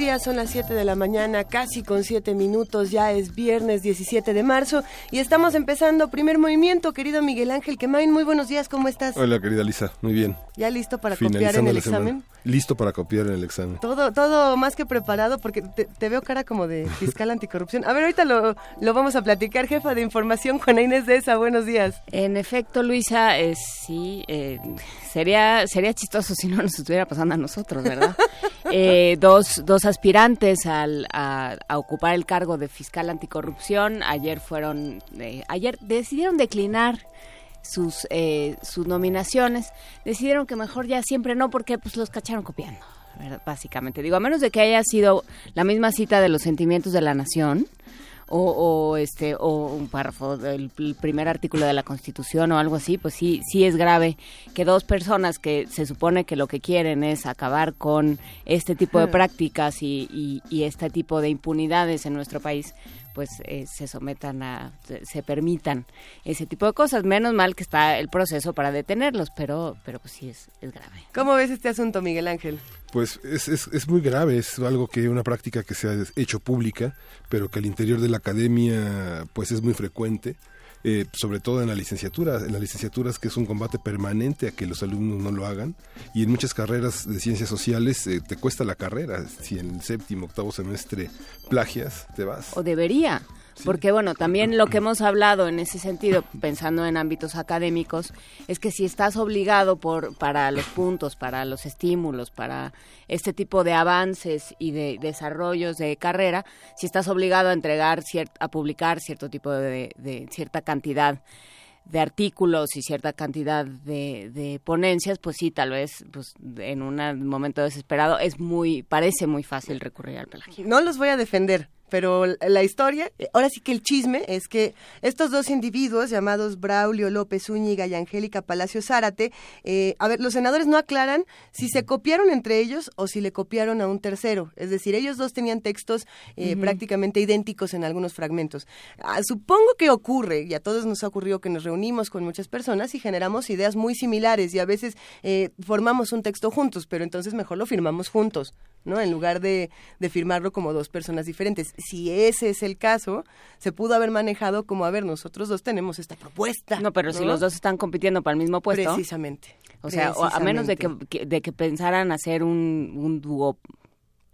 Días, son las 7 de la mañana, casi con 7 minutos, ya es viernes 17 de marzo y estamos empezando primer movimiento, querido Miguel Ángel Quemain, muy buenos días, ¿cómo estás? Hola querida Lisa, muy bien. ¿Ya listo para copiar en el examen? Listo para copiar en el examen. Todo, todo más que preparado porque te, veo cara como de fiscal anticorrupción. A ver, ahorita lo, lo, vamos a platicar, jefa de información, Juana Inés de esa, buenos días. En efecto, Luisa, eh, sí, eh, sería, sería chistoso si no nos estuviera pasando a nosotros, ¿verdad? Eh, dos, dos aspirantes al, a, ocupar el cargo de fiscal anticorrupción ayer fueron, ayer decidieron declinar sus, eh, sus nominaciones, decidieron que mejor ya siempre no porque pues los cacharon copiando, básicamente. Digo, a menos de que haya sido la misma cita de los sentimientos de la nación, o, este o un párrafo del primer artículo de la Constitución o algo así, pues sí sí es grave que dos personas que se supone que lo que quieren es acabar con este tipo de prácticas y, y, y este tipo de impunidades en nuestro país, pues eh, se sometan a, se, permitan ese tipo de cosas. Menos mal que está el proceso para detenerlos, pero, pero pues sí es, es grave. ¿Cómo ves este asunto, Miguel Ángel? Pues es, es, es, muy grave, es algo que una práctica que se ha hecho pública, pero que al interior de la academia pues es muy frecuente. Eh, sobre todo en la licenciatura, en las licenciaturas que es un combate permanente a que los alumnos no lo hagan y en muchas carreras de ciencias sociales eh, te cuesta la carrera, si en el séptimo, octavo semestre plagias, te vas. O debería. Porque bueno, también lo que hemos hablado en ese sentido, pensando en ámbitos académicos, es que si estás obligado por para los puntos, para los estímulos, para este tipo de avances y de desarrollos de carrera, si estás obligado a entregar a publicar cierto tipo de, de cierta cantidad de artículos y cierta cantidad de, de, ponencias, pues sí, tal vez pues, en un momento desesperado es muy, parece muy fácil recurrir al plagio. No los voy a defender, pero la historia, ahora sí que el chisme es que estos dos individuos llamados Braulio López Zúñiga y Angélica Palacio Zárate, eh, a ver, los senadores no aclaran si se copiaron entre ellos o si le copiaron a un tercero. Es decir, ellos dos tenían textos eh, prácticamente idénticos en algunos fragmentos. Ah, supongo que ocurre, y a todos nos ha ocurrido que nos reunimos con muchas personas y generamos ideas muy similares y a veces eh, formamos un texto juntos, pero entonces mejor lo firmamos juntos. ¿No? En lugar de, de, firmarlo como dos personas diferentes. Si ese es el caso, se pudo haber manejado como, a ver, nosotros dos tenemos esta propuesta. No, pero si los dos están compitiendo para el mismo puesto. Precisamente. O sea, a menos de que, de que pensaran hacer un, un dúo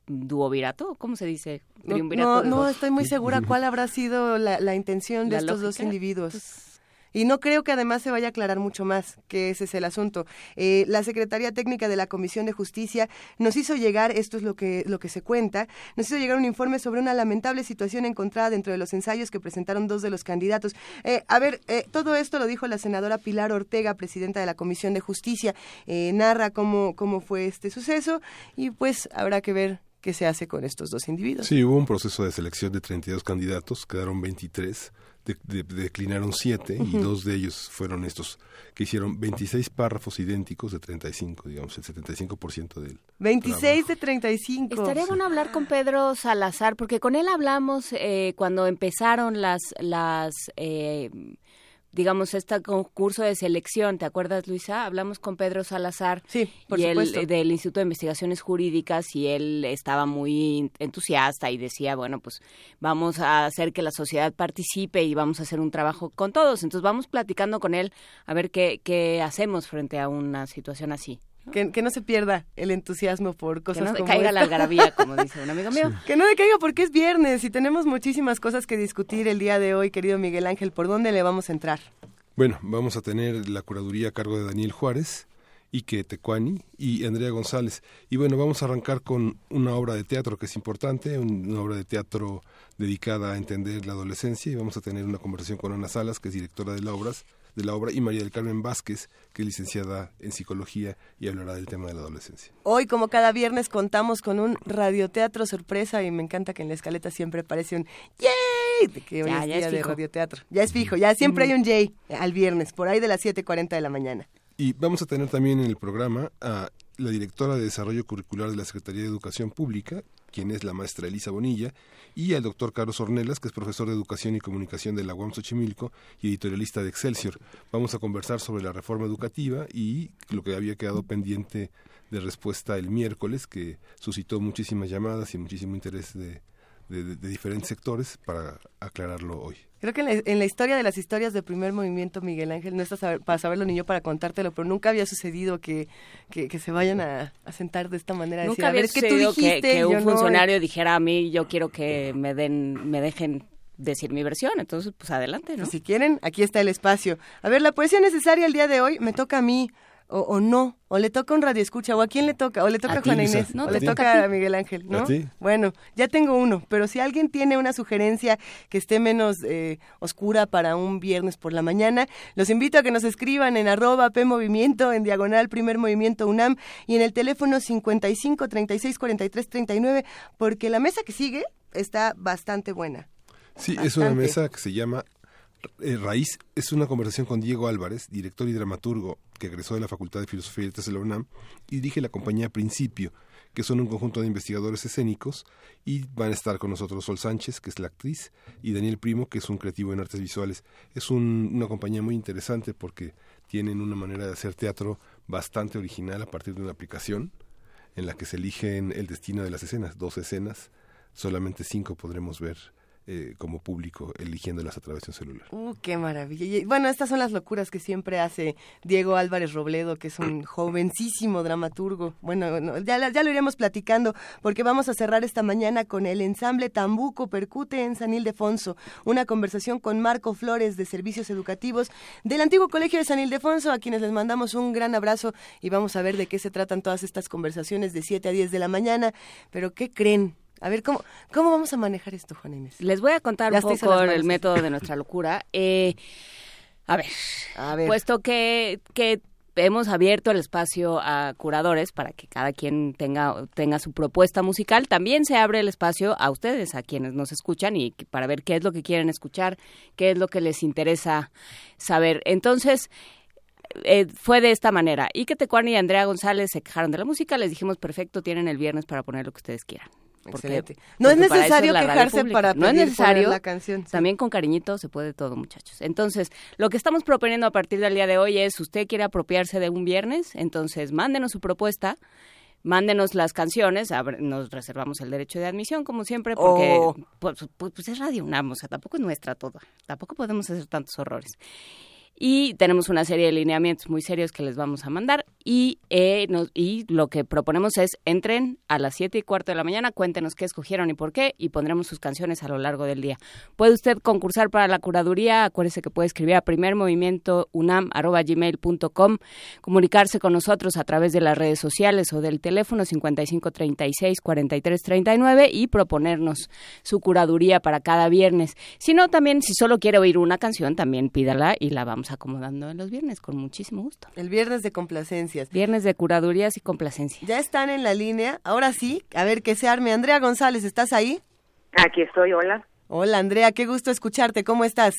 duovirato, ¿cómo se dice? No, no, estoy muy segura cuál habrá sido la, la intención de estos dos individuos. Pues, y no creo que además se vaya a aclarar mucho más, que ese es el asunto. Eh, la Secretaría Técnica de la Comisión de Justicia nos hizo llegar, esto es lo que, lo que se cuenta, nos hizo llegar un informe sobre una lamentable situación encontrada dentro de los ensayos que presentaron dos de los candidatos. Eh, a ver, eh, todo esto lo dijo la senadora Pilar Ortega, presidenta de la Comisión de Justicia, narra cómo, cómo fue este suceso y pues habrá que ver qué se hace con estos dos individuos. Sí, hubo un proceso de selección de 32 candidatos, quedaron 23 declinaron siete y dos de ellos fueron estos que hicieron 26 párrafos idénticos de 35, digamos, el 75% del 26 de 35. Estaría bueno hablar con Pedro Salazar porque con él hablamos eh, cuando empezaron las las eh, digamos, este concurso de selección, ¿te acuerdas, Luisa? Hablamos con Pedro Salazar sí, y él, del Instituto de Investigaciones Jurídicas y él estaba muy entusiasta y decía, bueno, pues vamos a hacer que la sociedad participe y vamos a hacer un trabajo con todos. Entonces vamos platicando con él a ver qué, qué hacemos frente a una situación así. Que, no se pierda el entusiasmo por cosas que no caiga la algarabía, como dice un amigo mío. Que no decaiga porque es viernes y tenemos muchísimas cosas que discutir el día de hoy, querido Miguel Ángel. ¿Por dónde le vamos a entrar? Bueno, vamos a tener la curaduría a cargo de Daniel Juárez, Ike Tecuani y Andrea González. Y bueno, vamos a arrancar con una obra de teatro que es importante, una obra de teatro dedicada a entender la adolescencia y vamos a tener una conversación con Ana Salas, que es directora de la obras de la obra, y María del Carmen Vázquez, que es licenciada en psicología y hablará del tema de la adolescencia. Hoy, como cada viernes, contamos con un radioteatro sorpresa y me encanta que en la escaleta siempre aparece un ¡Yay! De que hoy es día de radioteatro. Ya es fijo, ya siempre hay un Yay al viernes, por ahí de las 7.40 de la mañana. Y vamos a tener también en el programa a la directora de Desarrollo Curricular de la Secretaría de Educación Pública, quien es la maestra Elisa Bonilla, y al doctor Carlos Ornelas, que es profesor de Educación y Comunicación de la UAM Xochimilco y editorialista de Excelsior. Vamos a conversar sobre la reforma educativa y lo que había quedado pendiente de respuesta el miércoles, que suscitó muchísimas llamadas y muchísimo interés de, de, diferentes sectores para aclararlo hoy. Creo que en la, historia de las historias del primer movimiento, Miguel Ángel, no estás para saberlo ni yo para contártelo, pero nunca había sucedido que, que, se vayan a, sentar de esta manera. Nunca había sucedido que, un funcionario dijera a mí, yo quiero que me den, me dejen decir mi versión, entonces pues adelante, ¿no? Pues, si quieren, aquí está el espacio. A ver, la poesía necesaria el día de hoy me toca a mí o, no, o le toca un radio escucha, o a quién le toca, o le toca a, Juana Inés, o le toca a, Miguel Ángel, ¿no? Bueno, ya tengo uno, pero si alguien tiene una sugerencia que esté menos eh, oscura para un viernes por la mañana, los invito a que nos escriban en arroba P Movimiento, en diagonal Primer Movimiento UNAM y en el teléfono 55 36 43 39, porque la mesa que sigue está bastante buena. Sí, es una mesa que se llama Raíz es una conversación con Diego Álvarez, director y dramaturgo que egresó de la Facultad de Filosofía y Letras de la UNAM y dirige la compañía Principio, que son un conjunto de investigadores escénicos y van a estar con nosotros Sol Sánchez, que es la actriz, y Daniel Primo, que es un creativo en artes visuales. Es una compañía muy interesante porque tienen una manera de hacer teatro bastante original a partir de una aplicación en la que se eligen el destino de las escenas, dos escenas, solamente cinco podremos ver eh, como público eligiéndolas a través de un celular. Uh, qué maravilla. bueno, estas son las locuras que siempre hace Diego Álvarez Robledo, que es un jovencísimo dramaturgo. Bueno, ya, ya lo iremos platicando porque vamos a cerrar esta mañana con el ensamble Tambuco Percute en San Ildefonso, una conversación con Marco Flores de Servicios Educativos del antiguo Colegio de San Ildefonso, a quienes les mandamos un gran abrazo y vamos a ver de qué se tratan todas estas conversaciones de 7 a 10 de la mañana. Pero ¿qué creen? A ver, ¿cómo, ¿cómo vamos a manejar esto, Juan Inés? Les voy a contar un poco el método de nuestra locura. Eh, a, ver, a ver, puesto que, que hemos abierto el espacio a curadores para que cada quien tenga, tenga su propuesta musical. También se abre el espacio a ustedes, a quienes nos escuchan y para ver qué es lo que quieren escuchar, qué es lo que les interesa saber. Entonces, eh, fue de esta manera. Y que Tecuani y Andrea González se quejaron de la música, les dijimos, perfecto, tienen el viernes para poner lo que ustedes quieran. Excelente. no es necesario quejarse para no es necesario la canción. También con cariñito se puede todo, muchachos. Entonces, lo que estamos proponiendo a partir del día de hoy es, usted quiere apropiarse de un viernes, entonces mándenos su propuesta mándenos las canciones, nos reservamos el derecho de admisión, como siempre, porque oh. pues, pues, pues, es Radio UNAM, o sea, tampoco es nuestra toda, tampoco podemos hacer tantos horrores y tenemos una serie de lineamientos muy serios que les vamos a mandar y, eh, y lo que proponemos es entren a las 7 y cuarto de la mañana, cuéntenos qué escogieron y por qué y pondremos sus canciones a lo largo del día. Puede usted concursar para la curaduría, acuérdese que puede escribir a primermovimientounam.gmail.com, comunicarse con nosotros a través de las redes sociales o del teléfono 5536-4339 y proponernos su curaduría para cada viernes. Si no, también si solo quiere oír una canción, también pídala y la vamos acomodando en los viernes con muchísimo gusto. El viernes de complacencias. Viernes de curadurías y complacencias. Ya están en la línea. Ahora sí, a ver que se arme. Andrea González, ¿estás ahí? Aquí estoy, hola. Hola Andrea, qué gusto escucharte. ¿Cómo estás?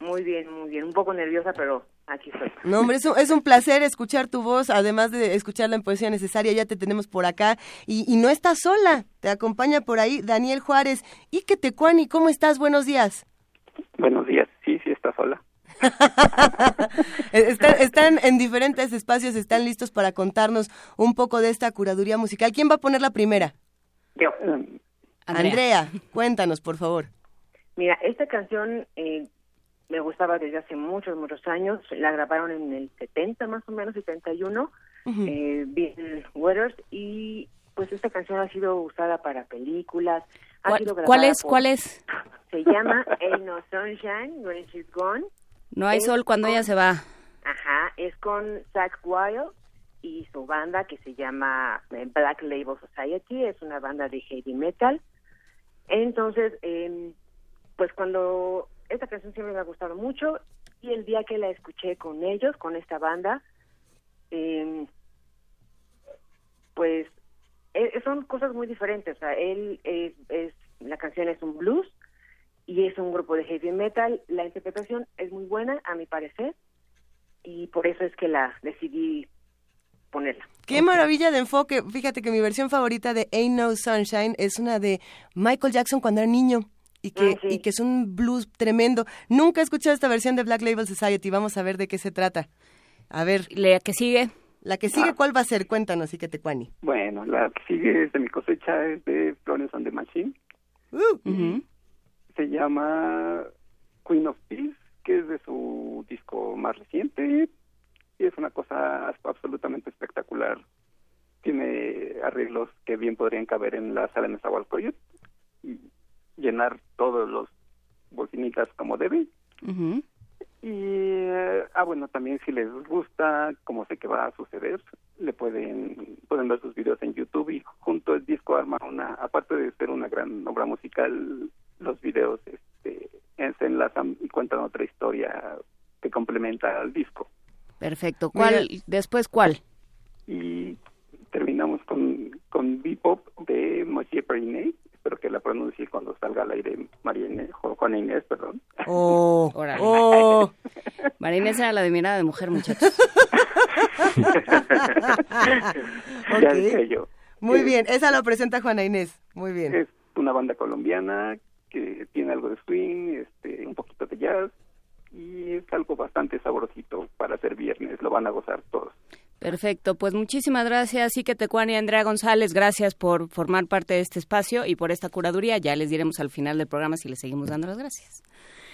Muy bien, muy bien. Un poco nerviosa, pero aquí estoy. No, hombre, es un, es un placer escuchar tu voz, además de escucharla en Poesía Necesaria, ya te tenemos por acá. Y, y no estás sola, te acompaña por ahí Daniel Juárez. Y que te cuani, ¿cómo estás? Buenos días. Buenos días, sí, sí, está sola. están, en diferentes espacios, están listos para contarnos un poco de esta curaduría musical. ¿Quién va a poner la primera? Yo. Andrea, cuéntanos, por favor. Mira, esta canción eh, me gustaba desde hace muchos, muchos años. La grabaron en el 70, más o menos, 71, eh, Bill Waters, y pues esta canción ha sido usada para películas. ¿Cuál, es? ¿Cuál es? Se llama Ain't No Sunshine When She's Gone. No hay sol cuando ella se va. Ajá, es con Zach Wild y su banda que se llama eh, Black Label Society, es una banda de heavy metal. Entonces, eh, pues cuando esta canción siempre me ha gustado mucho y el día que la escuché con ellos, con esta banda, eh, pues eh, son cosas muy diferentes. O sea, él es, es, la canción es un blues y es un grupo de heavy metal. La interpretación es muy buena, a mi parecer, y por eso es que la decidí ponerla. Qué maravilla de enfoque. Fíjate que mi versión favorita de Ain't No Sunshine es una de Michael Jackson cuando era niño. Y que, Ah, sí. y que es un blues tremendo. Nunca he escuchado esta versión de Black Label Society. Vamos a ver de qué se trata. A ver, La que sigue. la que sigue, ¿cuál va a ser? Cuéntanos, Iquetecuani. Bueno, la que sigue es de mi cosecha, es de Florence on the Machine. Uh, Ujú. Se llama Queen of Peace, que es de su disco más reciente. Y es una cosa absolutamente espectacular. Tiene arreglos que bien podrían caber en la sala de Nezahualcóyotl y llenar todos los bocinitas como debe. Y, eh, ah, bueno, también si les gusta, como sé que va a suceder, le pueden, pueden ver sus videos en YouTube y junto el disco arma una, aparte de ser una gran obra musical, los videos este, se enlazan y cuentan otra historia que complementa al disco. Perfecto. ¿Cuál? Después, ¿cuál? Y terminamos con, con Bebop de Monsieur Periné, espero que la pronuncie cuando salga al aire María Inés, Ju- Juana Inés, perdón. oh, oh. María Inés era la de mirada de mujer, muchachos. Ya decía yo. Muy Eh, bien, esa lo presenta Juana Inés. Muy bien. Es una banda colombiana que tiene algo de swing, este, un poquito de jazz y es algo bastante sabrosito para hacer viernes. Lo van a gozar todos. Perfecto, pues muchísimas gracias, Ike Tecuani y Andrea González, gracias por formar parte de este espacio y por esta curaduría. Ya les diremos al final del programa si les seguimos dando las gracias.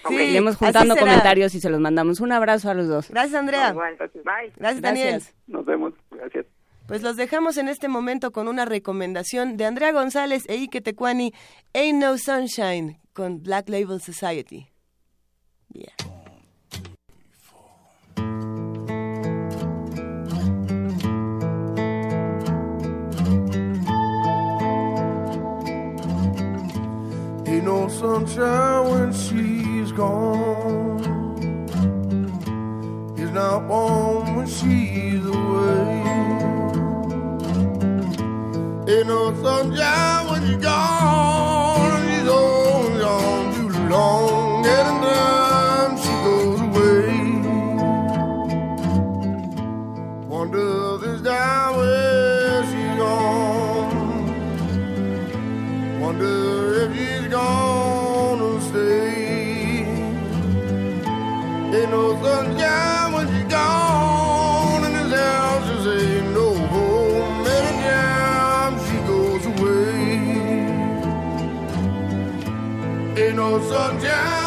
Sí, Iremos así juntando comentarios y se los mandamos. Un abrazo a los dos. Gracias, Andrea. Igual. Bye. Gracias, Daniel. Gracias. Nos vemos. Gracias. Pues los dejamos en este momento con una recomendación de Andrea González e Ike Tecuani, Ain't No Sunshine, con Black Label Society. Yeah. No sunshine when she's gone. It's not warm when she's away. Ain't no sunshine when she's gone. She's always gone too long. Every time she goes away. Wonder this time where she's gone. Wonder if she's gonna stay. Ain't no sunshine no sunshine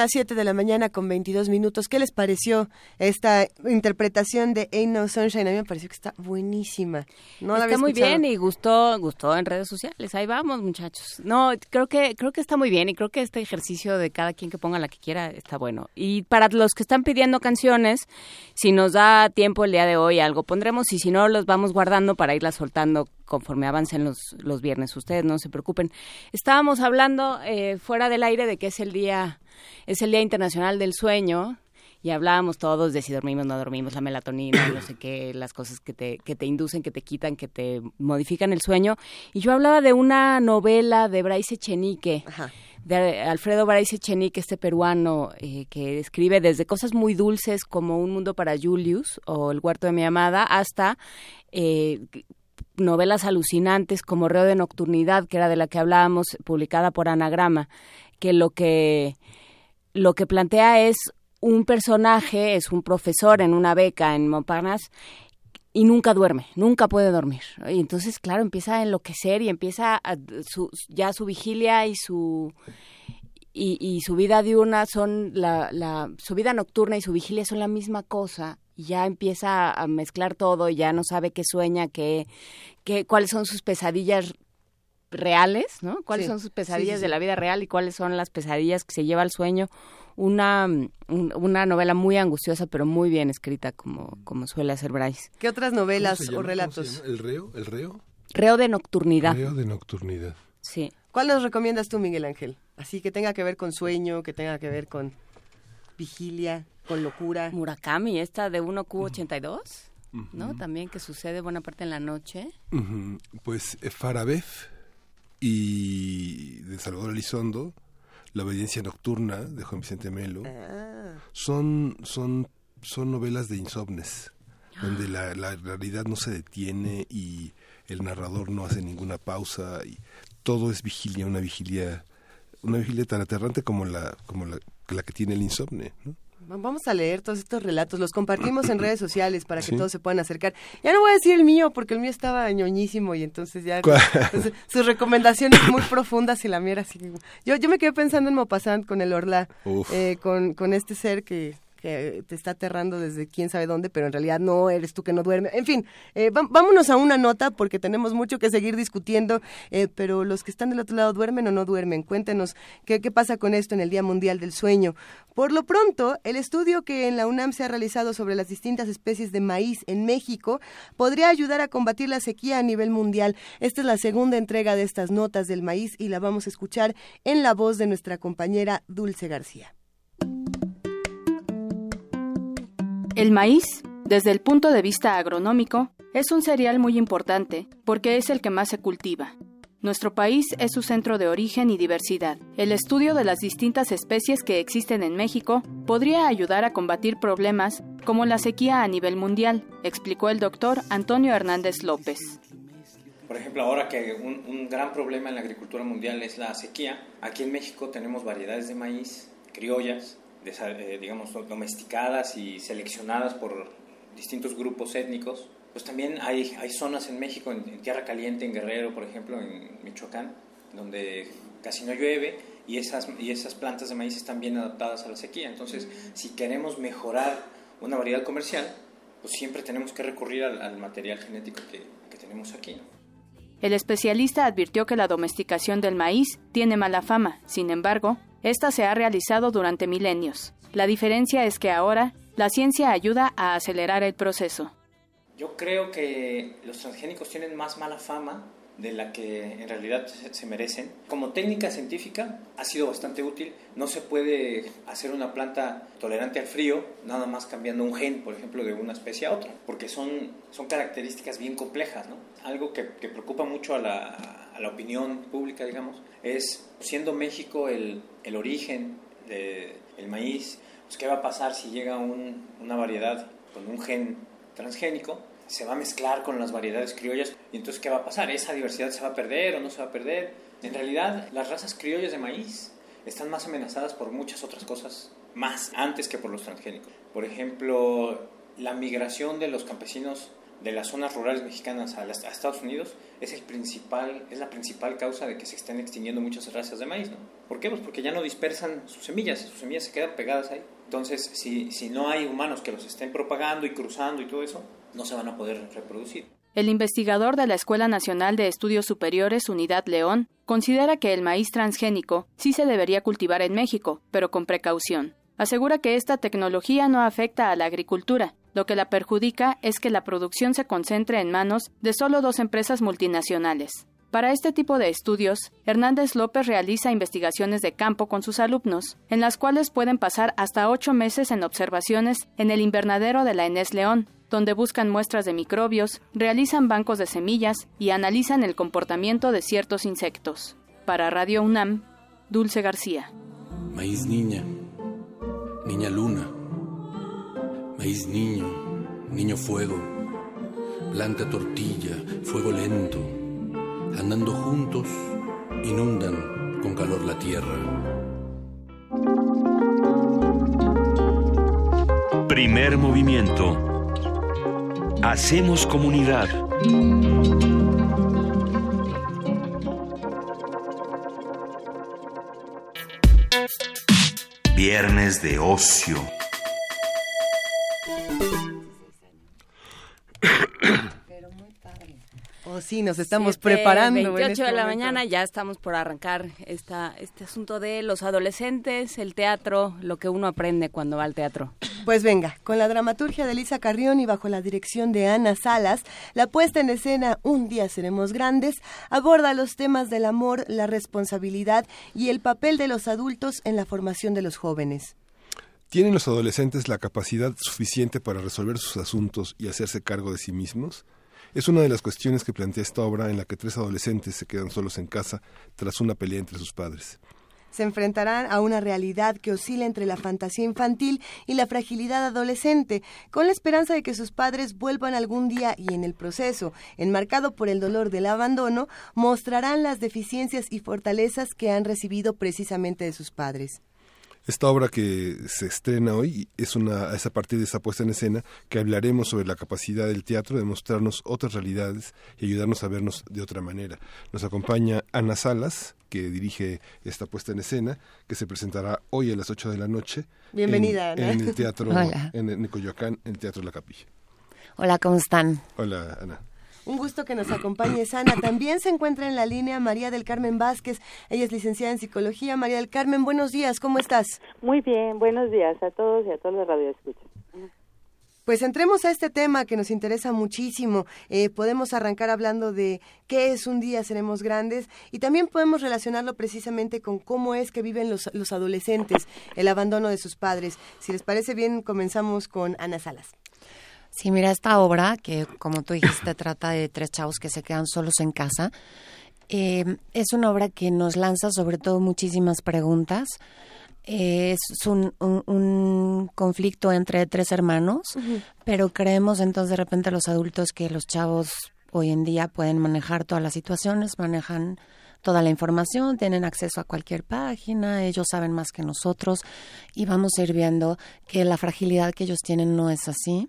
las 7 de la mañana con 22 minutos. ¿Qué les pareció esta interpretación de Ain't No Sunshine? A mí me pareció que está buenísima. No la había está muy bien y gustó, gustó en redes sociales. Ahí vamos, muchachos. No, creo que creo que está muy bien y creo que este ejercicio de cada quien que ponga la que quiera está bueno. Y para los que están pidiendo canciones, si nos da tiempo el día de hoy algo pondremos y si no los vamos guardando para irlas soltando conforme avancen los, los viernes. Ustedes no se preocupen. Estábamos hablando eh, fuera del aire de que es el día es el Día Internacional del Sueño y hablábamos todos de si dormimos, no dormimos, la melatonina, no sé qué, las cosas que te, que te inducen, que te quitan, que te modifican el sueño. Y yo hablaba de una novela de Bryce Echenique, Ajá. de Alfredo Bryce Echenique, este peruano eh, que escribe desde cosas muy dulces como Un mundo para Julius o El huerto de mi amada hasta eh, novelas alucinantes como Reo de Nocturnidad, que era de la que hablábamos, publicada por Anagrama, que lo que lo que plantea es un personaje, es un profesor en una beca en Montparnasse y nunca duerme, nunca puede dormir. Y entonces, claro, empieza a enloquecer y empieza a, su, ya su vigilia y su y, su vida diurna son la, la su vida nocturna y su vigilia son la misma cosa y ya empieza a mezclar todo y ya no sabe qué sueña, qué, qué cuáles son sus pesadillas reales, ¿no? ¿Cuáles Sí. son sus pesadillas Sí, sí, de la vida real y cuáles son las pesadillas que se lleva al sueño? Una, un- una novela muy angustiosa, pero muy bien escrita, como, como suele hacer Bryce. ¿Qué otras ¿Cómo novelas o relatos? ¿El reo? ¿El reo? Reo de nocturnidad. Reo de nocturnidad. Sí. ¿Cuál nos recomiendas tú, Miguel Ángel? Así que tenga que ver con sueño, que tenga que ver con vigilia, con locura. Murakami, esta de 1Q82, ¿no? También que sucede buena parte en la noche. Pues eh, Farabef y de Salvador Elizondo, La obediencia nocturna de Juan Vicente Melo, Ah, son, son, son novelas de insomnes, donde la, la realidad no se detiene y el narrador no hace ninguna pausa y todo es vigilia, una vigilia, una vigilia tan aterrante como la, como la, la que tiene el insomne. ¿no? Va- vamos a leer todos estos relatos, los compartimos en redes sociales para que Sí. todos se puedan acercar. Ya no voy a decir el mío porque el mío estaba ñoñísimo y entonces ya sus recomendaciones muy profundas y la mía era así. Yo, yo me quedé pensando en Maupassant con el Orla, eh, con, con este ser que, que te está aterrando desde quién sabe dónde, pero en realidad no eres tú que no duerme. En fin, eh, vámonos a una nota porque tenemos mucho que seguir discutiendo, eh, pero los que están del otro lado duermen o no duermen. Cuéntenos qué, qué pasa con esto en el Día Mundial del Sueño. Por lo pronto, el estudio que en la UNAM se ha realizado sobre las distintas especies de maíz en México podría ayudar a combatir la sequía a nivel mundial. Esta es la segunda entrega de estas notas del maíz y la vamos a escuchar en la voz de nuestra compañera Dulce García. El maíz, desde el punto de vista agronómico, es un cereal muy importante porque es el que más se cultiva. Nuestro país es su centro de origen y diversidad. El estudio de las distintas especies que existen en México podría ayudar a combatir problemas como la sequía a nivel mundial, explicó el doctor Antonio Hernández López. Por ejemplo, ahora que un, un gran problema en la agricultura mundial es la sequía, aquí en México tenemos variedades de maíz criollas, digamos, domesticadas y seleccionadas por distintos grupos étnicos. Pues también hay, hay zonas en México, en, en Tierra Caliente, en Guerrero, por ejemplo, en Michoacán, donde casi no llueve y esas, y esas plantas de maíz están bien adaptadas a la sequía. Entonces, si queremos mejorar una variedad comercial, pues siempre tenemos que recurrir al, al material genético que, que tenemos aquí. ¿no? El especialista advirtió que la domesticación del maíz tiene mala fama, sin embargo, esta se ha realizado durante milenios. La diferencia es que ahora la ciencia ayuda a acelerar el proceso. Yo creo que los transgénicos tienen más mala fama de la que en realidad se merecen. Como técnica científica ha sido bastante útil. No se puede hacer una planta tolerante al frío nada más cambiando un gen, por ejemplo, de una especie a otra, porque son, son características bien complejas. ¿no? Algo que, que preocupa mucho a la, a la opinión pública, digamos, es siendo México el, el origen del maíz, pues, ¿qué va a pasar si llega un- una variedad con un gen transgénico, se va a mezclar con las variedades criollas y entonces ¿qué va a pasar? ¿Esa diversidad se va a perder o no se va a perder? En realidad, las razas criollas de maíz están más amenazadas por muchas otras cosas, más antes que por los transgénicos. Por ejemplo, la migración de los campesinos de las zonas rurales mexicanas a, las- Estados Unidos es, el principal, es la principal causa de que se estén extinguiendo muchas razas de maíz. ¿no? ¿Por qué? Pues porque ya no dispersan sus semillas, sus semillas se quedan pegadas ahí. Entonces, si, si no hay humanos que los estén propagando y cruzando y todo eso, no se van a poder reproducir. El investigador de la Escuela Nacional de Estudios Superiores Unidad León considera que el maíz transgénico sí se debería cultivar en México, pero con precaución. Asegura que esta tecnología no afecta a la agricultura. Lo que la perjudica es que la producción se concentre en manos de solo dos empresas multinacionales. Para este tipo de estudios, Hernández López realiza investigaciones de campo con sus alumnos, en las cuales pueden pasar hasta ocho meses en observaciones en el invernadero de la Enes León, donde buscan muestras de microbios, realizan bancos de semillas y analizan el comportamiento de ciertos insectos. Para Radio UNAM, Dulce García. Maíz niña, niña luna, maíz niño, niño fuego, blanca tortilla, fuego lento, andando juntos, inundan con calor la tierra. Primer movimiento. Hacemos comunidad. Viernes de ocio. Oh, sí, nos estamos Siete, preparando. en 28 este de la momento. mañana ya estamos por arrancar esta, este asunto de los adolescentes, el teatro, lo que uno aprende cuando va al teatro. Pues venga, con la dramaturgia de Elisa Carrión y bajo la dirección de Ana Salas, la puesta en escena Un día seremos grandes aborda los temas del amor, la responsabilidad y el papel de los adultos en la formación de los jóvenes. ¿Tienen los adolescentes la capacidad suficiente para resolver sus asuntos y hacerse cargo de sí mismos? Es una de las cuestiones que plantea esta obra en la que tres adolescentes se quedan solos en casa tras una pelea entre sus padres. Se enfrentarán a una realidad que oscila entre la fantasía infantil y la fragilidad adolescente, con la esperanza de que sus padres vuelvan algún día y en el proceso, enmarcado por el dolor del abandono, mostrarán las deficiencias y fortalezas que han recibido precisamente de sus padres. Esta obra que se estrena hoy es, una, es a partir de esa puesta en escena que hablaremos sobre la capacidad del teatro de mostrarnos otras realidades y ayudarnos a vernos de otra manera. Nos acompaña Ana Salas, que dirige esta puesta en escena, que se presentará hoy a las 8 de la noche. Bienvenida, en, Ana. En el teatro, Hola. en, en Coyoacán, en el Teatro La Capilla. Hola, ¿cómo están? Hola, Ana. Un gusto que nos acompañes, Ana. También se encuentra en la línea María del Carmen Vázquez. Ella es licenciada en psicología. María del Carmen, buenos días, ¿cómo estás? Muy bien, buenos días a todos y a todos los radioescuchas. Pues entremos a este tema que nos interesa muchísimo. Eh, podemos arrancar hablando de qué es un día seremos grandes y también podemos relacionarlo precisamente con cómo es que viven los, los adolescentes, el abandono de sus padres. Si les parece bien, comenzamos con Ana Salas. Sí, mira, esta obra, que como tú dijiste, trata de tres chavos que se quedan solos en casa, eh, es una obra que nos lanza sobre todo muchísimas preguntas. Eh, es un, un- un conflicto entre tres hermanos, pero creemos entonces de repente los adultos que los chavos hoy en día pueden manejar todas las situaciones, manejan toda la información, tienen acceso a cualquier página, ellos saben más que nosotros y vamos a ir viendo que la fragilidad que ellos tienen no es así.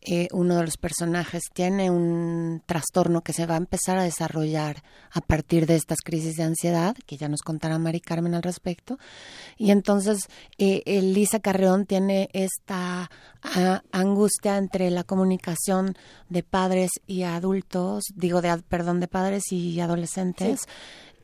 Eh, uno de los personajes tiene un trastorno que se va a empezar a desarrollar a partir de estas crisis de ansiedad, que ya nos contará Mari Carmen al respecto. Y entonces eh, Elisa Carreón tiene esta ah, angustia entre la comunicación de padres y adultos, digo, de, perdón, de padres y adolescentes,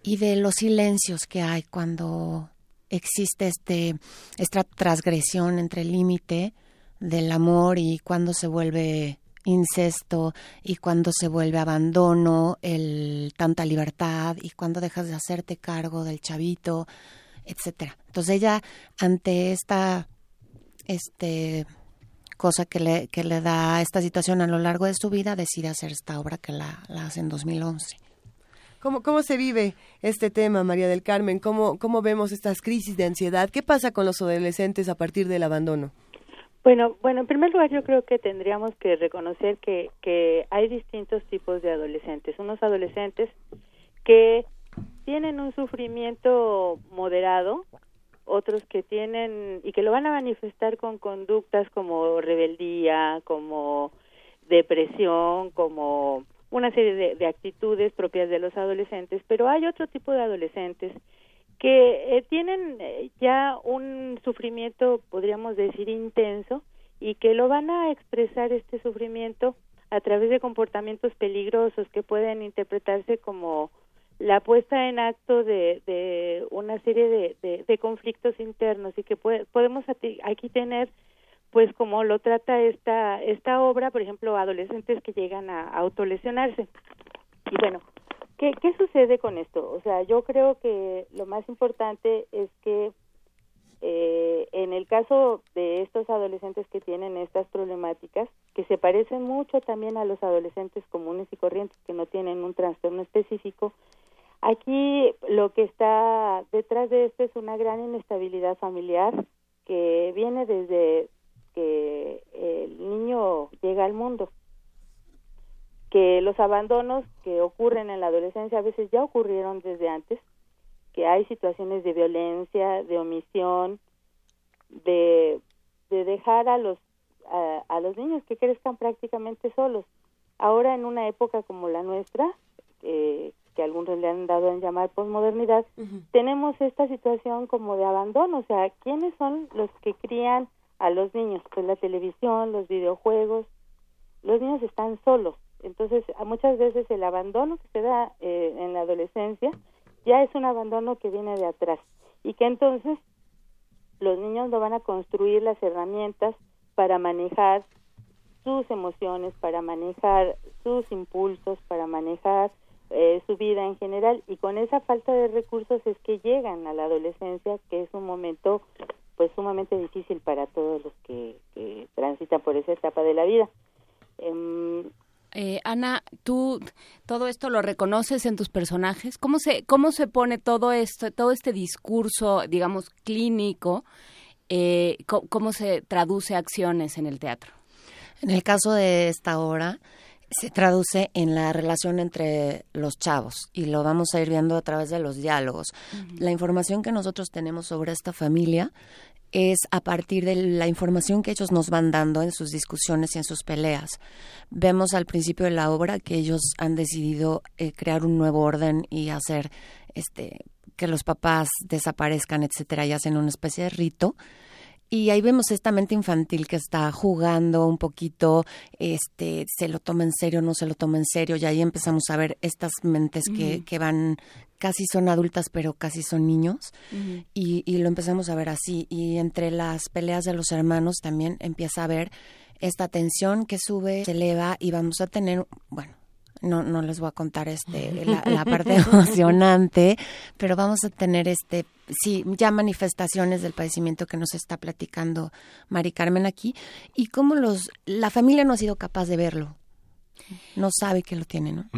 y de los silencios que hay cuando existe este esta transgresión entre el límite del amor y cuando se vuelve incesto y cuando se vuelve abandono, el tanta libertad y cuando dejas de hacerte cargo del chavito, etcétera. Entonces ella ante esta este cosa que le que le da esta situación a lo largo de su vida decide hacer esta obra que la, la hace en 2011. ¿Cómo, ¿Cómo se vive este tema, María del Carmen? ¿Cómo, ¿Cómo vemos estas crisis de ansiedad? ¿Qué pasa con los adolescentes a partir del abandono? Bueno, bueno, en primer lugar yo creo que tendríamos que reconocer que, que hay distintos tipos de adolescentes. Unos adolescentes que tienen un sufrimiento moderado, otros que tienen y que lo van a manifestar con conductas como rebeldía, como depresión, como una serie de, de actitudes propias de los adolescentes, pero hay otro tipo de adolescentes que eh, tienen eh, ya un sufrimiento, podríamos decir, intenso y que lo van a expresar este sufrimiento a través de comportamientos peligrosos que pueden interpretarse como la puesta en acto de, de una serie de, de, conflictos internos y que puede- podemos aquí tener pues como lo trata esta esta obra por ejemplo adolescentes que llegan a autolesionarse. Y bueno ¿Qué, ¿Qué sucede con esto? O sea, yo creo que lo más importante es que eh, en el caso de estos adolescentes que tienen estas problemáticas, que se parecen mucho también a los adolescentes comunes y corrientes que no tienen un trastorno específico, aquí lo que está detrás de esto es una gran inestabilidad familiar que viene desde que el niño llega al mundo que los abandonos que ocurren en la adolescencia a veces ya ocurrieron desde antes, que hay situaciones de violencia, de omisión, de, de dejar a los a, a los niños que crezcan prácticamente solos. Ahora en una época como la nuestra, eh, que algunos le han dado en llamar posmodernidad, tenemos esta situación como de abandono, o sea, ¿quiénes son los que crían a los niños? Pues la televisión, los videojuegos, los niños están solos. Entonces, muchas veces el abandono que se da eh, en la adolescencia ya es un abandono que viene de atrás y que entonces los niños no van a construir las herramientas para manejar sus emociones, para manejar sus impulsos, para manejar eh, su vida en general y con esa falta de recursos es que llegan a la adolescencia, que es un momento pues sumamente difícil para todos los que, que transitan por esa etapa de la vida. Em, Eh, Ana, tú todo esto lo reconoces en tus personajes. ¿Cómo se cómo se pone todo esto, todo este discurso, digamos clínico, eh, cómo se traduce a acciones en el teatro? En el caso de esta obra, se traduce en la relación entre los chavos y lo vamos a ir viendo a través de los diálogos. La información que nosotros tenemos sobre esta familia es a partir de la información que ellos nos van dando en sus discusiones y en sus peleas. Vemos al principio de la obra que ellos han decidido eh, crear un nuevo orden y hacer este que los papás desaparezcan, etcétera, y hacen una especie de rito. Y ahí vemos esta mente infantil que está jugando un poquito, este, se lo toma en serio, no se lo toma en serio, y ahí empezamos a ver estas mentes que, que van, casi son adultas, pero casi son niños, y, y lo empezamos a ver así. Y entre las peleas de los hermanos también empieza a ver esta tensión que sube, se eleva, y vamos a tener, bueno, no, no les voy a contar este la, la parte emocionante, pero vamos a tener este sí ya manifestaciones del padecimiento que nos está platicando Mari Carmen aquí y cómo los la familia no ha sido capaz de verlo, no sabe que lo tiene, ¿no?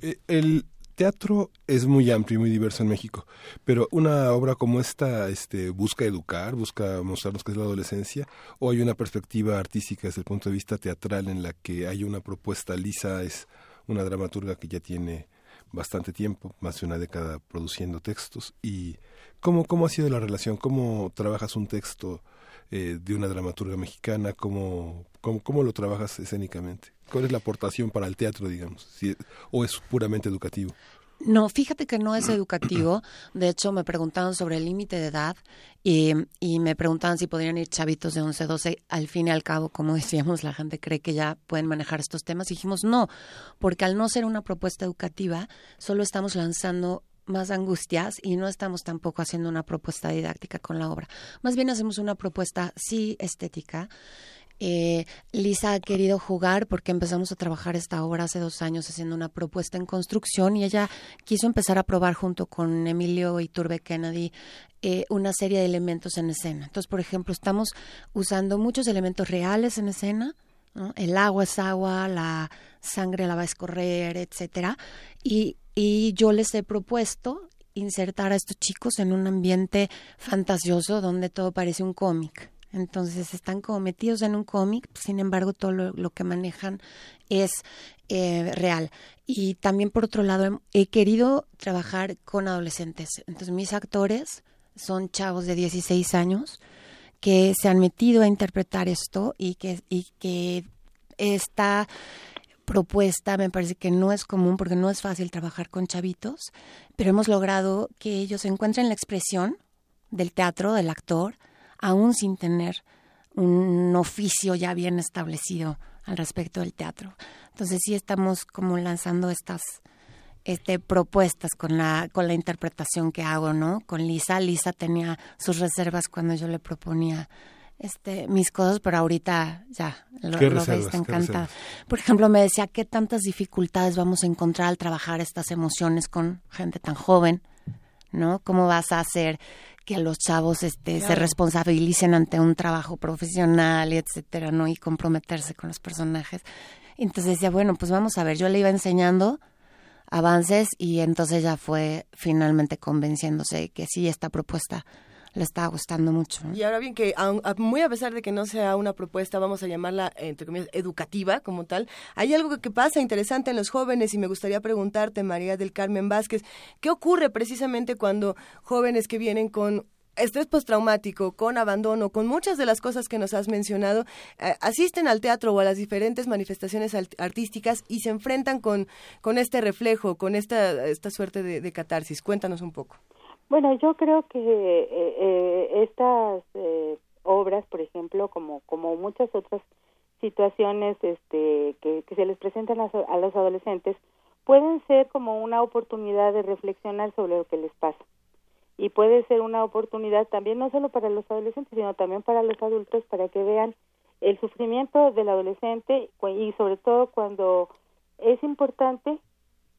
Eh, El teatro es muy amplio y muy diverso en México, pero una obra como esta este, busca educar, busca mostrarnos qué es la adolescencia, o hay una perspectiva artística desde el punto de vista teatral en la que hay una propuesta. Lisa es una dramaturga que ya tiene bastante tiempo, más de una década produciendo textos. ¿Y cómo, cómo ha sido la relación? ¿Cómo trabajas un texto eh, de una dramaturga mexicana? ¿Cómo, cómo, lo trabajas escénicamente? ¿Cuál es la aportación para el teatro, digamos? Si- ¿O es puramente educativo? No, fíjate que no es educativo. De hecho, me preguntaban sobre el límite de edad y, me preguntaban si podrían ir chavitos de 11, 12. Al fin y al cabo, como decíamos, la gente cree que ya pueden manejar estos temas. Dijimos no, porque al no ser una propuesta educativa, solo estamos lanzando más angustias y no estamos tampoco haciendo una propuesta didáctica con la obra. Más bien hacemos una propuesta, sí, estética. Eh, Lisa ha querido jugar porque empezamos a trabajar esta obra hace dos años haciendo una propuesta en construcción y ella quiso empezar a probar junto con Emilio Iturbe Kennedy eh, una serie de elementos en escena. Entonces, por ejemplo, estamos usando muchos elementos reales en escena. El agua es agua, la sangre la va a escorrer, etcétera. Y yo les he propuesto insertar a estos chicos en un ambiente fantasioso donde todo parece un cómic. Entonces están como metidos en un cómic, sin embargo todo lo, que manejan es eh, real. Y también por otro lado he, he querido trabajar con adolescentes. Entonces mis actores son chavos de 16 años que se han metido a interpretar esto y que, y que esta propuesta me parece que no es común porque no es fácil trabajar con chavitos, pero hemos logrado que ellos encuentren la expresión del teatro, del actor, aún sin tener un oficio ya bien establecido al respecto del teatro. Entonces sí estamos como lanzando estas este, propuestas con la, con la interpretación que hago, ¿no? Con Lisa. Lisa tenía sus reservas cuando yo le proponía este, mis cosas, pero ahorita ya lo, ¿Qué lo reservas? ves, está ¿Qué encantada. reservas? Por ejemplo, me decía qué tantas dificultades vamos a encontrar al trabajar estas emociones con gente tan joven, ¿no? ¿Cómo vas a hacer que los chavos este, se responsabilicen ante un trabajo profesional y etcétera, ¿no? Y comprometerse con los personajes. Entonces decía, bueno, pues vamos a ver, yo le iba enseñando avances y entonces ya fue finalmente convenciéndose que sí, esta propuesta le estaba gustando mucho. Y ahora bien, que a- muy a pesar de que no sea una propuesta, vamos a llamarla, entre comillas, educativa como tal, hay algo que- pasa interesante en los jóvenes y me gustaría preguntarte, María del Carmen Vázquez, ¿qué ocurre precisamente cuando jóvenes que vienen con estrés postraumático, con abandono, con muchas de las cosas que nos has mencionado, eh, asisten al teatro o a las diferentes manifestaciones artísticas y se enfrentan con, con este reflejo, con esta, esta suerte de catarsis? Cuéntanos un poco. Bueno, yo creo que eh, eh, estas eh, obras, por ejemplo, como como muchas otras situaciones este, que, se les presentan a, a los adolescentes, pueden ser como una oportunidad de reflexionar sobre lo que les pasa. Y puede ser una oportunidad también no solo para los adolescentes, sino también para los adultos, para que vean el sufrimiento del adolescente y sobre todo cuando es importante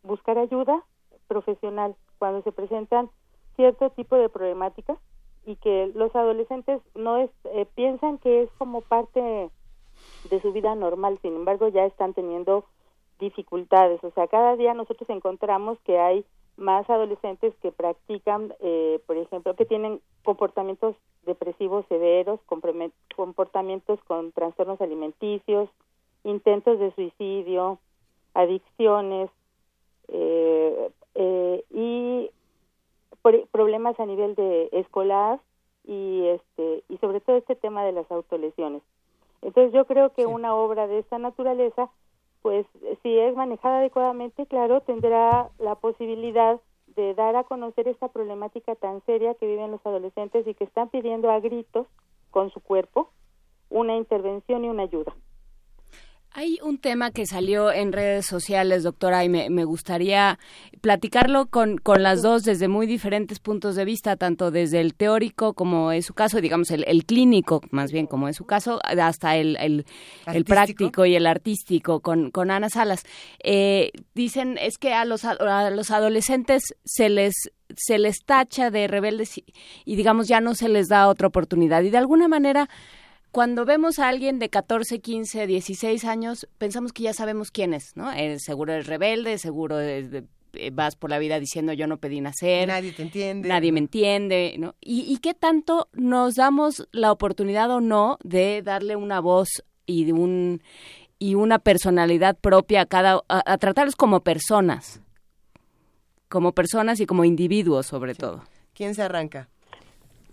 buscar ayuda profesional cuando se presentan cierto tipo de problemáticas y que los adolescentes no es eh, piensan que es como parte de su vida normal, sin embargo ya están teniendo dificultades, o sea, cada día nosotros encontramos que hay más adolescentes que practican, eh, por ejemplo, que tienen comportamientos depresivos severos, comportamientos con trastornos alimenticios, intentos de suicidio, adicciones eh, eh, y problemas a nivel de escolar y este y sobre todo este tema de las autolesiones. Entonces yo creo que una obra de esta naturaleza, pues si es manejada adecuadamente, claro, tendrá la posibilidad de dar a conocer esta problemática tan seria que viven los adolescentes y que están pidiendo a gritos con su cuerpo una intervención y una ayuda. Hay un tema que salió en redes sociales, doctora, y me, me gustaría platicarlo con, con las dos desde muy diferentes puntos de vista, tanto desde el teórico como es su caso, digamos el, el clínico, más bien como es su caso, hasta el, el, práctico y el artístico con, con Ana Salas. Eh, dicen es que a los, a, a los adolescentes se les se les tacha de rebeldes y, y digamos ya no se les da otra oportunidad y de alguna manera cuando vemos a alguien de 14, 15, 16 años, pensamos que ya sabemos quién es, ¿no? Eh, seguro es rebelde, seguro es de- eh, vas por la vida diciendo yo no pedí nacer, Nadie te entiende. nadie me entiende, ¿no? ¿Y, y qué tanto nos damos la oportunidad o no de darle una voz y de un y una personalidad propia a cada a, a tratarlos como personas, como personas y como individuos sobre todo. ¿Quién se arranca?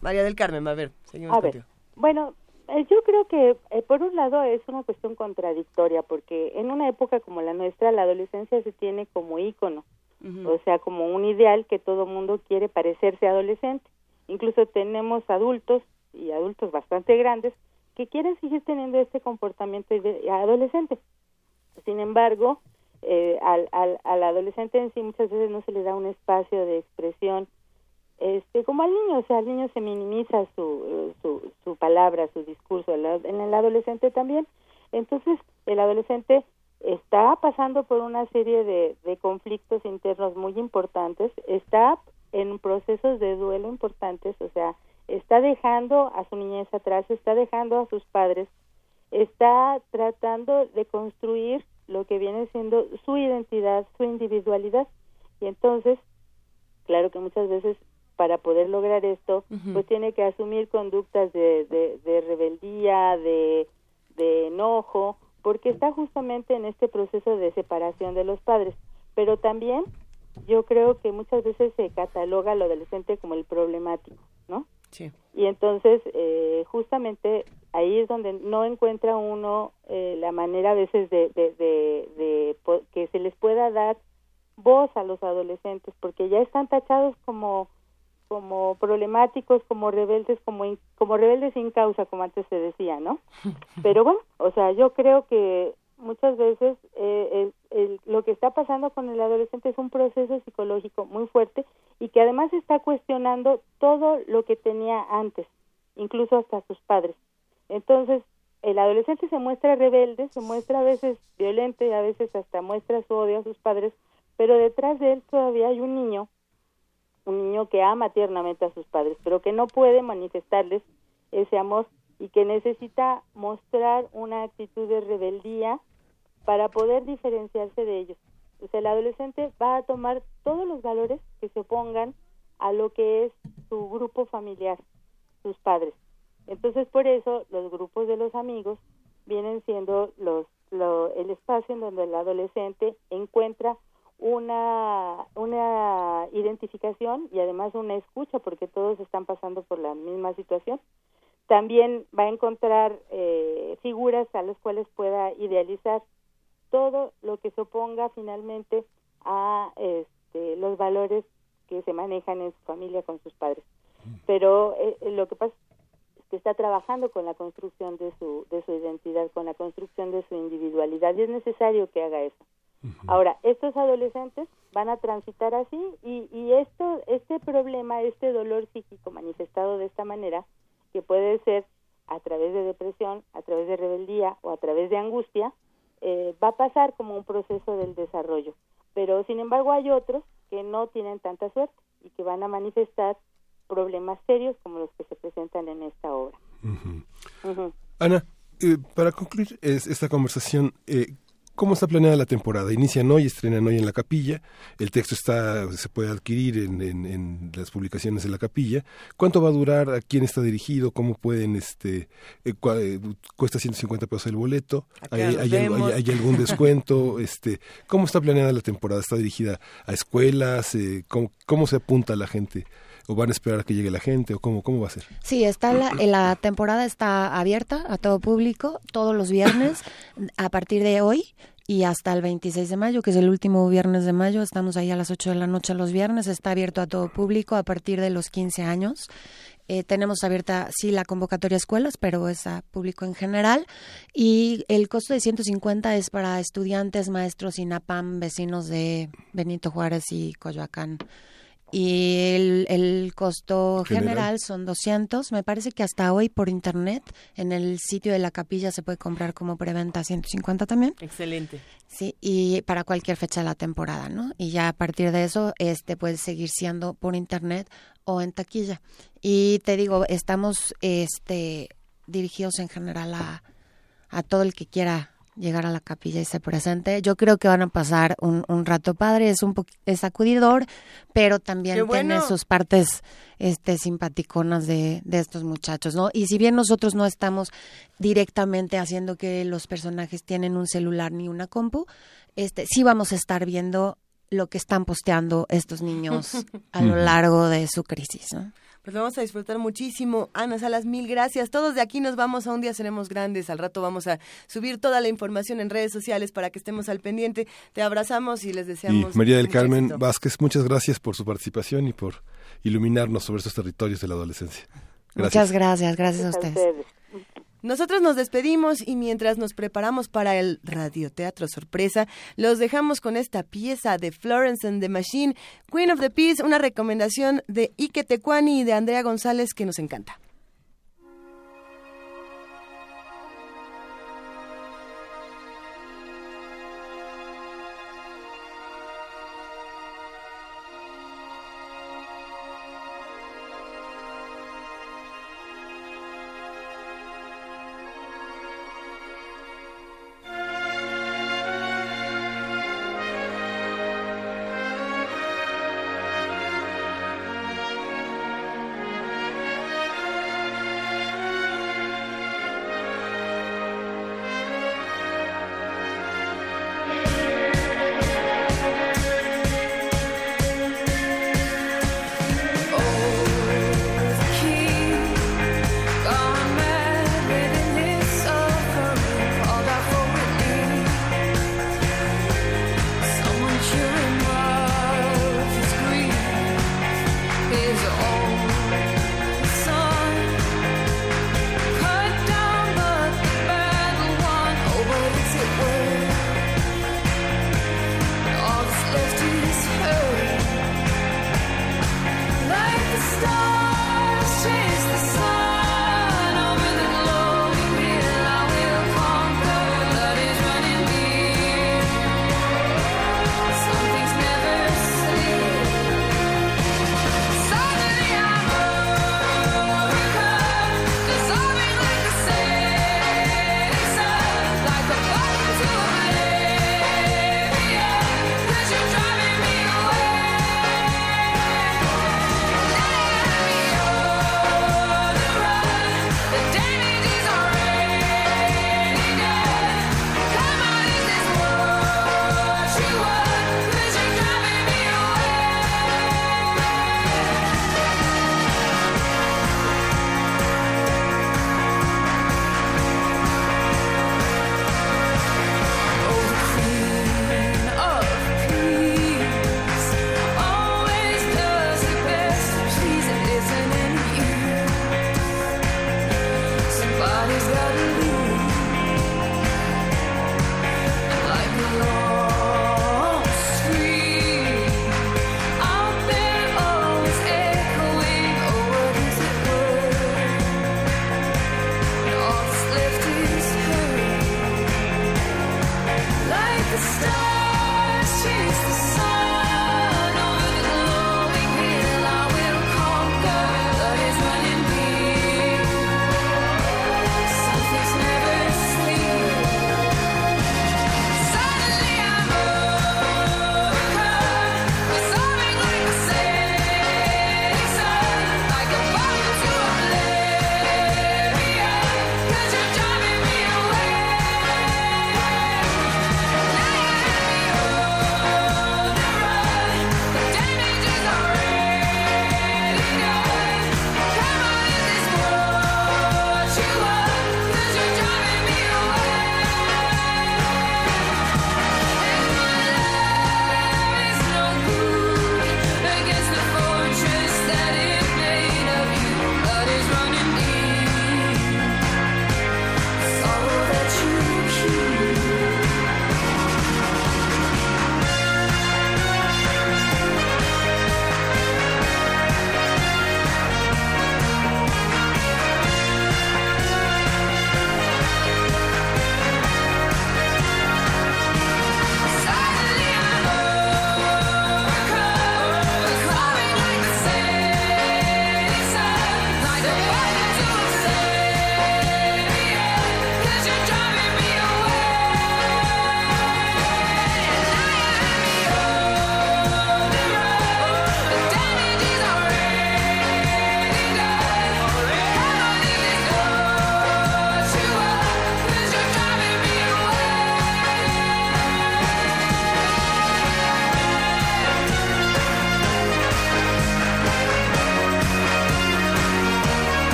María del Carmen, a ver, seguimos A ver, contigo. bueno, yo creo que eh, por un lado es una cuestión contradictoria porque en una época como la nuestra la adolescencia se tiene como ícono, o sea, como un ideal que todo mundo quiere parecerse adolescente. Incluso tenemos adultos y adultos bastante grandes que quieren seguir teniendo este comportamiento adolescente. Sin embargo, eh, al, al, al adolescente en sí muchas veces no se le da un espacio de expresión este como al niño, o sea, al niño se minimiza su, su, su palabra, su discurso, en el adolescente también. Entonces, el adolescente está pasando por una serie de, de conflictos internos muy importantes, está en procesos de duelo importantes, o sea, está dejando a su niñez atrás, está dejando a sus padres, está tratando de construir lo que viene siendo su identidad, su individualidad. Y entonces, claro que muchas veces para poder lograr esto, pues tiene que asumir conductas de, de, de rebeldía, de, de enojo, porque está justamente en este proceso de separación de los padres. Pero también yo creo que muchas veces se cataloga al adolescente como el problemático, ¿no? Sí. Y entonces, eh, justamente ahí es donde no encuentra uno eh, la manera a veces de, de, de, que se les pueda dar voz a los adolescentes, porque ya están tachados como como problemáticos, como rebeldes, como in- como rebeldes sin causa, como antes se decía, ¿no? Pero bueno, o sea, yo creo que muchas veces eh, el- el- lo que está pasando con el adolescente es un proceso psicológico muy fuerte y que además está cuestionando todo lo que tenía antes, incluso hasta sus padres. Entonces, el adolescente se muestra rebelde, se muestra a veces violento y a veces hasta muestra su odio a sus padres, pero detrás de él todavía hay un niño, un niño que ama tiernamente a sus padres, pero que no puede manifestarles ese amor y que necesita mostrar una actitud de rebeldía para poder diferenciarse de ellos. O sea, el adolescente va a tomar todos los valores que se opongan a lo que es su grupo familiar, sus padres. Entonces, por eso los grupos de los amigos vienen siendo los lo- el espacio en donde el adolescente encuentra una una identificación y además una escucha porque todos están pasando por la misma situación. También va a encontrar eh, figuras a las cuales pueda idealizar todo lo que se oponga finalmente a este, los valores que se manejan en su familia con sus padres. Pero eh, eh, lo que pasa es que está trabajando con la construcción de su de su identidad con la construcción de su individualidad y es necesario que haga eso Ahora, estos adolescentes van a transitar así y, y esto, este problema, este dolor psíquico manifestado de esta manera, que puede ser a través de depresión, a través de rebeldía o a través de angustia, eh, va a pasar como un proceso del desarrollo. Pero, sin embargo, hay otros que no tienen tanta suerte y que van a manifestar problemas serios como los que se presentan en esta obra. Ana, eh, para concluir es- esta conversación, eh, ¿cómo está planeada la temporada? Inician hoy, estrenan hoy en la capilla, el texto está se puede adquirir en, en- en las publicaciones de la capilla. ¿Cuánto va a durar? ¿A quién está dirigido? ¿Cómo pueden? este eh, cua- eh, Cuesta 150 pesos el boleto. ¿Hay, hay algo- hay- hay algún descuento? este ¿Cómo está planeada la temporada? ¿Está dirigida a escuelas? Eh, ¿cómo, ¿Cómo se apunta la gente? ¿O van a esperar a que llegue la gente? ¿O cómo, cómo va a ser? Sí, está la, eh, la temporada está abierta a todo público todos los viernes a partir de hoy y hasta el 26 de mayo, que es el último viernes de mayo. Estamos ahí a las 8 de la noche los viernes. Está abierto a todo público a partir de los 15 años. Eh, tenemos abierta, sí, la convocatoria a escuelas, pero es a público en general. Y el costo de 150 es para estudiantes, maestros, INAPAM, vecinos de Benito Juárez y Coyoacán. Y el, el costo General. general. son 200. Me parece que hasta hoy por internet en el sitio de la capilla se puede comprar como preventa 150 también. Excelente. Sí, y para cualquier fecha de la temporada, ¿no? Y ya a partir de eso, este puede seguir siendo por internet o en taquilla. Y te digo, estamos este dirigidos en general a, a todo el que quiera llegar a la capilla y se presente. Yo creo que van a pasar un, un rato padre, es un es sacudidor, pero también tiene sus partes este simpaticonas de, de estos muchachos, ¿no? Y si bien nosotros no estamos directamente haciendo que los personajes tienen un celular ni una compu, este sí vamos a estar viendo lo que están posteando estos niños a lo largo de su crisis, ¿no? Pues lo vamos a disfrutar muchísimo. Ana Salas, mil gracias. Todos de aquí nos vamos a un día seremos grandes. Al rato vamos a subir toda la información en redes sociales para que estemos al pendiente. Te abrazamos y les Y deseamos. María del Carmen éxito. Vázquez, muchas gracias por su participación y por iluminarnos sobre estos territorios de la adolescencia. Muchas gracias, gracias a ustedes. Nosotros nos despedimos y mientras nos preparamos para el radioteatro sorpresa, los dejamos con esta pieza de Florence and the Machine, Queen of the Peace, una recomendación de Ike Tecuani y de Andrea González que nos encanta.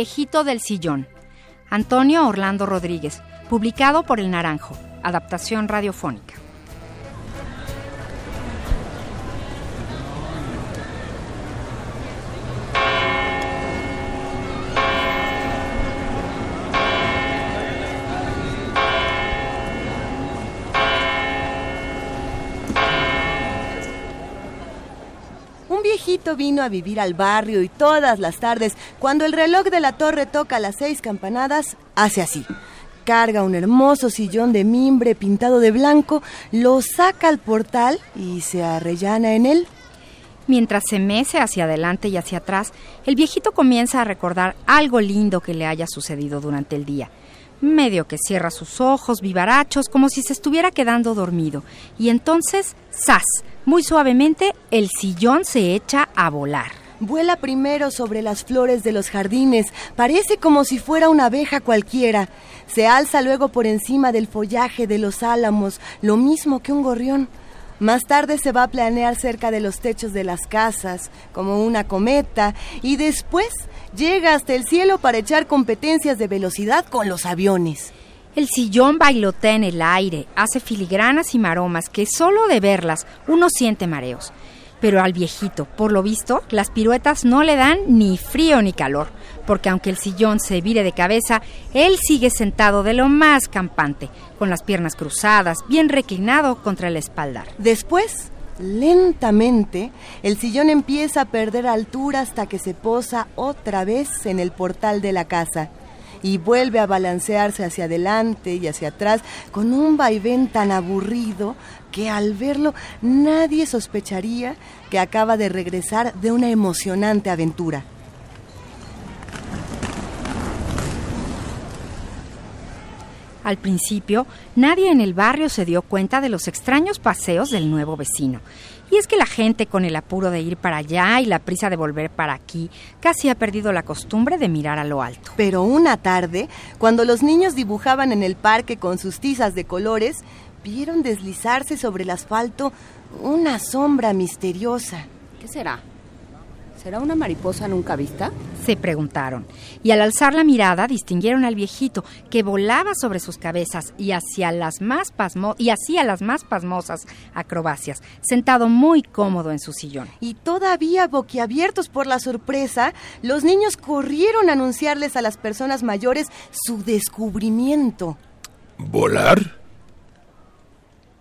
Viejito del sillón. Antonio Orlando Rodríguez, publicado por El Naranjo, adaptación radiofónica. Vino a vivir al barrio y todas las tardes, cuando el reloj de la torre toca las seis campanadas, hace así. Carga un hermoso sillón de mimbre pintado de blanco, lo saca al portal y se arrellana en él. Mientras se mece hacia adelante y hacia atrás, el viejito comienza a recordar algo lindo que le haya sucedido durante el día. Medio que cierra sus ojos vivarachos como si se estuviera quedando dormido. Y entonces, ¡zas! Muy suavemente, el sillón se echa a volar. Vuela primero sobre las flores de los jardines, parece como si fuera una abeja cualquiera. Se alza luego por encima del follaje de los álamos, lo mismo que un gorrión. Más tarde se va a planear cerca de los techos de las casas, como una cometa, y después llega hasta el cielo para echar competencias de velocidad con los aviones. El sillón bailotea en el aire, hace filigranas y maromas que solo de verlas uno siente mareos. Pero al viejito, por lo visto, las piruetas no le dan ni frío ni calor, porque aunque el sillón se vire de cabeza, él sigue sentado de lo más campante, con las piernas cruzadas, bien reclinado contra el espaldar. Después, lentamente, el sillón empieza a perder altura hasta que se posa otra vez en el portal de la casa y vuelve a balancearse hacia adelante y hacia atrás con un vaivén tan aburrido que al verlo nadie sospecharía que acaba de regresar de una emocionante aventura. Al principio, nadie en el barrio se dio cuenta de los extraños paseos del nuevo vecino. Y es que la gente con el apuro de ir para allá y la prisa de volver para aquí casi ha perdido la costumbre de mirar a lo alto. Pero una tarde, cuando los niños dibujaban en el parque con sus tizas de colores, vieron deslizarse sobre el asfalto una sombra misteriosa. ¿Qué será? ¿Será una mariposa nunca vista? Se preguntaron, y al alzar la mirada distinguieron al viejito que volaba sobre sus cabezas y hacia las más pasmo y hacía las más pasmosas acrobacias, sentado muy cómodo en su sillón. Y todavía boquiabiertos por la sorpresa, los niños corrieron a anunciarles a las personas mayores su descubrimiento. ¿Volar?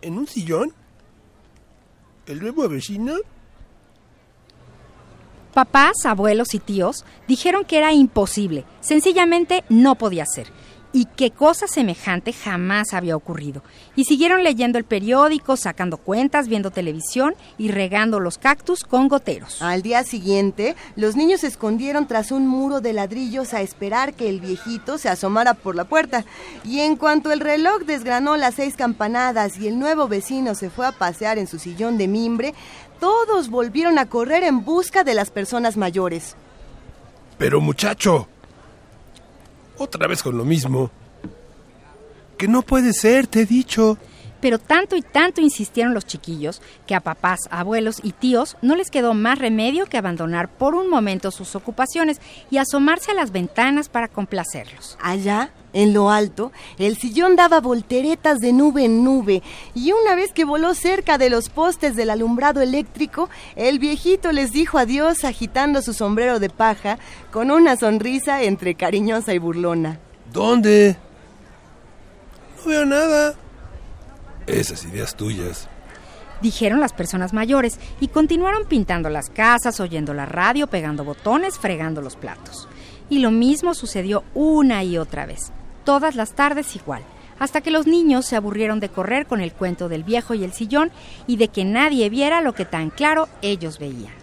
¿En un sillón? ¿El nuevo vecino? Papás, abuelos y tíos dijeron que era imposible, sencillamente no podía ser, y que cosa semejante jamás había ocurrido. Y siguieron leyendo el periódico, sacando cuentas, viendo televisión y regando los cactus con goteros. Al día siguiente, los niños se escondieron tras un muro de ladrillos a esperar que el viejito se asomara por la puerta. Y en cuanto el reloj desgranó las seis campanadas y el nuevo vecino se fue a pasear en su sillón de mimbre, todos volvieron a correr en busca de las personas mayores. Pero muchacho, otra vez con lo mismo. Que no puede ser, te he dicho. Pero tanto y tanto insistieron los chiquillos que a papás, abuelos y tíos no les quedó más remedio que abandonar por un momento sus ocupaciones y asomarse a las ventanas para complacerlos. Allá, en lo alto, el sillón daba volteretas de nube en nube y una vez que voló cerca de los postes del alumbrado eléctrico, el viejito les dijo adiós agitando su sombrero de paja con una sonrisa entre cariñosa y burlona. ¿Dónde? No veo nada. Esas ideas tuyas. Dijeron las personas mayores y continuaron pintando las casas, oyendo la radio, pegando botones, fregando los platos. Y lo mismo sucedió una y otra vez, todas las tardes igual, hasta que los niños se aburrieron de correr con el cuento del viejo y el sillón y de que nadie viera lo que tan claro ellos veían.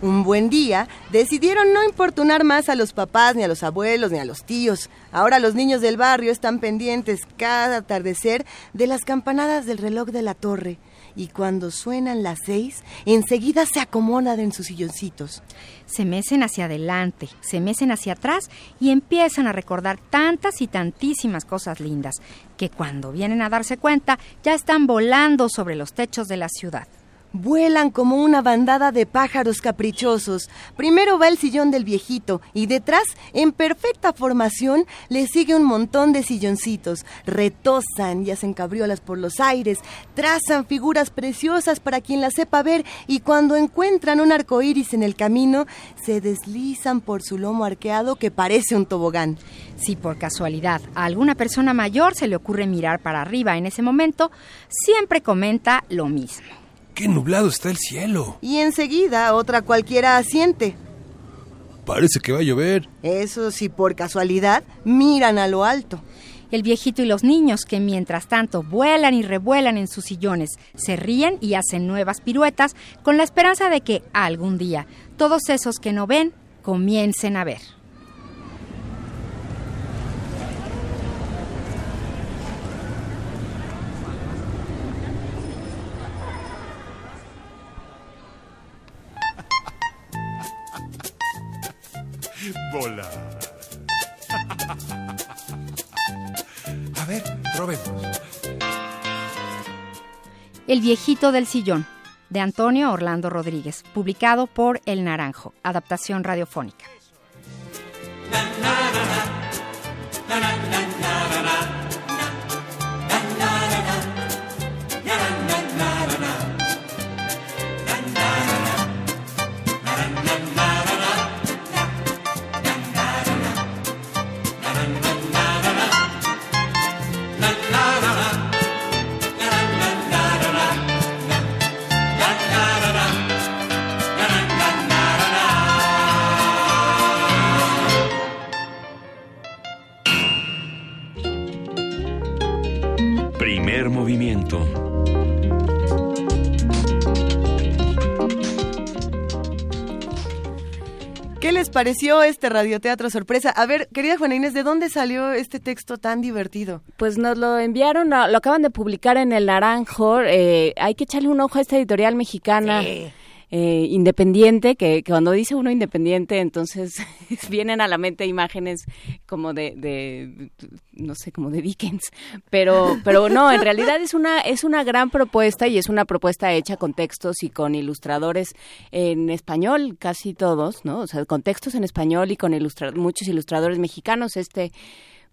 Un buen día decidieron no importunar más a los papás, ni a los abuelos, ni a los tíos. Ahora los niños del barrio están pendientes cada atardecer de las campanadas del reloj de la torre. Y cuando suenan las seis, enseguida se acomodan en sus silloncitos. Se mecen hacia adelante, se mecen hacia atrás y empiezan a recordar tantas y tantísimas cosas lindas que cuando vienen a darse cuenta ya están volando sobre los techos de la ciudad. Vuelan como una bandada de pájaros caprichosos. Primero va el sillón del viejito y detrás, en perfecta formación, le sigue un montón de silloncitos. Retosan y hacen cabriolas por los aires, trazan figuras preciosas para quien las sepa ver y cuando encuentran un arco iris en el camino, se deslizan por su lomo arqueado que parece un tobogán. Si por casualidad a alguna persona mayor se le ocurre mirar para arriba en ese momento, siempre comenta lo mismo. ¡Qué nublado está el cielo! Y enseguida otra cualquiera asiente. Parece que va a llover. Eso si por casualidad miran a lo alto. El viejito y los niños que mientras tanto vuelan y revuelan en sus sillones, se ríen y hacen nuevas piruetas con la esperanza de que algún día todos esos que no ven comiencen a ver. Volar. A ver, probemos. El viejito del sillón, de Antonio Orlando Rodríguez, publicado por El Naranjo, adaptación radiofónica. ¿Qué les pareció este radioteatro sorpresa? A ver, querida Juana Inés, ¿de dónde salió este texto tan divertido? Pues nos lo enviaron, lo acaban de publicar en El Naranjo. eh, hay que echarle un ojo a esta editorial mexicana. Eh, independiente, que, cuando dice uno independiente, entonces vienen a la mente imágenes como de, de, no sé, como de Dickens, pero, pero no, en realidad es una, es una gran propuesta y es una propuesta hecha con textos y con ilustradores en español, casi todos, ¿no? O sea, con textos en español y con ilustra muchos ilustradores mexicanos. Este,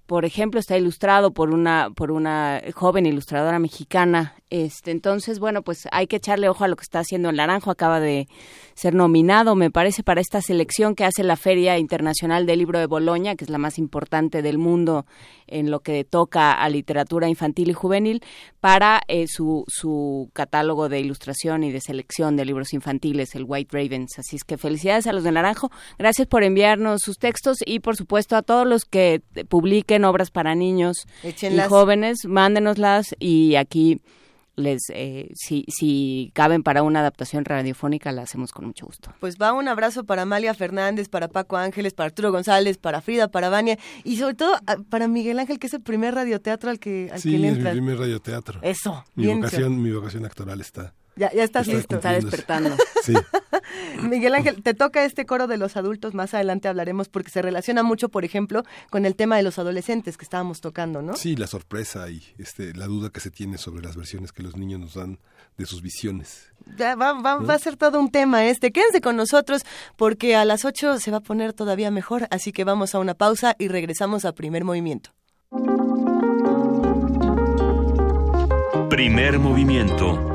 por ejemplo, está ilustrado por una por una joven ilustradora mexicana. Este, entonces, bueno, pues hay que echarle ojo a lo que está haciendo el Naranjo. Acaba de ser nominado, me parece, para esta selección que hace la Feria Internacional del Libro de Boloña, que es la más importante del mundo en lo que toca a literatura infantil y juvenil, para eh, su, su catálogo de ilustración y de selección de libros infantiles, el White Ravens. Así es que felicidades a los de Naranjo. Gracias por enviarnos sus textos y, por supuesto, a todos los que publiquen obras para niños Échenlas. y jóvenes, mándenoslas y aquí les eh, si, si caben para una adaptación radiofónica la hacemos con mucho gusto. Pues va un abrazo para Amalia Fernández, para Paco Ángeles, para Arturo González, para Frida, para Vania y sobre todo a- para Miguel Ángel, que es el primer radioteatro al que, al que Sí, le es mi entra. primer radioteatro. Eso, Mi bien vocación, mi vocación actoral está. Ya, ya estás está listo. cumpliéndose. Sí. Miguel Ángel, te toca este coro de los adultos, más adelante hablaremos porque se relaciona mucho, por ejemplo, con el tema de los adolescentes que estábamos tocando, ¿no? Sí, la sorpresa y este, la duda que se tiene sobre las versiones que los niños nos dan de sus visiones. Ya va, va- va a ser todo un tema este. Quédense con nosotros porque a las 8 se va a poner todavía mejor, así que vamos a una pausa y regresamos a primer movimiento. Primer movimiento.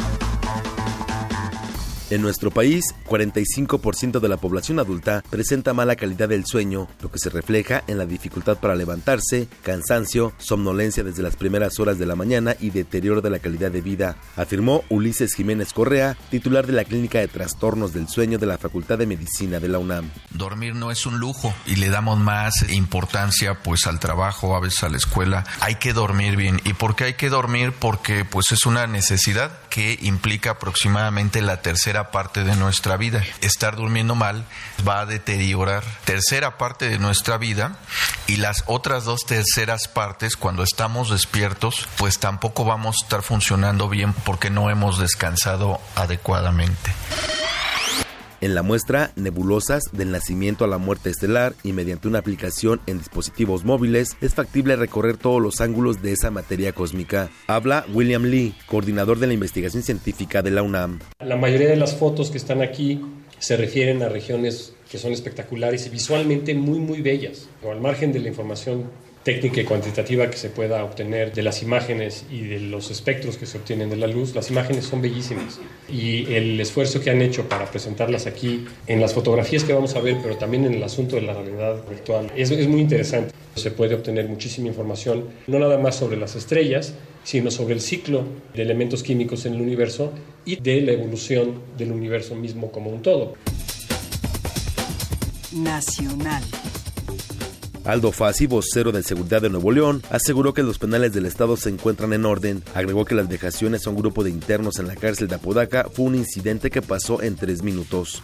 En nuestro país, 45% de la población adulta presenta mala calidad del sueño, lo que se refleja en la dificultad para levantarse, cansancio, somnolencia desde las primeras horas de la mañana y deterioro de la calidad de vida, afirmó Ulises Jiménez Correa, titular de la Clínica de Trastornos del Sueño de la Facultad de Medicina de la UNAM. Dormir no es un lujo y le damos más importancia pues al trabajo, a veces a la escuela. Hay que dormir bien. ¿Y por qué hay que dormir? Porque pues es una necesidad que implica aproximadamente la tercera parte de nuestra vida. Estar durmiendo mal va a deteriorar tercera parte de nuestra vida y las otras dos terceras partes cuando estamos despiertos pues tampoco vamos a estar funcionando bien porque no hemos descansado adecuadamente. En la muestra Nebulosas del nacimiento a la muerte estelar y mediante una aplicación en dispositivos móviles es factible recorrer todos los ángulos de esa materia cósmica. Habla William Lee, coordinador de la investigación científica de la UNAM. La mayoría de las fotos que están aquí se refieren a regiones que son espectaculares y visualmente muy muy bellas, o al margen de la información técnica y cuantitativa que se pueda obtener de las imágenes y de los espectros que se obtienen de la luz, las imágenes son bellísimas. Y el esfuerzo que han hecho para presentarlas aquí en las fotografías que vamos a ver, pero también en el asunto de la realidad virtual, es, es muy interesante. Se puede obtener muchísima información, no nada más sobre las estrellas, sino sobre el ciclo de elementos químicos en el universo y de la evolución del universo mismo como un todo. Nacional. Aldo Fassi, vocero de Seguridad de Nuevo León, aseguró que los penales del Estado se encuentran en orden. Agregó que las vejaciones a un grupo de internos en la cárcel de Apodaca fue un incidente que pasó en tres minutos.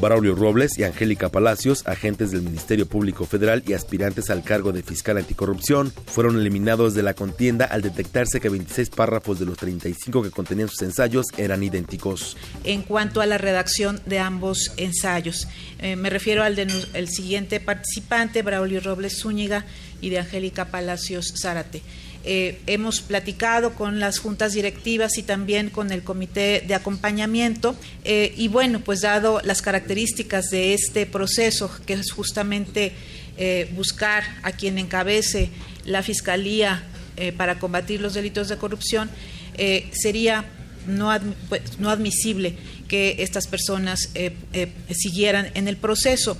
Braulio Robles y Angélica Palacios, agentes del Ministerio Público Federal y aspirantes al cargo de fiscal anticorrupción, fueron eliminados de la contienda al detectarse que 26 párrafos de los 35 que contenían sus ensayos eran idénticos. En cuanto a la redacción de ambos ensayos, eh, me refiero al siguiente participante, Braulio Robles Zúñiga, y de Angélica Palacios Zárate. Eh, hemos platicado con las juntas directivas y también con el comité de acompañamiento eh, y bueno, pues dado las características de este proceso, que es justamente eh, buscar a quien encabece la Fiscalía para combatir los delitos de corrupción, sería no, pues, no, admisible que estas personas siguieran en el proceso.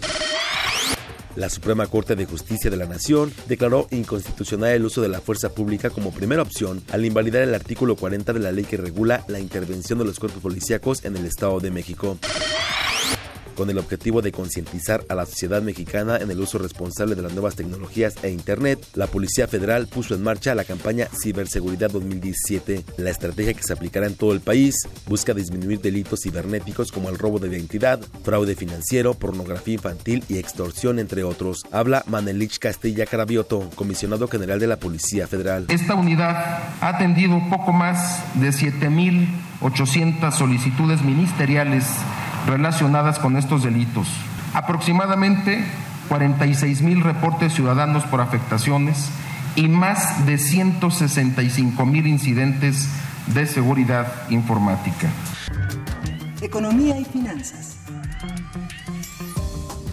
La Suprema Corte de Justicia de la Nación declaró inconstitucional el uso de la fuerza pública como primera opción al invalidar el artículo 40 de la ley que regula la intervención de los cuerpos policíacos en el Estado de México con el objetivo de concientizar a la sociedad mexicana en el uso responsable de las nuevas tecnologías e Internet, la Policía Federal puso en marcha la campaña Ciberseguridad 2017. La estrategia que se aplicará en todo el país busca disminuir delitos cibernéticos como el robo de identidad, fraude financiero, pornografía infantil y extorsión, entre otros. Habla Manelich Castilla Carabioto, comisionado general de la Policía Federal. Esta unidad ha atendido poco más de 7.800 solicitudes ministeriales relacionadas con estos delitos. Aproximadamente 46 mil reportes ciudadanos por afectaciones y más de 165 mil incidentes de seguridad informática. Economía y finanzas.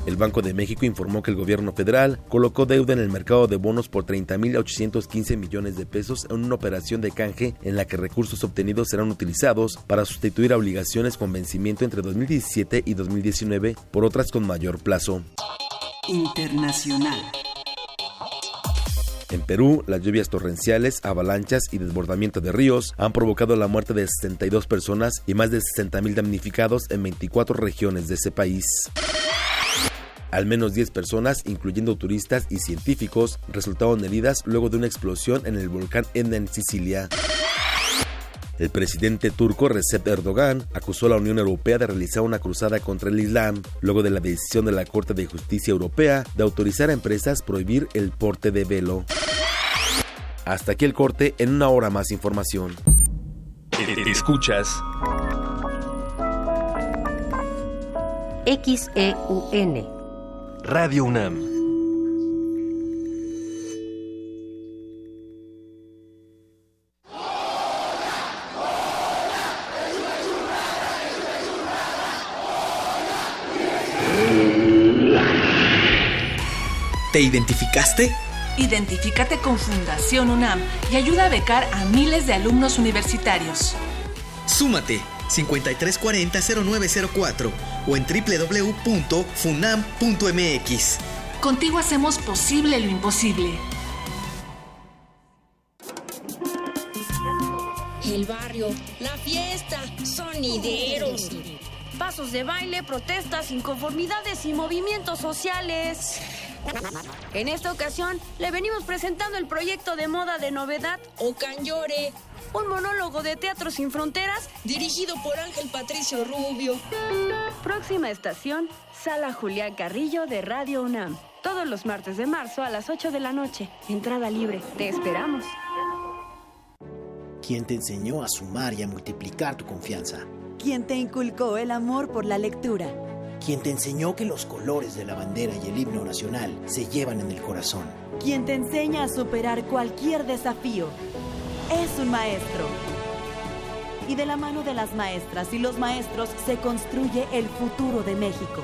El Banco de México informó que el gobierno federal colocó deuda en el mercado de bonos por 30.815 millones de pesos en una operación de canje en la que recursos obtenidos serán utilizados para sustituir obligaciones con vencimiento entre 2017 y 2019 por otras con mayor plazo. Internacional. En Perú, las lluvias torrenciales, avalanchas y desbordamiento de ríos han provocado la muerte de 62 personas y más de 60.000 damnificados en 24 regiones de ese país. Al menos 10 personas, incluyendo turistas y científicos, resultaron heridas luego de una explosión en el volcán Etna en Sicilia. El presidente turco Recep Erdogan acusó a la Unión Europea de realizar una cruzada contra el Islam, luego de la decisión de la Corte de Justicia Europea de autorizar a empresas prohibir el porte de velo. Hasta aquí el corte, en una hora más información. Escuchas XEUN Radio UNAM. ¿Te identificaste? Identifícate con Fundación UNAM y ayuda a becar a miles de alumnos universitarios. Súmate 5340-0904 o en www.funam.mx. Contigo hacemos posible lo imposible. El barrio, la fiesta, sonideros. Pasos de baile, protestas, inconformidades y movimientos sociales. En esta ocasión le venimos presentando el proyecto de moda de novedad Ocanyore, un monólogo de teatro sin fronteras dirigido por Ángel Patricio Rubio. Próxima estación, Sala Julián Carrillo de Radio UNAM. Todos los martes de marzo a las 8 de la noche. Entrada libre. Te esperamos. ¿Quién te enseñó a sumar y a multiplicar tu confianza? ¿Quién te inculcó el amor por la lectura? ¿Quién te enseñó que los colores de la bandera y el himno nacional se llevan en el corazón? ¿Quién te enseña a superar cualquier desafío? Es un maestro. Y de la mano de las maestras y los maestros se construye el futuro de México.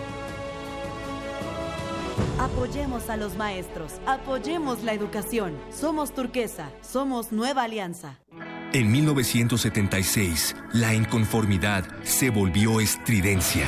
Apoyemos a los maestros, apoyemos la educación. Somos turquesa, somos nueva alianza. En 1976, la inconformidad se volvió estridencia.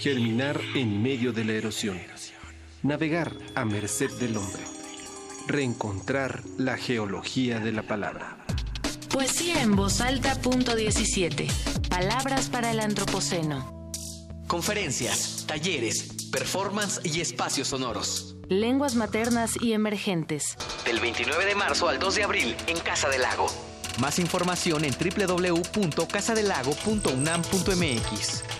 Germinar en medio de la erosión. Navegar a merced del hombre. Reencontrar la geología de la palabra. Poesía en voz alta, punto 17. Palabras para el antropoceno. Conferencias, talleres, performance y espacios sonoros. Lenguas maternas y emergentes. Del 29 de marzo al 2 de abril en Casa del Lago. Más información en www.casadelago.unam.mx.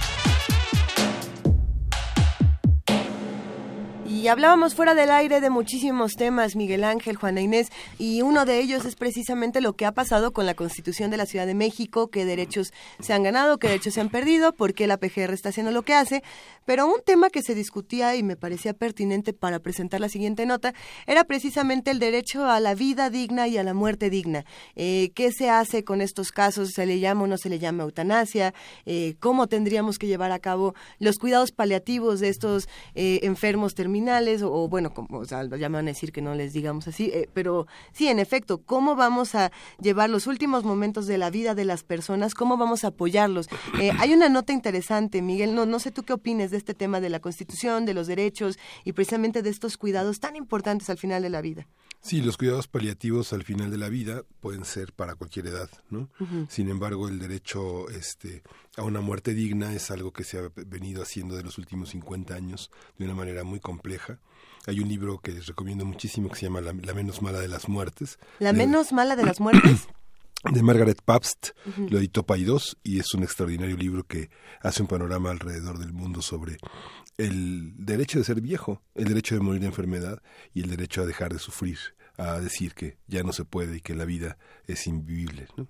Y hablábamos fuera del aire de muchísimos temas, Miguel Ángel, Juana Inés, y uno de ellos es precisamente lo que ha pasado con la Constitución de la Ciudad de México, qué derechos se han ganado, qué derechos se han perdido, por qué la PGR está haciendo lo que hace. Pero un tema que se discutía y me parecía pertinente para presentar la siguiente nota era precisamente el derecho a la vida digna y a la muerte digna. Eh, ¿Qué se hace con estos casos? ¿Se le llama o no se le llama eutanasia? Eh, ¿Cómo tendríamos que llevar a cabo los cuidados paliativos de estos eh, enfermos terminales? O, o bueno, como o sea, ya me van a decir que no les digamos así, eh, pero sí, en efecto, ¿cómo vamos a llevar los últimos momentos de la vida de las personas? ¿Cómo vamos a apoyarlos? Eh, hay una nota interesante, Miguel, no, no sé tú qué opines de este tema de la Constitución, de los derechos y precisamente de estos cuidados tan importantes al final de la vida. Sí, los cuidados paliativos al final de la vida pueden ser para cualquier edad, ¿no? Sin embargo, el derecho este, a una muerte digna es algo que se ha venido haciendo de los últimos 50 años de una manera muy compleja. Hay un libro que les recomiendo muchísimo que se llama La, La menos mala de las muertes. La de- menos mala de las muertes. de Margaret Pabst, lo editó Paidós y es un extraordinario libro que hace un panorama alrededor del mundo sobre el derecho de ser viejo, el derecho de morir de enfermedad y el derecho a dejar de sufrir, a decir que ya no se puede y que la vida es invivible. ¿no?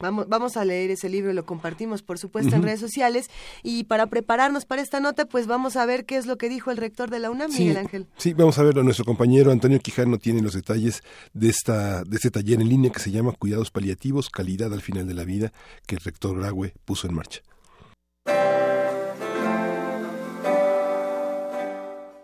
Vamos, vamos a leer ese libro, lo compartimos por supuesto en redes sociales y para prepararnos para esta nota pues vamos a ver qué es lo que dijo el rector de la UNAM, Miguel Ángel. sí, vamos a verlo. Nuestro compañero Antonio Quijano tiene los detalles de esta de este taller en línea que se llama Cuidados paliativos, calidad al final de la vida, que el rector Graue puso en marcha.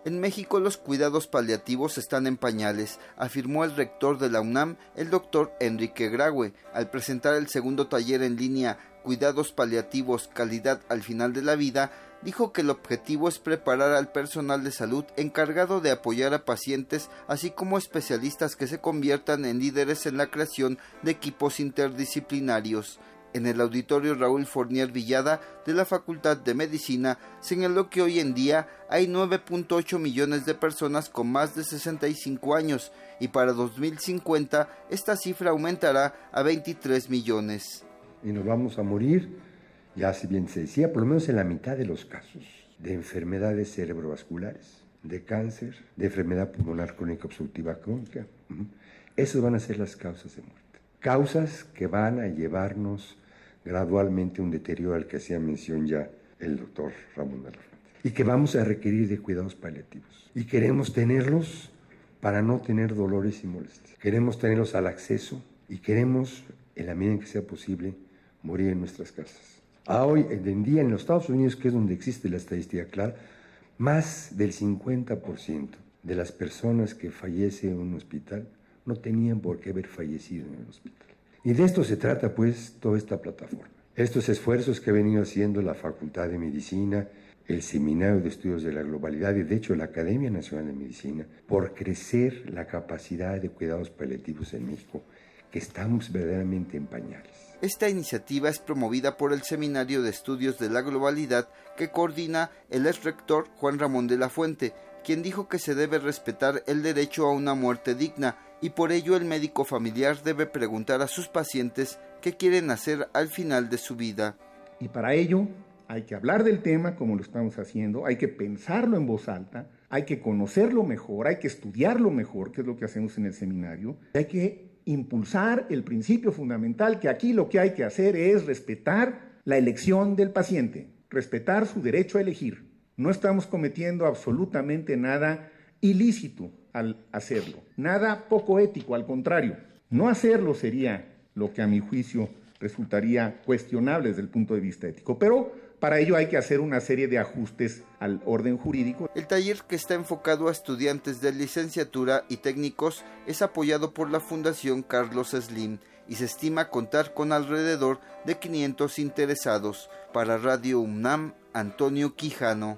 En México los cuidados paliativos están en pañales, afirmó el rector de la UNAM, el doctor Enrique Graue, al presentar el segundo taller en línea Cuidados paliativos, calidad al final de la vida, dijo que el objetivo es preparar al personal de salud encargado de apoyar a pacientes, así como especialistas que se conviertan en líderes en la creación de equipos interdisciplinarios. En el auditorio Raúl Fournier Villada de la Facultad de Medicina señaló que hoy en día hay 9.8 millones de personas con más de 65 años y para 2050 esta cifra aumentará a 23 millones. y nos vamos a morir, ya si bien se decía, por lo menos en la mitad de los casos, de enfermedades cerebrovasculares, de cáncer, de enfermedad pulmonar crónica obstructiva crónica. Esas van a ser las causas de muerte. Causas que van a llevarnos gradualmente un deterioro al que hacía mención ya el doctor Ramón de la Fuente. Y que vamos a requerir de cuidados paliativos. Y queremos tenerlos para no tener dolores y molestias. Queremos tenerlos al acceso y queremos, en la medida en que sea posible, morir en nuestras casas. A hoy en día en los Estados Unidos, que es donde existe la estadística clara, más del 50% de las personas que fallecen en un hospital no tenían por qué haber fallecido en el hospital. Y de esto se trata pues toda esta plataforma. Estos esfuerzos que ha venido haciendo la Facultad de Medicina, el Seminario de Estudios de la Globalidad y de hecho la Academia Nacional de Medicina, por crecer la capacidad de cuidados paliativos en México, que estamos verdaderamente en pañales. Esta iniciativa es promovida por el Seminario de Estudios de la Globalidad que coordina el ex rector Juan Ramón de la Fuente, quien dijo que se debe respetar el derecho a una muerte digna y por ello el médico familiar debe preguntar a sus pacientes qué quieren hacer al final de su vida. Y para ello hay que hablar del tema como lo estamos haciendo, hay que pensarlo en voz alta, hay que conocerlo mejor, hay que estudiarlo mejor, que es lo que hacemos en el seminario, hay que impulsar el principio fundamental que aquí lo que hay que hacer es respetar la elección del paciente, respetar su derecho a elegir. No estamos cometiendo absolutamente nada ilícito al hacerlo, nada poco ético, al contrario. No hacerlo sería lo que a mi juicio resultaría cuestionable desde el punto de vista ético, pero para ello hay que hacer una serie de ajustes al orden jurídico. El taller que está enfocado a estudiantes de licenciatura y técnicos es apoyado por la Fundación Carlos Slim y se estima contar con alrededor de 500 interesados. Para Radio UNAM, Antonio Quijano.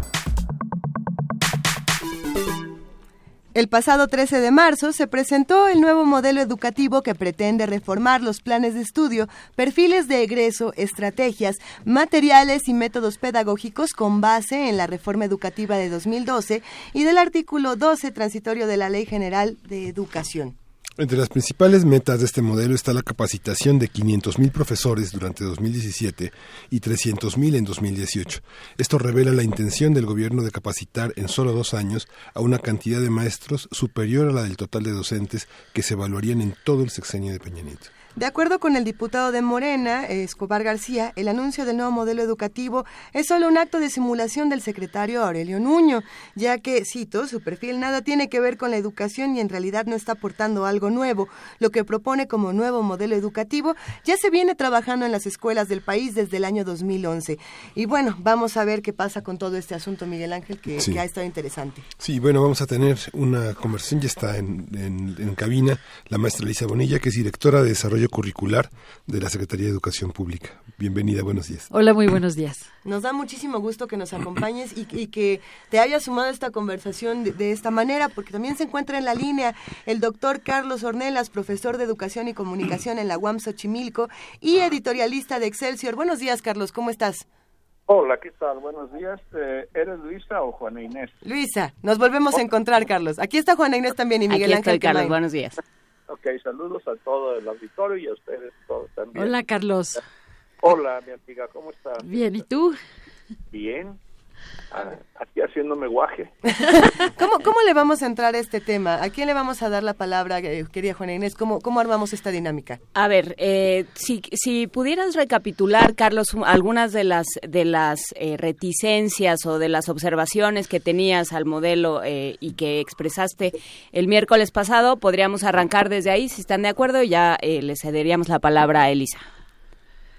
El pasado 13 de marzo se presentó el nuevo modelo educativo que pretende reformar los planes de estudio, perfiles de egreso, estrategias, materiales y métodos pedagógicos con base en la reforma educativa de 2012 y del artículo 12 transitorio de la Ley General de Educación. Entre las principales metas de este modelo está la capacitación de 500.000 profesores durante 2017 y 300.000 en 2018. Esto revela la intención del gobierno de capacitar en solo dos años a una cantidad de maestros superior a la del total de docentes que se evaluarían en todo el sexenio de Peña Nieto. De acuerdo con el diputado de Morena, Escobar García, el anuncio del nuevo modelo educativo es solo un acto de simulación del secretario Aurelio Nuño, ya que, cito, su perfil nada tiene que ver con la educación y en realidad no está aportando algo nuevo. Lo que propone como nuevo modelo educativo ya se viene trabajando en las escuelas del país desde el año 2011. Y bueno, vamos a ver qué pasa con todo este asunto, Miguel Ángel, que, ha estado interesante. Sí, bueno, vamos a tener una conversación, ya está en, en cabina la maestra Elisa Bonilla, que es directora de Desarrollo Curricular de la Secretaría de Educación Pública. Bienvenida, buenos días. Hola, muy buenos días. Nos da muchísimo gusto que nos acompañes y, que te hayas sumado a esta conversación de, esta manera, porque también se encuentra en la línea el doctor Carlos Ornelas, profesor de Educación y Comunicación en la UAM Xochimilco y editorialista de Excelsior. Buenos días, Carlos, ¿cómo estás? Hola, ¿qué tal? Buenos días. Eh, ¿Eres Luisa o Juana Inés? Luisa, nos volvemos a oh. encontrar, Carlos. Aquí está Juana Inés también y Miguel Aquí Ángel. Carlos, buenos días. Ok, saludos a todo el auditorio y a ustedes todos también. Hola, Carlos. Hola, mi amiga, ¿cómo estás? Bien, ¿y tú? Bien. Aquí haciéndome guaje. ¿Cómo, ¿Cómo le vamos a entrar a este tema? ¿A quién le vamos a dar la palabra, eh, querida Juana Inés? ¿Cómo, cómo armamos esta dinámica? A ver, eh, si, si pudieras recapitular, Carlos, algunas de las, de las eh, reticencias o de las observaciones que tenías al modelo y que expresaste el miércoles pasado, podríamos arrancar desde ahí, si están de acuerdo, y ya le cederíamos la palabra a Elisa.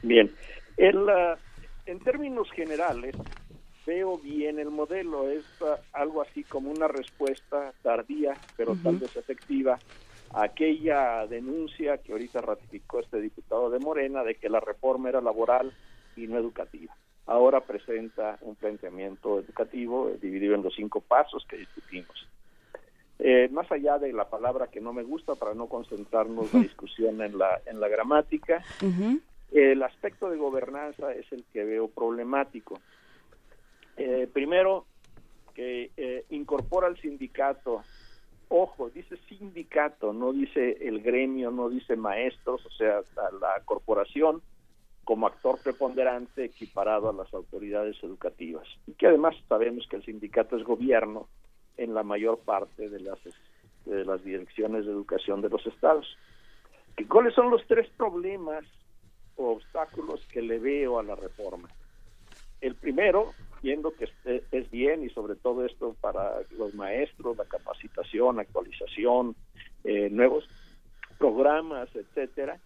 Bien. El, en términos generales, veo bien el modelo, es uh, algo así como una respuesta tardía, pero tal vez efectiva, a aquella denuncia que ahorita ratificó este diputado de Morena de que la reforma era laboral y no educativa. Ahora presenta un planteamiento educativo eh, dividido en los cinco pasos que discutimos. Eh, más allá de la palabra que no me gusta para no concentrarnos la discusión en la en la gramática, el aspecto de gobernanza es el que veo problemático. Eh, primero, que eh, incorpora al sindicato, ojo, dice sindicato, no dice el gremio, no dice maestros, o sea, a la corporación como actor preponderante equiparado a las autoridades educativas. Y que además sabemos que el sindicato es gobierno en la mayor parte de las, de las direcciones de educación de los estados. ¿Cuáles son los tres problemas o obstáculos que le veo a la reforma? El primero viendo que es bien y sobre todo esto para los maestros, la capacitación, actualización, eh, nuevos programas, etcétera,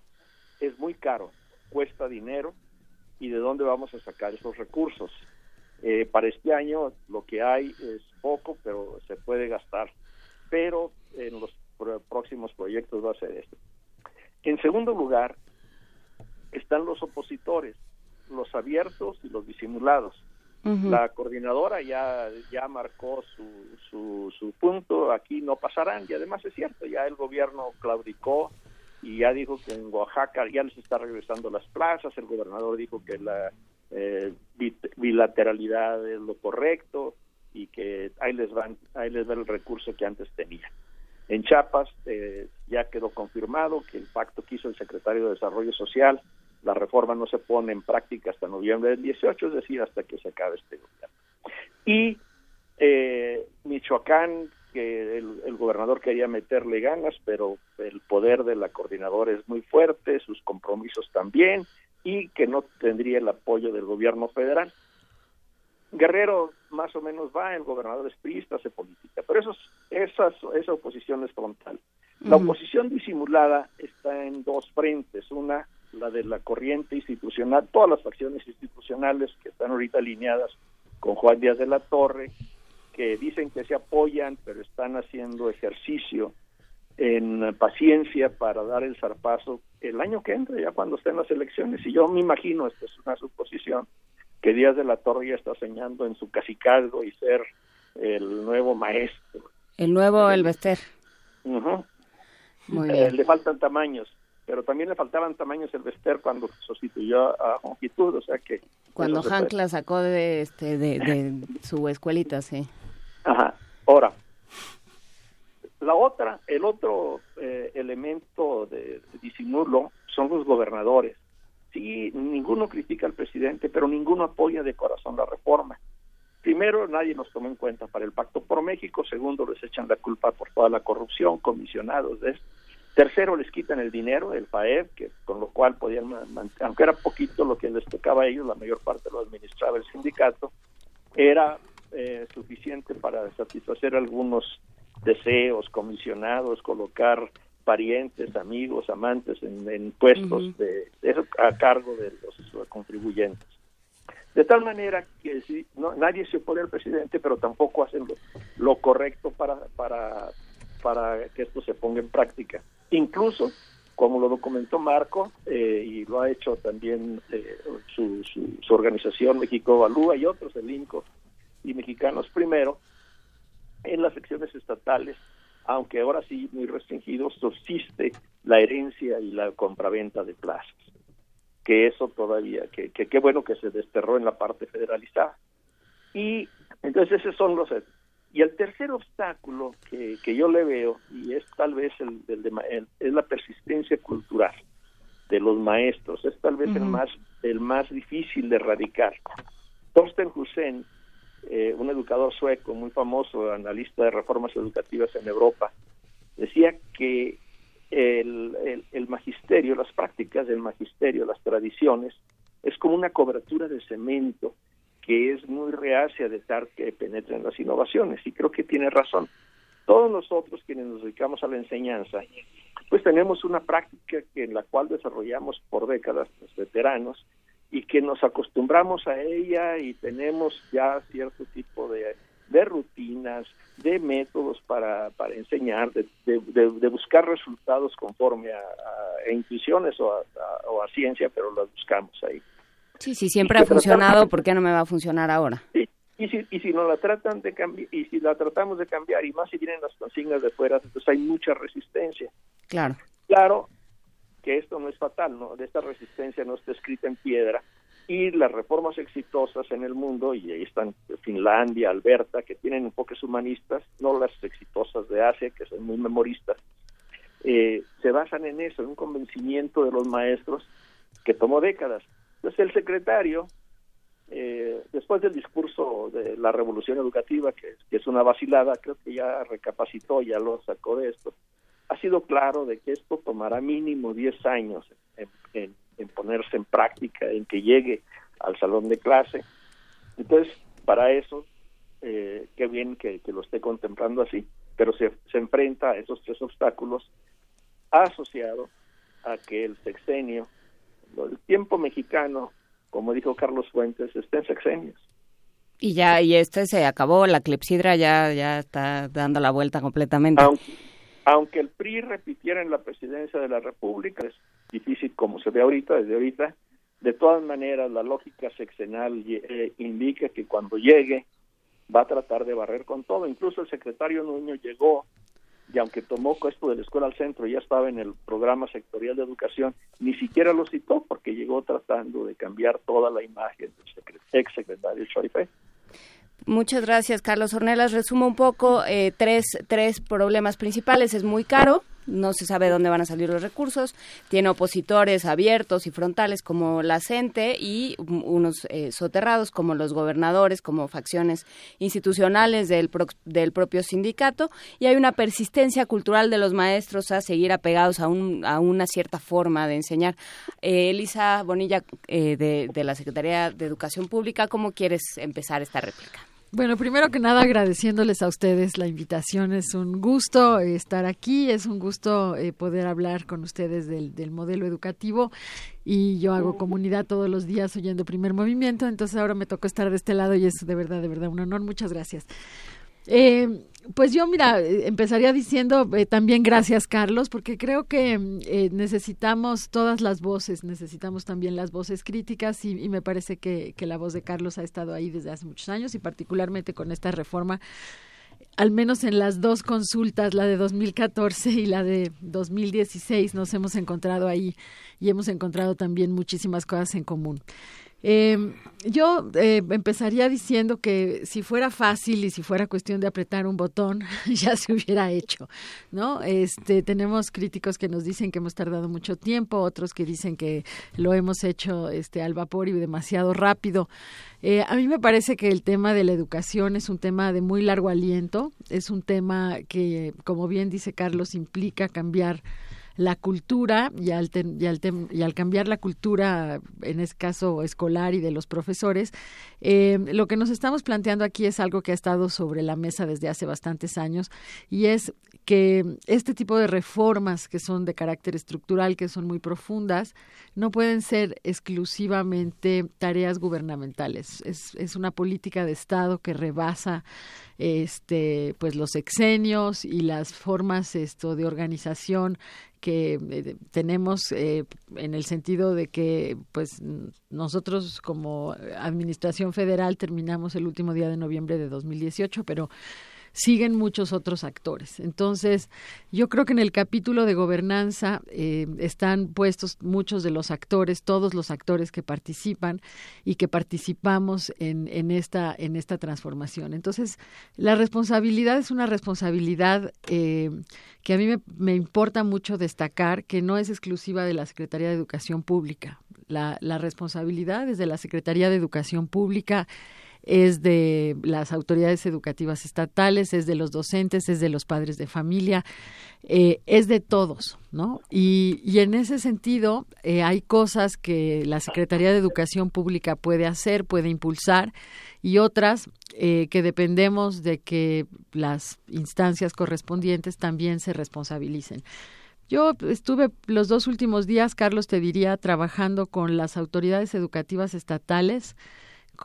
es muy caro, cuesta dinero y de dónde vamos a sacar esos recursos. Eh, para este año lo que hay es poco, pero se puede gastar, pero en los próximos proyectos va a ser esto. En segundo lugar, están los opositores, los abiertos y los disimulados. La coordinadora ya, ya marcó su, su, punto, aquí no pasarán, y además es cierto, ya el gobierno claudicó y ya dijo que en Oaxaca ya les está regresando las plazas, el gobernador dijo que la eh, bilateralidad es lo correcto y que ahí les van ahí les va el recurso que antes tenía. En Chiapas eh, ya quedó confirmado que el pacto que hizo el secretario de Desarrollo Social la reforma no se pone en práctica hasta noviembre del 18, es decir, hasta que se acabe este gobierno. Y eh, Michoacán, que el, gobernador quería meterle ganas, pero el poder de la coordinadora es muy fuerte, sus compromisos también, y que no tendría el apoyo del gobierno federal. Guerrero más o menos va, el gobernador es priista, hace política, pero eso, esa, esa oposición es frontal. La oposición disimulada está en dos frentes, una la de la corriente institucional, todas las facciones institucionales que están ahorita alineadas con Juan Díaz de la Torre, que dicen que se apoyan, pero están haciendo ejercicio en paciencia para dar el zarpazo el año que entra, ya cuando estén las elecciones. Y yo me imagino, esta es una suposición, que Díaz de la Torre ya está soñando en su casicalgo y ser el nuevo maestro. El nuevo Elvester. Eh, le faltan tamaños pero también le faltaban tamaños el Vester cuando sustituyó a Longitud, o sea que... Cuando Hank la sacó de, este, de, su escuelita, sí. Ajá, ahora, la otra, el otro eh, elemento de, de disimulo son los gobernadores. Sí, ninguno critica al presidente, pero ninguno apoya de corazón la reforma. Primero, nadie nos tomó en cuenta para el Pacto por México. Segundo, les echan la culpa por toda la corrupción, comisionados de esto Tercero, les quitan el dinero, el FAED, que con lo cual podían, aunque era poquito lo que les tocaba a ellos, la mayor parte lo administraba el sindicato, era eh, suficiente para satisfacer algunos deseos, comisionados, colocar parientes, amigos, amantes en, puestos de, a cargo de los contribuyentes. De tal manera que si, no, nadie se opone al presidente, pero tampoco hacen lo, correcto para, para, para que esto se ponga en práctica. Incluso, como lo documentó Marco, eh, y lo ha hecho también eh, su, organización México Evalúa y otros, el INCO y Mexicanos Primero, en las secciones estatales aunque ahora sí muy restringido, subsiste la herencia y la compraventa de plazas. Que eso todavía, que qué bueno que se desterró en la parte federalizada. Y entonces esos son los... Y el tercer obstáculo que, que yo le veo, y es tal vez el, de, es la persistencia cultural de los maestros, es tal vez el más el más difícil de erradicar. Torsten Hussein eh, un educador sueco muy famoso, analista de reformas educativas en Europa, decía que el, el, magisterio, las prácticas del magisterio, las tradiciones, es como una cobertura de cemento que es muy reacia de dejar que penetren las innovaciones y creo que tiene razón. Todos nosotros quienes nos dedicamos a la enseñanza, pues tenemos una práctica que en la cual desarrollamos por décadas los veteranos y que nos acostumbramos a ella y tenemos ya cierto tipo de, de rutinas, de métodos para, para enseñar, de, de, buscar resultados conforme a, intuiciones a, o a, ciencia, pero las buscamos ahí. Sí, sí, siempre ha funcionado, ¿por qué no me va a funcionar ahora? Sí, y si, y si no la tratan de cambiar, y si la tratamos de cambiar, y más si vienen las consignas de fuera, entonces hay mucha resistencia. Claro. Claro, que esto no es fatal, ¿no? De esta resistencia no está escrita en piedra y las reformas exitosas en el mundo, y ahí están Finlandia, Alberta, que tienen enfoques humanistas, no las exitosas de Asia, que son muy memoristas, eh, se basan en eso, en un convencimiento de los maestros que tomó décadas. Entonces el secretario, eh, después del discurso de la revolución educativa, que, que, es una vacilada, creo que ya recapacitó, ya lo sacó de esto, ha sido claro de que esto tomará mínimo 10 años en, ponerse en práctica, en que llegue al salón de clase. Entonces, para eso, eh, qué bien que, lo esté contemplando así, pero se, se enfrenta a esos tres obstáculos asociado a que el sexenio, el tiempo mexicano, como dijo Carlos Fuentes, está en sexenios. Y ya, y este se acabó, la clepsidra ya, ya está dando la vuelta completamente. Aunque el PRI repitiera en la presidencia de la República, es difícil como se ve ahorita, desde ahorita, de todas maneras la lógica sexenal eh, indica que cuando llegue va a tratar de barrer con todo. Incluso el secretario Nuño llegó y aunque tomó esto de la escuela al centro, ya estaba en el programa sectorial de educación, ni siquiera lo citó porque llegó tratando de cambiar toda la imagen del ex secretario Chorifé. Muchas gracias, Carlos Ornelas. Resumo un poco eh, tres, tres problemas principales. Es muy caro, no se sabe dónde van a salir los recursos, tiene opositores abiertos y frontales como la CENTE y unos eh, soterrados como los gobernadores, como facciones institucionales del, del propio sindicato y hay una persistencia cultural de los maestros a seguir apegados a, un, a una cierta forma de enseñar. Eh, Elisa Bonilla, de, de la Secretaría de Educación Pública, ¿cómo quieres empezar esta réplica? Bueno, primero que nada agradeciéndoles a ustedes la invitación. Es un gusto eh, estar aquí, es un gusto eh, poder hablar con ustedes del, del, modelo educativo y yo hago comunidad todos los días oyendo primer movimiento, entonces ahora me tocó estar de este lado y es de verdad, de verdad un honor. Muchas gracias. Eh, pues yo, mira, empezaría diciendo eh, también gracias, Carlos, porque creo que eh, necesitamos todas las voces, necesitamos también las voces críticas y, me parece que, que, la voz de Carlos ha estado ahí desde hace muchos años y particularmente con esta reforma, al menos en las dos consultas, la de 2014 y la de 2016, nos hemos encontrado ahí y hemos encontrado también muchísimas cosas en común. Eh, yo eh, empezaría diciendo que si fuera fácil y si fuera cuestión de apretar un botón, ya se hubiera hecho, ¿no? Este, tenemos críticos que nos dicen que hemos tardado mucho tiempo, otros que dicen que lo hemos hecho este, al vapor y demasiado rápido. Eh, a mí me parece que el tema de la educación es un tema de muy largo aliento, es un tema que, como bien dice Carlos, implica cambiar la cultura y al, y al, y al cambiar la cultura, en este caso escolar y de los profesores, eh, lo que nos estamos planteando aquí es algo que ha estado sobre la mesa desde hace bastantes años y es que este tipo de reformas que son de carácter estructural, que son muy profundas, no pueden ser exclusivamente tareas gubernamentales. Es, es una política de Estado que rebasa este pues los exenios y las formas esto de organización que eh, tenemos eh, en el sentido de que pues nosotros como administración federal terminamos el último día de noviembre de 2018 pero siguen muchos otros actores. Entonces, yo creo que en el capítulo de gobernanza eh, están puestos muchos de los actores, todos los actores que participan y que participamos en, en, esta, en esta transformación. Entonces, la responsabilidad es una responsabilidad eh, que a mí me, me, importa mucho destacar, que no es exclusiva de la Secretaría de Educación Pública. La, la responsabilidad es de la Secretaría de Educación Pública es de las autoridades educativas estatales, es de los docentes, es de los padres de familia, eh, es de todos, ¿no? Y, y en ese sentido eh, hay cosas que la Secretaría de Educación Pública puede hacer, puede impulsar y otras eh, que dependemos de que las instancias correspondientes también se responsabilicen. Yo estuve los dos últimos días, Carlos, te diría, trabajando con las autoridades educativas estatales,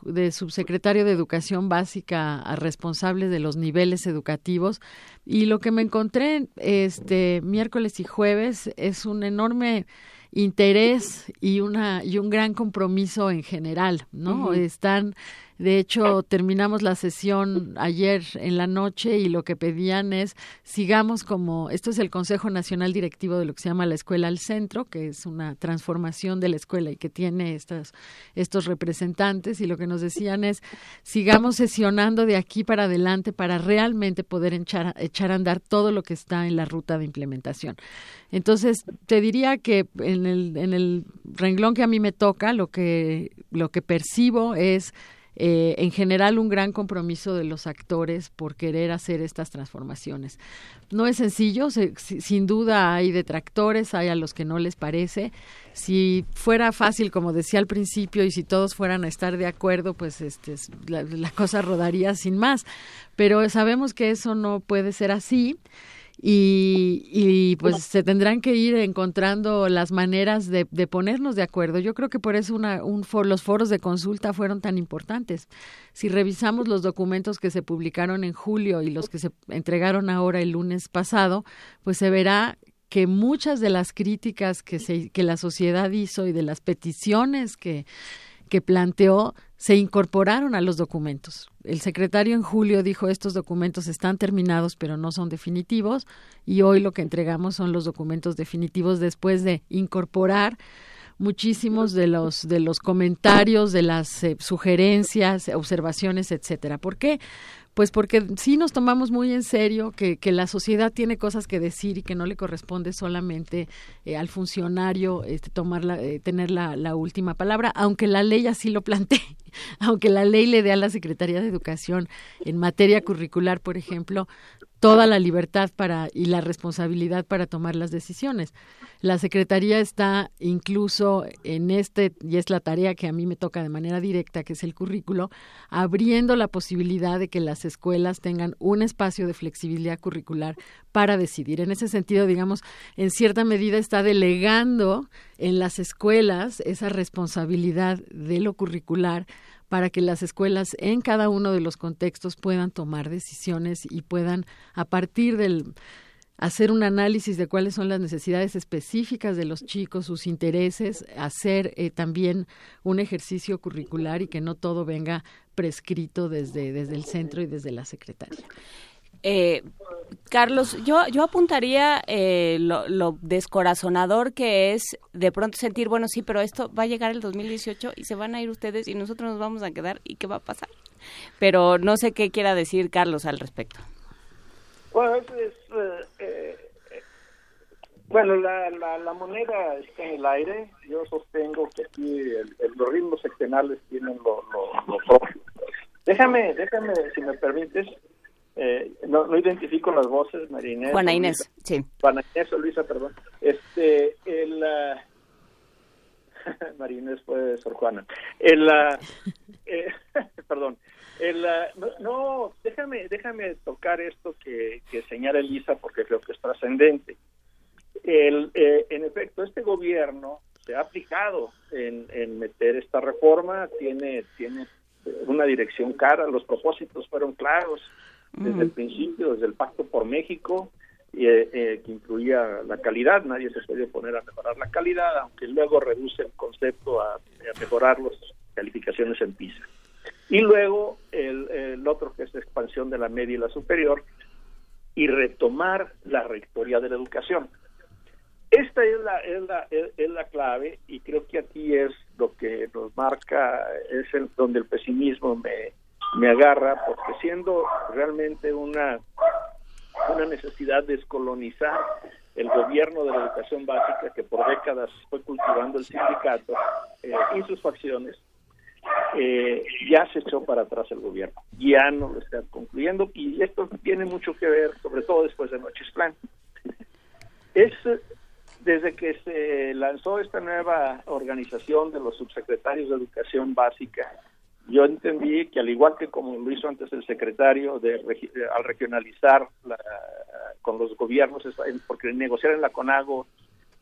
de subsecretario de Educación Básica a responsable de los niveles educativos y lo que me encontré este miércoles y jueves es un enorme interés y una y un gran compromiso en general, ¿no? Están de hecho, terminamos la sesión ayer en la noche y lo que pedían es sigamos como, esto es el Consejo Nacional Directivo de lo que se llama la Escuela al Centro, que es una transformación de la escuela y que tiene estas, estos representantes y lo que nos decían es sigamos sesionando de aquí para adelante para realmente poder echar, echar a andar todo lo que está en la ruta de implementación. Entonces, te diría que en el, en el renglón que a mí me toca, lo que, lo que percibo es eh, en general un gran compromiso de los actores por querer hacer estas transformaciones. No es sencillo, sin duda hay detractores, hay a los que no les parece. Si fuera fácil, como decía al principio, y si todos fueran a estar de acuerdo, pues este, la, la cosa rodaría sin más. Pero sabemos que eso no puede ser así y, y pues se tendrán que ir encontrando las maneras de, de ponernos de acuerdo. Yo creo que por eso una, un for, los foros de consulta fueron tan importantes. Si revisamos los documentos que se publicaron en julio y los que se entregaron ahora el lunes pasado, pues se verá que muchas de las críticas que, se, que la sociedad hizo y de las peticiones que, que planteó se incorporaron a los documentos. El secretario en julio dijo estos documentos están terminados pero no son definitivos y hoy lo que entregamos son los documentos definitivos después de incorporar muchísimos de los de los comentarios, de las eh, sugerencias, observaciones, etcétera. ¿Por qué? Pues porque sí nos tomamos muy en serio que, que, la sociedad tiene cosas que decir y que no le corresponde solamente eh, al funcionario este, tomar la, eh, tener la, la, última palabra, aunque la ley así lo plantee, aunque la ley le dé a la Secretaría de Educación en materia curricular, por ejemplo, toda la libertad para y la responsabilidad para tomar las decisiones. La Secretaría está incluso en este, y es la tarea que a mí me toca de manera directa, que es el currículo, abriendo la posibilidad de que las escuelas tengan un espacio de flexibilidad curricular para decidir. En ese sentido, digamos, en cierta medida está delegando en las escuelas esa responsabilidad de lo curricular para que las escuelas en cada uno de los contextos puedan tomar decisiones y puedan, a partir del hacer un análisis de cuáles son las necesidades específicas de los chicos, sus intereses, hacer eh, también un ejercicio curricular y que no todo venga prescrito desde, desde el centro y desde la secretaria. Eh, Carlos, yo, yo apuntaría eh, lo, lo, descorazonador que es de pronto sentir, bueno, sí, pero esto va a llegar el 2018 y se van a ir ustedes y nosotros nos vamos a quedar y qué va a pasar. Pero no sé qué quiera decir Carlos al respecto. Bueno, es, es eh, eh, bueno, la, la, la, moneda está en el aire. Yo sostengo que aquí el, el, los ritmos seccionales tienen lo, lo, lo. Déjame, déjame, si me permites, eh, no, no identifico las voces, María Inés. Juana Inés, sí. Juana Inés o Luisa, perdón. Este, el... ah, María Inés puede ser Juana. El, eh, perdón. El, ah, no, no, déjame, déjame tocar esto que, que señala Elisa porque creo que es trascendente. El, eh, en efecto, este gobierno se ha aplicado en, en meter esta reforma, tiene, tiene una dirección cara, los propósitos fueron claros desde el principio, desde el Pacto por México, eh, eh, que incluía la calidad, nadie se puede oponer a mejorar la calidad, aunque luego reduce el concepto a, a mejorar las calificaciones en PISA. Y luego el, el otro que es la expansión de la media y la superior, y retomar la rectoría de la educación. Esta es la, es la, es, es la clave y creo que aquí es lo que nos marca, es el, donde el pesimismo me, me agarra, porque siendo realmente una, una necesidad de descolonizar el gobierno de la educación básica que por décadas fue cultivando el sindicato eh, y sus facciones, eh, ya se echó para atrás el gobierno, ya no lo está concluyendo y esto tiene mucho que ver, sobre todo después de Noches Plan. Es desde que se lanzó esta nueva organización de los subsecretarios de educación básica, yo entendí que al igual que como lo hizo antes el secretario de, al regionalizar la, con los gobiernos, porque negociar en la CONAGO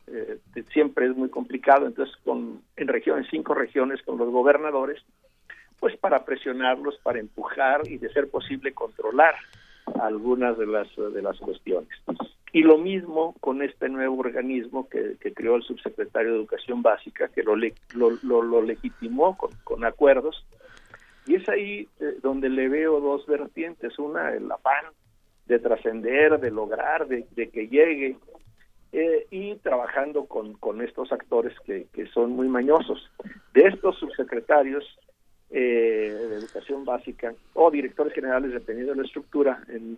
eh, siempre es muy complicado, entonces con en regiones, cinco regiones con los gobernadores, pues para presionarlos, para empujar y de ser posible controlar algunas de las de las cuestiones. Y lo mismo con este nuevo organismo que, que creó el subsecretario de Educación Básica, que lo, lo, lo, lo legitimó con, con, acuerdos. Y es ahí eh, donde le veo dos vertientes. Una, el afán de trascender, de lograr, de, de que llegue, eh, y trabajando con, con estos actores que, que son muy mañosos. De estos subsecretarios, eh, de educación básica o directores generales dependiendo de la estructura en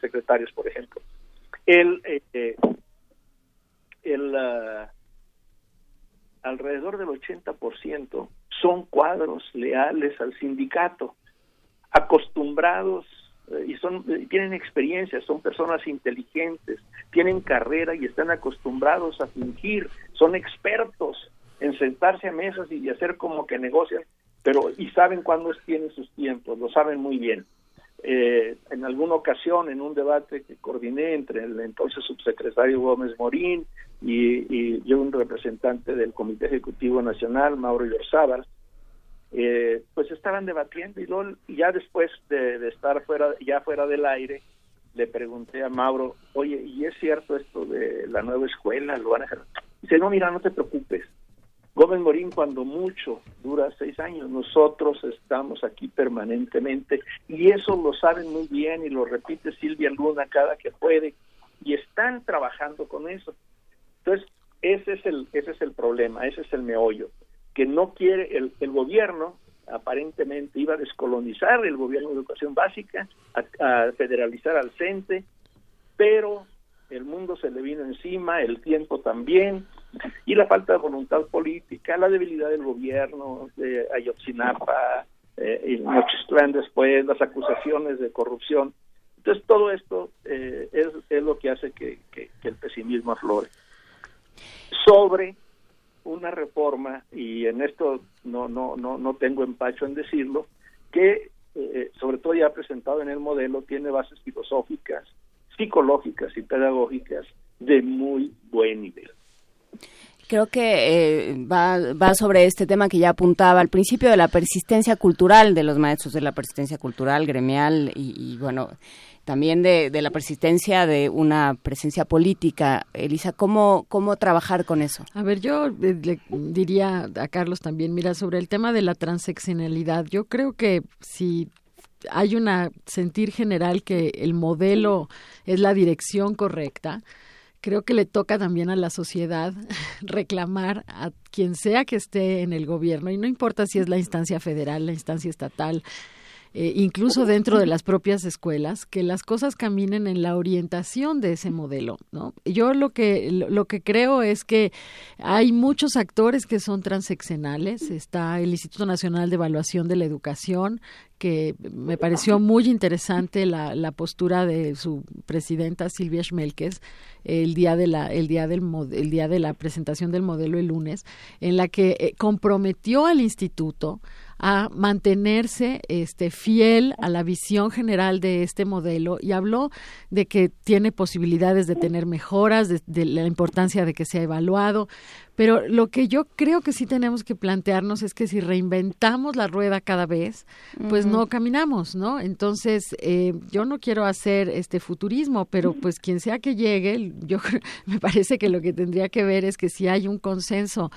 secretarios por ejemplo el, el uh, alrededor del 80% son cuadros leales al sindicato, acostumbrados eh, y son tienen experiencia, son personas inteligentes, tienen carrera y están acostumbrados a fingir, son expertos en sentarse a mesas y hacer como que negocian, pero y saben cuándo tienen sus tiempos, lo saben muy bien. Eh, en alguna ocasión, en un debate que coordiné entre el entonces subsecretario Gómez Morín y, y yo, un representante del Comité Ejecutivo Nacional, Mauro Yorzábal, eh, pues estaban debatiendo y, luego, ya después de, de, estar fuera, ya fuera del aire, le pregunté a Mauro, oye, ¿y es cierto esto de la nueva escuela? ¿Lo van a hacer? Dice, no, mira, no te preocupes, Gómez Morín, cuando mucho, dura seis años. Nosotros estamos aquí permanentemente y eso lo saben muy bien y lo repite Silvia Luna cada que puede y están trabajando con eso. Entonces, ese es el, ese es el problema, ese es el meollo, que no quiere el, el gobierno, aparentemente iba a descolonizar el gobierno de educación básica, a, federalizar al CENTE, pero el mundo se le vino encima, el tiempo también, y la falta de voluntad política, la debilidad del gobierno de Ayotzinapa, eh, después, las acusaciones de corrupción. Entonces todo esto eh, es, es, lo que hace que, que, que, el pesimismo aflore. Sobre una reforma, y en esto no, no, no, no tengo empacho en decirlo, que eh, sobre todo ya presentado en el modelo, tiene bases filosóficas, psicológicas y pedagógicas de muy buen nivel. Creo que eh, va, va sobre este tema que ya apuntaba al principio de la persistencia cultural de los maestros, de la persistencia cultural, gremial y, y bueno, también de, la persistencia de una presencia política. Elisa, ¿cómo, ¿cómo trabajar con eso? A ver, yo le diría a Carlos también, mira, sobre el tema de la transeccionalidad, yo creo que si hay un sentir general que el modelo es la dirección correcta, creo que le toca también a la sociedad reclamar a quien sea que esté en el gobierno, y no importa si es la instancia federal, la instancia estatal, eh, incluso dentro de las propias escuelas, que las cosas caminen en la orientación de ese modelo, ¿no? Yo lo que lo que creo es que hay muchos actores que son transeccionales, está el Instituto Nacional de Evaluación de la Educación, que me pareció muy interesante la, la postura de su presidenta Silvia Schmelkes el día de la el día del el día de la presentación del modelo el lunes en la que eh, comprometió al instituto a mantenerse este fiel a la visión general de este modelo y habló de que tiene posibilidades de tener mejoras, de, la importancia de que sea evaluado, pero lo que yo creo que sí tenemos que plantearnos es que si reinventamos la rueda cada vez, pues no caminamos, ¿no? Entonces, eh, yo no quiero hacer este futurismo, pero pues quien sea que llegue, yo me parece que lo que tendría que ver es que si hay un consenso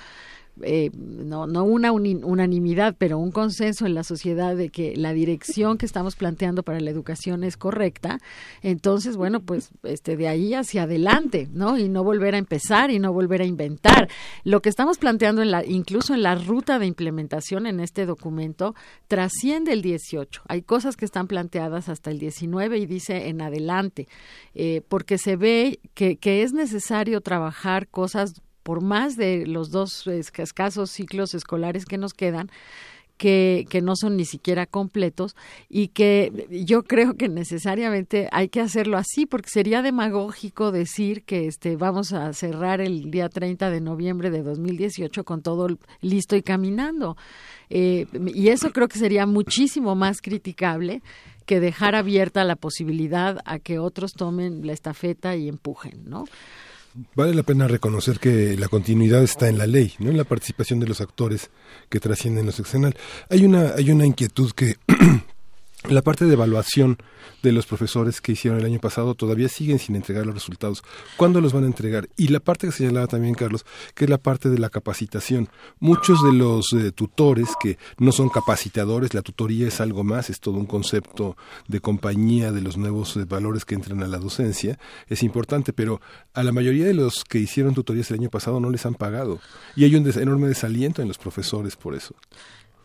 eh, no, no una unanimidad, pero un consenso en la sociedad de que la dirección que estamos planteando para la educación es correcta, entonces, bueno, pues este, de ahí hacia adelante, ¿no? Y no volver a empezar y no volver a inventar. Lo que estamos planteando, en la, incluso en la ruta de implementación en este documento, trasciende el 18. Hay cosas que están planteadas hasta el 19 y dice en adelante, eh, porque se ve que, que es necesario trabajar cosas por más de los dos escasos ciclos escolares que nos quedan, que, que, no son ni siquiera completos y que yo creo que necesariamente hay que hacerlo así porque sería demagógico decir que este vamos a cerrar el día 30 de noviembre de 2018 con todo listo y caminando. Eh, y eso creo que sería muchísimo más criticable que dejar abierta la posibilidad a que otros tomen la estafeta y empujen, ¿no? Vale la pena reconocer que la continuidad está en la ley, no en la participación de los actores que trascienden lo seccional. Hay una, hay una inquietud que La parte de evaluación de los profesores que hicieron el año pasado todavía siguen sin entregar los resultados. ¿Cuándo los van a entregar? Y la parte que señalaba también Carlos, que es la parte de la capacitación. Muchos de los eh, tutores que no son capacitadores, la tutoría es algo más, es todo un concepto de compañía de los nuevos eh, valores que entran a la docencia, es importante, pero a la mayoría de los que hicieron tutorías el año pasado no les han pagado. Y hay un enorme desaliento en los profesores por eso.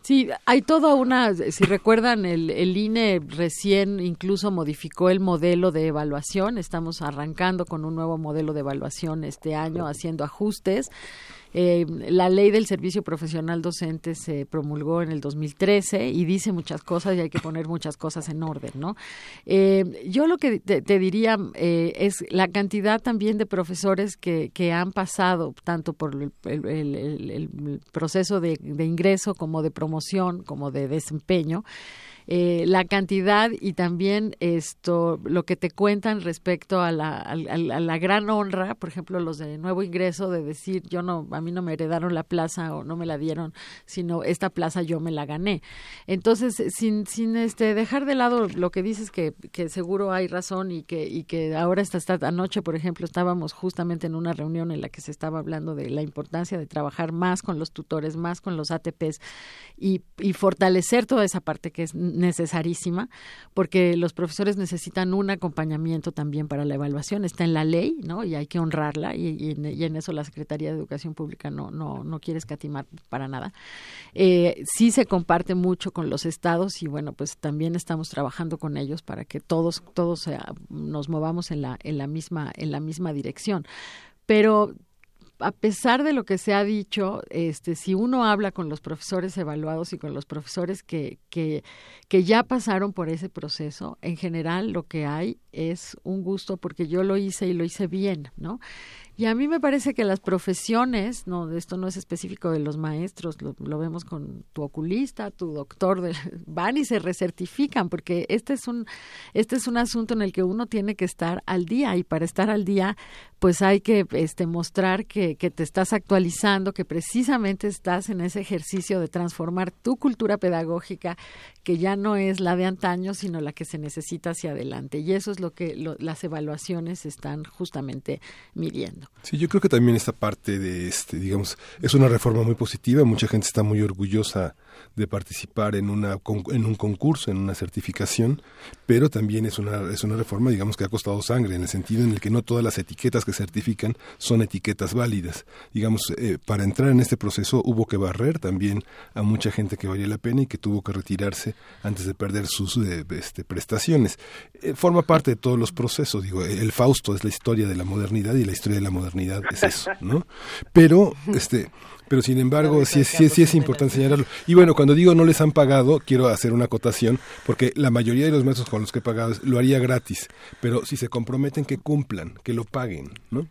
Sí, hay toda una, si recuerdan, el, el INE recién incluso modificó el modelo de evaluación, estamos arrancando con un nuevo modelo de evaluación este año, haciendo ajustes. Eh, la ley del servicio profesional docente se promulgó en el 2013 y dice muchas cosas y hay que poner muchas cosas en orden, ¿no? Eh, yo lo que te, diría eh, es la cantidad también de profesores que, que han pasado tanto por el, el, proceso de, de ingreso como de promoción como de desempeño eh, la cantidad y también esto lo que te cuentan respecto a la, la gran honra, por ejemplo, los de nuevo ingreso, de decir yo no, a mí no me heredaron la plaza o no me la dieron, sino esta plaza yo me la gané. Entonces, sin, sin este dejar de lado lo que dices que, que seguro hay razón y que, y que ahora esta, esta anoche, por ejemplo, estábamos justamente en una reunión en la que se estaba hablando de la importancia de trabajar más con los tutores, más con los ATPs y fortalecer toda esa parte que es necesarísima porque los profesores necesitan un acompañamiento también para la evaluación. Está en la ley, ¿no? Y hay que honrarla y, en, eso la Secretaría de Educación Pública no, no, no quiere escatimar para nada. Eh, sí se comparte mucho con los estados y bueno, pues también estamos trabajando con ellos para que todos, todos nos movamos en la, en la misma, en la misma dirección. Pero a pesar de lo que se ha dicho, este, si uno habla con los profesores evaluados y con los profesores que, que, que ya pasaron por ese proceso, en general lo que hay es un gusto porque yo lo hice y lo hice bien, ¿no? Y a mí me parece que las profesiones, no, esto no es específico de los maestros, lo, vemos con tu oculista, tu doctor, van y se recertifican, porque este es un, este es un asunto en el que uno tiene que estar al día, y para estar al día, pues hay que este, mostrar que, que te estás actualizando, que precisamente estás en ese ejercicio de transformar tu cultura pedagógica, que ya no es la de antaño, sino la que se necesita hacia adelante. Y eso es lo que las evaluaciones están justamente midiendo. Sí, yo creo que también esta parte de este, digamos, es una reforma muy positiva. Mucha gente está muy orgullosa de participar en una en un concurso, en una certificación, pero también es una es una reforma, digamos, que ha costado sangre en el sentido en el que no todas las etiquetas que certifican son etiquetas válidas. Digamos, eh, para entrar en este proceso hubo que barrer también a mucha gente que valía la pena y que tuvo que retirarse antes de perder sus eh, este, prestaciones. Eh, forma parte de todos los procesos. Digo, el Fausto es la historia de la modernidad y la historia de la modernidad es eso, ¿no? Pero este Pero sin embargo, sí, es- sí, es- sí es importante señalarlo. Y bueno, cuando digo no les han pagado, quiero hacer una acotación, porque la mayoría de los maestros con los que he pagado lo haría gratis, pero si se comprometen que cumplan, que lo paguen, ¿no?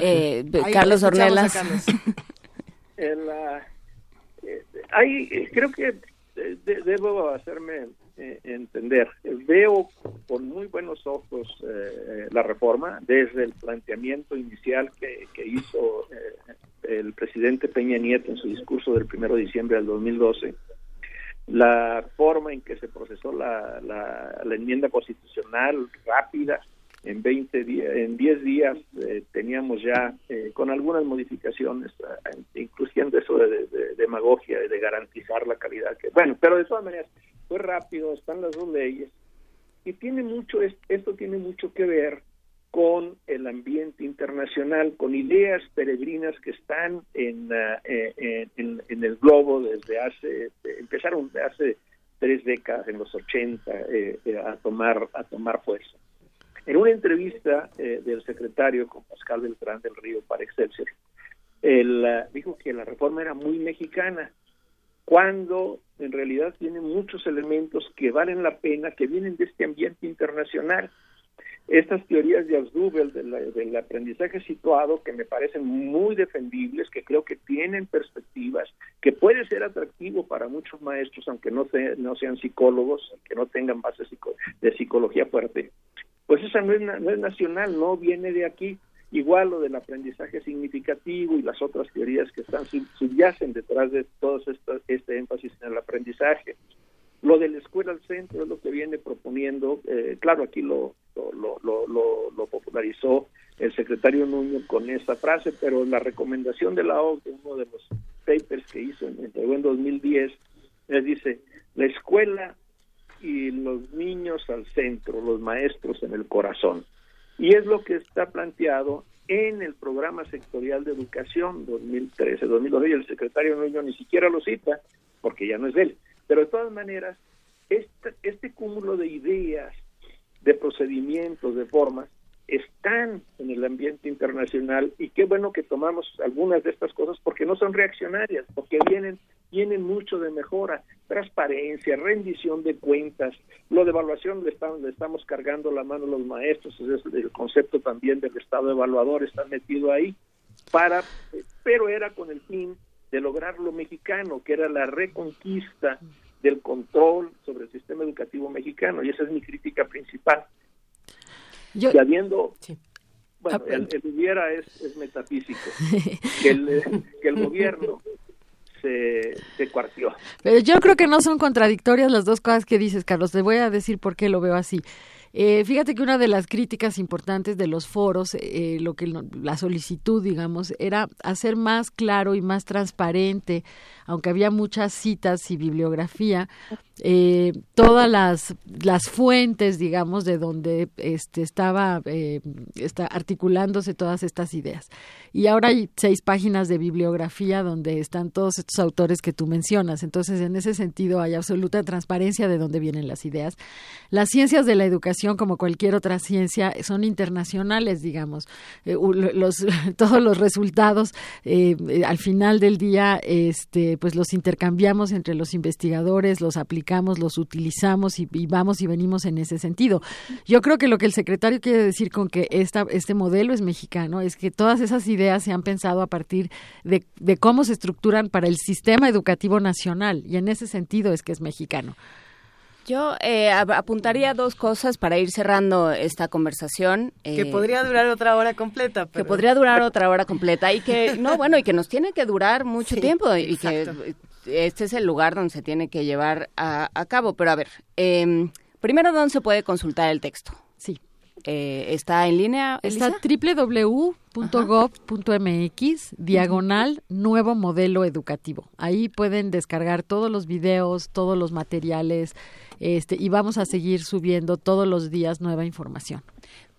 Eh, Ahí Carlos Ornelas. Carlos. El, ah, eh, hay, eh, creo que eh, de- debo hacerme eh, entender. Veo con muy buenos ojos eh, la reforma desde el planteamiento inicial que, que hizo eh, el presidente Peña Nieto en su discurso del primero de diciembre del 2012 la forma en que se procesó la, la, la enmienda constitucional rápida en 20 días, en 10 días eh, teníamos ya eh, con algunas modificaciones, eh, incluyendo eso de, de- de demagogia, de garantizar la calidad que, bueno, pero de todas maneras fue rápido, están las dos leyes y tiene mucho, es- esto tiene mucho que ver con el ambiente internacional, con ideas peregrinas que están en, ah, eh, en, en el globo desde hace, empezaron de hace tres décadas, en los 80, eh, eh, a tomar a tomar fuerza. En una entrevista eh, del secretario con Pascal Beltrán del Río para Excelsior, él ah, dijo que la reforma era muy mexicana, cuando en realidad tiene muchos elementos que valen la pena, que vienen de este ambiente internacional. Estas teorías de la- del aprendizaje situado, que me parecen muy defendibles, que creo que tienen perspectivas, que puede ser atractivo para muchos maestros, aunque no, se- no sean psicólogos, que no tengan base de psicología fuerte, pues esa no es nacional, no viene de aquí. Igual lo del aprendizaje significativo y las otras teorías que están sub- subyacen detrás de todo este énfasis en el aprendizaje. Lo de la escuela al centro es lo que viene proponiendo, eh, claro, aquí lo, popularizó el secretario Nuño con esa frase, pero la recomendación de la OCDE, uno de los papers que hizo, en- entregó en 2010, les dice, la escuela y los niños al centro, los maestros en el corazón. Y es lo que está planteado en el programa sectorial de educación 2013-2012, y el secretario Nuño ni siquiera lo cita, porque ya no es él. Pero de todas maneras, este, este cúmulo de ideas, de procedimientos, de formas, están en el ambiente internacional y qué bueno que tomamos algunas de estas cosas porque no son reaccionarias, porque vienen vienen mucho de mejora, transparencia, rendición de cuentas, lo de evaluación le estamos, le estamos cargando la mano a los maestros, es el concepto también del estado evaluador está metido ahí, para, pero era con el fin de lograr lo mexicano, que era la reconquista del control sobre el sistema educativo mexicano, y esa es mi crítica principal. Yo- que habiendo, bueno, Ah, el, el hubiera es, es metafísico, que el, que el gobierno se, cuartió. Pero yo creo que no son contradictorias las dos cosas que dices, Carlos. Te voy a decir por qué lo veo así. Eh, fíjate que una de las críticas importantes de los foros, eh, lo que la solicitud, digamos, era hacer más claro y más transparente, aunque había muchas citas y bibliografía, eh, todas las, las fuentes, digamos, de donde este, estaba eh, está articulándose todas estas ideas. Y ahora hay seis páginas de bibliografía donde están todos estos autores que tú mencionas. Entonces, en ese sentido, hay absoluta transparencia de dónde vienen las ideas. Las ciencias de la educación, como cualquier otra ciencia, son internacionales, digamos. Eh, los, todos los resultados, eh, al final del día, este, pues los intercambiamos entre los investigadores, los aplicamos, los utilizamos y, y vamos y venimos en ese sentido. Yo creo que lo que el secretario quiere decir con que esta, este modelo es mexicano es que todas esas ideas se han pensado a partir de, de cómo se estructuran para el sistema educativo nacional y en ese sentido es que es mexicano. Yo eh, ap- apuntaría dos cosas para ir cerrando esta conversación. Que eh, podría durar otra hora completa. que podría durar otra hora completa y que no bueno y que nos tiene que durar mucho Sí, tiempo y exacto. que este es el lugar donde se tiene que llevar a, a cabo pero a ver em, primero dónde se puede consultar el texto sí está en línea Está www.gov.mx, diagonal nuevo modelo educativo. Ahí pueden descargar todos los videos, todos los materiales, este, y vamos a seguir subiendo todos los días nueva información.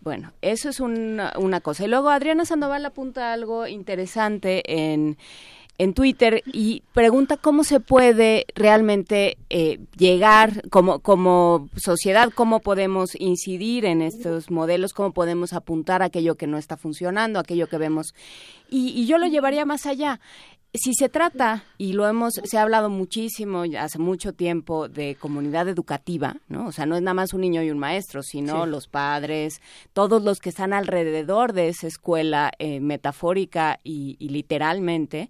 Bueno, eso es una, una cosa. Y luego Adriana Sandoval apunta algo interesante en en Twitter y pregunta cómo se puede realmente eh, llegar como, como sociedad, cómo podemos incidir en estos modelos, cómo podemos apuntar aquello que no está funcionando, aquello que vemos. Y, y yo lo llevaría más allá si se trata, y lo hemos, se ha hablado muchísimo hace mucho tiempo de comunidad educativa, ¿no? O sea, no es nada más un niño y un maestro, sino los padres, todos los que están alrededor de esa escuela eh, metafórica y, y, literalmente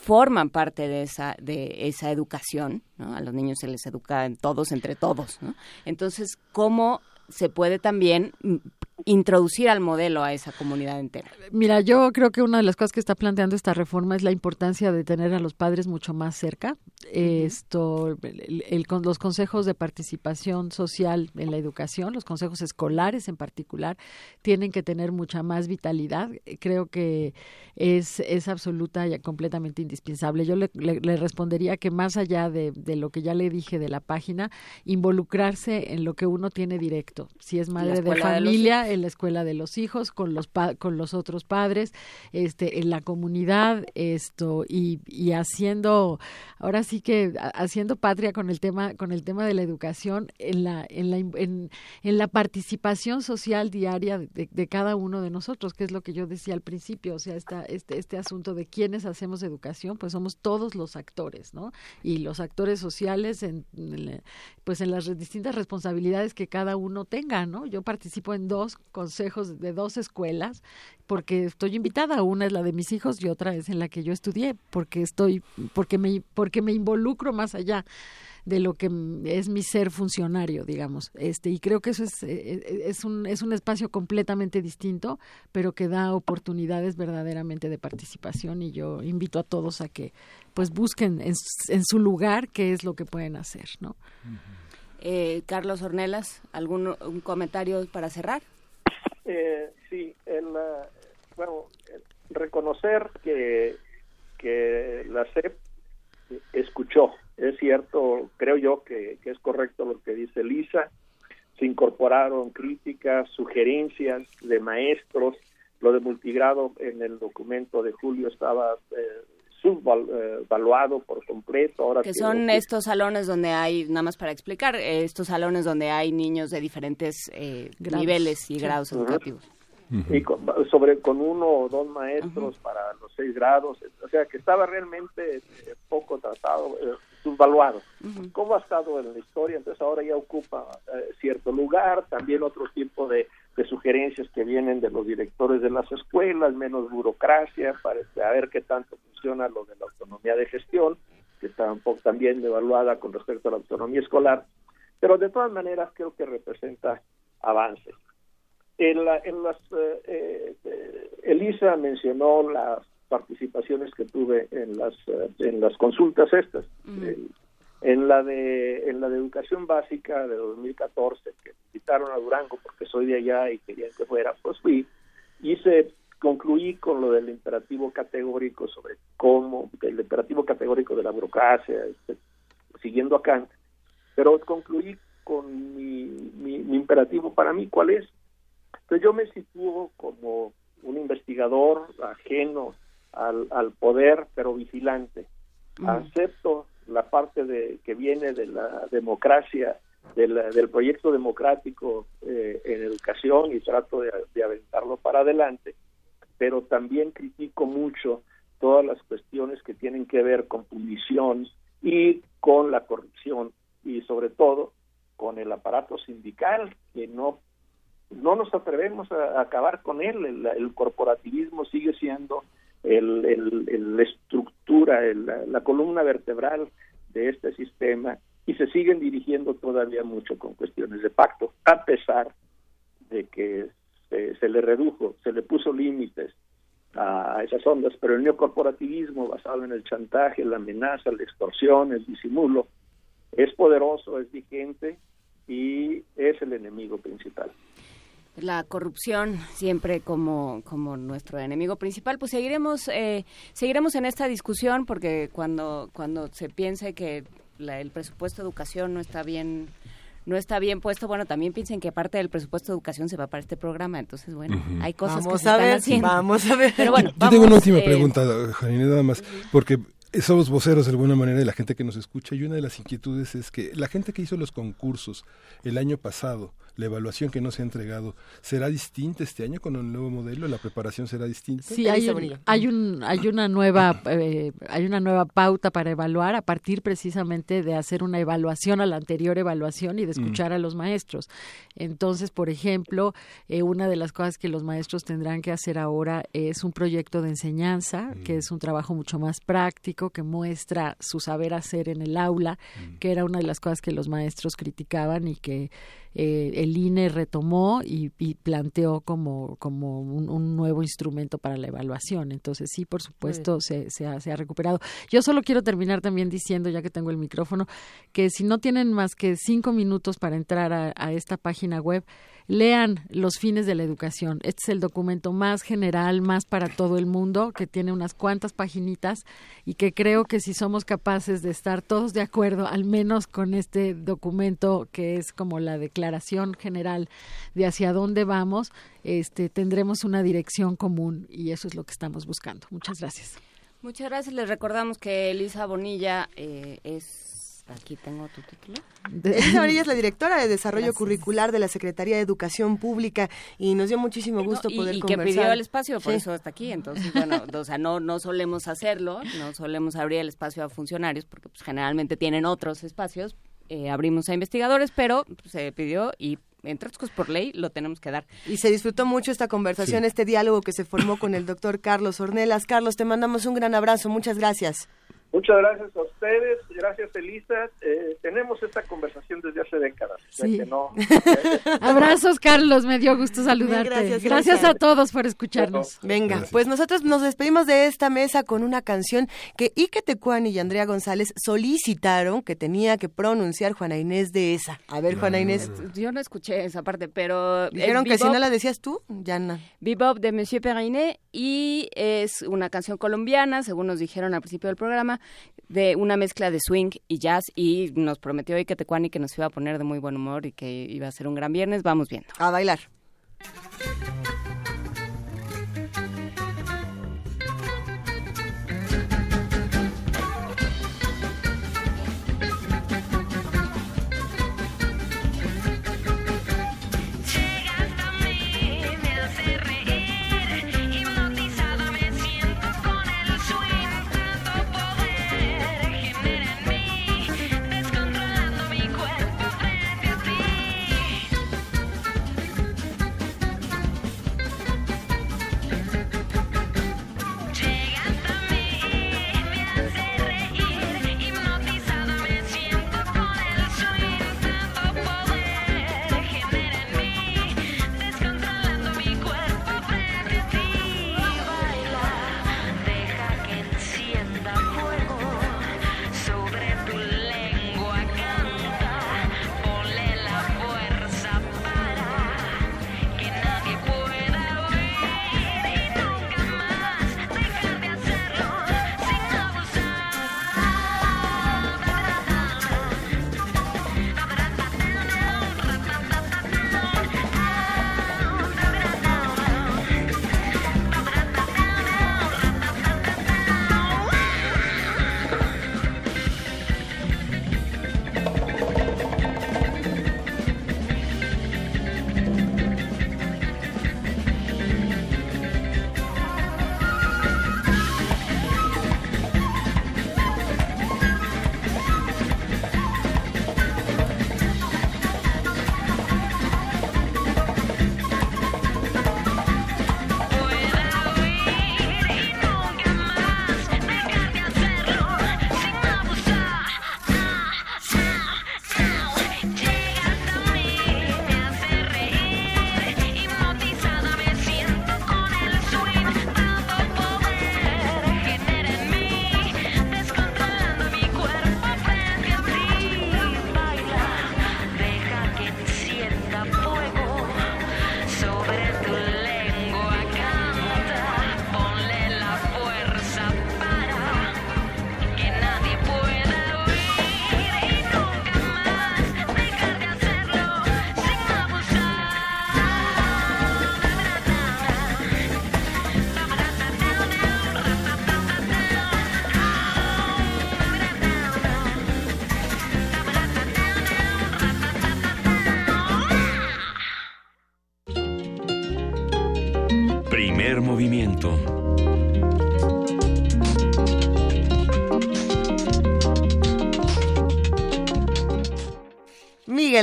forman parte de esa de esa educación, ¿no? A los niños se les educa en todos entre todos, ¿no? Entonces, ¿cómo se puede también introducir al modelo a esa comunidad entera. Mira, yo creo que una de las cosas que está planteando esta reforma es la importancia de tener a los padres mucho más cerca. Esto, el, con los consejos de participación social en la educación, los consejos escolares en particular, tienen que tener mucha más vitalidad. Creo que es, es absoluta y completamente indispensable. Yo le, le, respondería que más allá de, de, lo que ya le dije de la página, involucrarse en lo que uno tiene directo. Si es madre de familia, en la escuela de los hijos, con los con los otros padres, este, en la comunidad, esto y, y haciendo, ahora sí que haciendo patria con el tema con el tema de la educación en la en la en, la participación social diaria de, de, cada uno de nosotros, que es lo que yo decía al principio, o sea, esta, este este asunto de quiénes hacemos educación, pues somos todos los actores, ¿no? Y los actores sociales en pues en las distintas responsabilidades que cada uno tenga, ¿no? Yo participo en dos consejos de dos escuelas porque estoy invitada una es la de mis hijos y otra es en la que yo estudié porque estoy porque me porque me involucro más allá de lo que es mi ser funcionario, digamos. Este, y creo que eso es, es, un, es un espacio completamente distinto, pero que da oportunidades verdaderamente de participación y yo invito a todos a que pues busquen en, en su lugar qué es lo que pueden hacer, ¿no? Eh, Carlos Ornelas, ¿algún un comentario para cerrar? Eh, sí, el, bueno, reconocer que, que la CEP escuchó, es cierto, creo yo que, que es correcto lo que dice Lisa, se incorporaron críticas, sugerencias de maestros, lo de multigrado en el documento de Julio estaba eh, subvaluado por completo. Ahora que son estos salones donde hay, nada más para explicar, estos salones donde hay niños de diferentes eh, niveles y grados educativos. Y con, sobre con uno o dos maestros para los seis grados, o sea que estaba realmente eh, poco tratado, eh, subvaluado. ¿Cómo ha estado en la historia? Entonces ahora ya ocupa eh, cierto lugar, también otro tipo de, de, sugerencias que vienen de los directores de las escuelas, menos burocracia, para saber qué tanto funciona lo de la autonomía de gestión, que está un poco también devaluada con respecto a la autonomía escolar, pero de todas maneras creo que representa avances. En, la, en las, eh, eh, Elisa mencionó las participaciones que tuve en las eh, en las consultas estas en la de en la de educación básica de 2014 que invitaron a Durango porque soy de allá y querían que fuera pues fui. Hice concluí con lo del imperativo categórico sobre cómo el imperativo categórico de la burocracia este, siguiendo a Kant pero concluí con mi, mi, mi imperativo. Para mí cuál es entonces yo me sitúo como un investigador ajeno al, al poder, pero vigilante. Acepto la parte de que viene de la democracia, del proyecto democrático eh, en educación y trato de, aventarlo para adelante, pero también critico mucho todas las cuestiones que tienen que ver con punición y con la corrupción y sobre todo con el aparato sindical que no no nos atrevemos a, acabar con él. El corporativismo sigue siendo el, el, la estructura, la columna vertebral de este sistema y se siguen dirigiendo todavía mucho con cuestiones de pacto, a pesar de que se, se le redujo, se le puso límites a esas ondas, pero el neocorporativismo basado en el chantaje, la amenaza, la extorsión, el disimulo, es poderoso, es vigente y es el enemigo principal la corrupción siempre como, como nuestro enemigo principal, pues seguiremos eh, seguiremos en esta discusión porque cuando cuando se piense que el presupuesto de educación no está bien no está bien puesto, bueno, también piensen que parte del presupuesto de educación se va para este programa, entonces, bueno, hay cosas Vamos que se a están ver, haciendo. vamos a ver. Pero bueno, Yo tengo una última eh, pregunta, Janine, nada más, porque somos voceros de alguna manera de la gente que nos escucha y una de las inquietudes es que la gente que hizo los concursos el año pasado, la evaluación que no se ha entregado, ¿será distinta este año con el nuevo modelo? ¿La preparación será distinta? Sí, hay, un- hay, un, hay una nueva eh, hay una nueva pauta para evaluar a partir precisamente de hacer una evaluación a la anterior evaluación y de escuchar a los maestros. Entonces, por ejemplo, eh, una de las cosas que los maestros tendrán que hacer ahora es un proyecto de enseñanza, que es un trabajo mucho más práctico, que muestra su saber hacer en el aula, que era una de las cosas que los maestros criticaban y que eh, el INE retomó y, y planteó como, como un, un nuevo instrumento para la evaluación. Entonces, sí, por supuesto, se, se, ha, se ha recuperado. Yo solo quiero terminar también diciendo, ya que tengo el micrófono, que si no tienen más que cinco minutos para entrar a, a esta página web, lean los fines de la educación. Este es el documento más general, más para todo el mundo, que tiene unas cuantas paginitas y que creo que si somos capaces de estar todos de acuerdo, al menos con este documento que es como la declaración general de hacia dónde vamos, este, tendremos una dirección común y eso es lo que estamos buscando. Muchas gracias. Muchas gracias. Les recordamos que Elisa Bonilla eh, es... Aquí tengo tu título. Elisa Bonilla es la directora de Desarrollo Curricular de la Secretaría de Educación Pública y nos dio muchísimo gusto y, poder y que conversar. pidió el espacio, por Sí. eso está aquí. Entonces, bueno, o sea, no, no solemos hacerlo, no solemos abrir el espacio a funcionarios, porque pues, generalmente tienen otros espacios. Eh, abrimos a investigadores, pero pues, se pidió y entre otras cosas por ley lo tenemos que dar. Y se disfrutó mucho esta conversación, Sí. este diálogo que se formó con el doctor Carlos Ornelas. Carlos, te mandamos un gran abrazo. Muchas gracias. Muchas gracias a ustedes, gracias Elisa. Eh, tenemos esta conversación desde hace décadas. Sí. que no, Abrazos, Carlos, me dio gusto saludarte. gracias, a todos por escucharnos. Venga, pues nosotros nos despedimos de esta mesa con una canción que Ike Tecuani y Andrea González solicitaron que tenía que pronunciar Juana Inés de esa. A ver, Juana Inés. Yo no escuché esa parte, pero... Dijeron es que si no la decías tú, ya no. Bebop de Monsieur Perrinet y es una canción colombiana, según nos dijeron al principio del programa, de una mezcla de swing y jazz y nos prometió hoy que Tecuani que nos iba a poner de muy buen humor y que iba a ser un gran viernes. Vamos viendo. A bailar.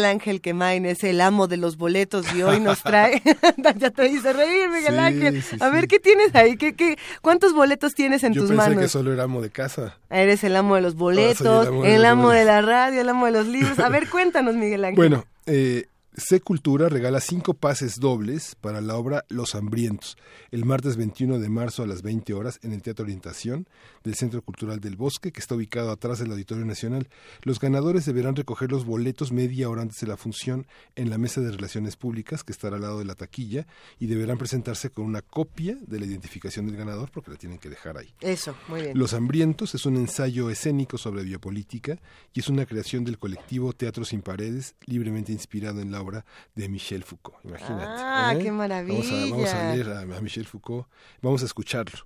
Ángel Quemain es el amo de los boletos y hoy nos trae. ya te hice reír, Miguel Sí, Ángel. sí, A sí. ver, ¿qué tienes ahí? ¿Qué, qué, ¿Cuántos boletos tienes en Yo tus pensé manos? que solo era amo de casa. Eres el amo de los boletos, el amo el de amo, los de, la radio, el amo de los libros. A ver, cuéntanos, Miguel Ángel. Bueno, eh, C Cultura regala cinco pases dobles para la obra Los Hambrientos, el martes 21 de marzo a las 20 horas en el Teatro Orientación del Centro Cultural del Bosque, que está ubicado atrás del Auditorio Nacional. Los ganadores deberán recoger los boletos media hora antes de la función en la mesa de Relaciones Públicas, que estará al lado de la taquilla, y deberán presentarse con una copia de la identificación del ganador, porque la tienen que dejar ahí. Eso, muy bien. Los Hambrientos es un ensayo escénico sobre biopolítica y es una creación del colectivo Teatro Sin Paredes, libremente inspirado en la obra de Michel Foucault. Imagínate. Ah, ¿eh? qué Vamos a, vamos a maravilla. leer a, a Michel Foucault, vamos a escucharlo.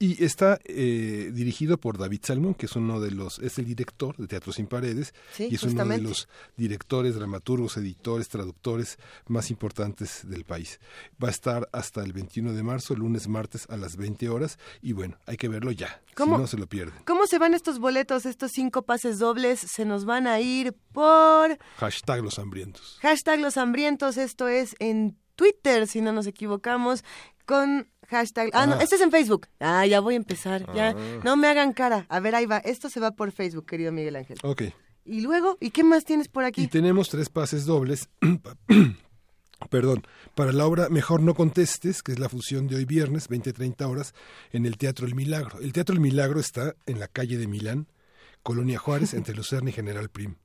Y está eh, dirigido por David Salmon, que es uno de los, es el director de Teatro Sin Paredes, Sí, y es uno de los directores, dramaturgos, editores, traductores más importantes del país. Va a estar hasta el 21 de marzo, lunes, martes a las 20 horas, y bueno, hay que verlo ya, ¿Cómo? si no se lo pierden. ¿Cómo se van estos boletos, estos cinco pases dobles? Se nos van a ir por Hashtag los hambrientos. hashtag los hambrientos. Esto es en Twitter, si no nos equivocamos, con hashtag... Ah, no, Ah. este es en Facebook. Ah, ya voy a empezar. Ya, Ah. no me hagan cara. A ver, ahí va. Esto se va por Facebook, querido Miguel Ángel. Ok. Y luego, ¿y qué más tienes por aquí? Y tenemos tres pases dobles. Perdón, para la obra Mejor no contestes, que es la función de hoy viernes, 20-30 horas, en el Teatro El Milagro. El Teatro El Milagro está en la calle de Milán, Colonia Juárez, entre Lucerna y General Prim.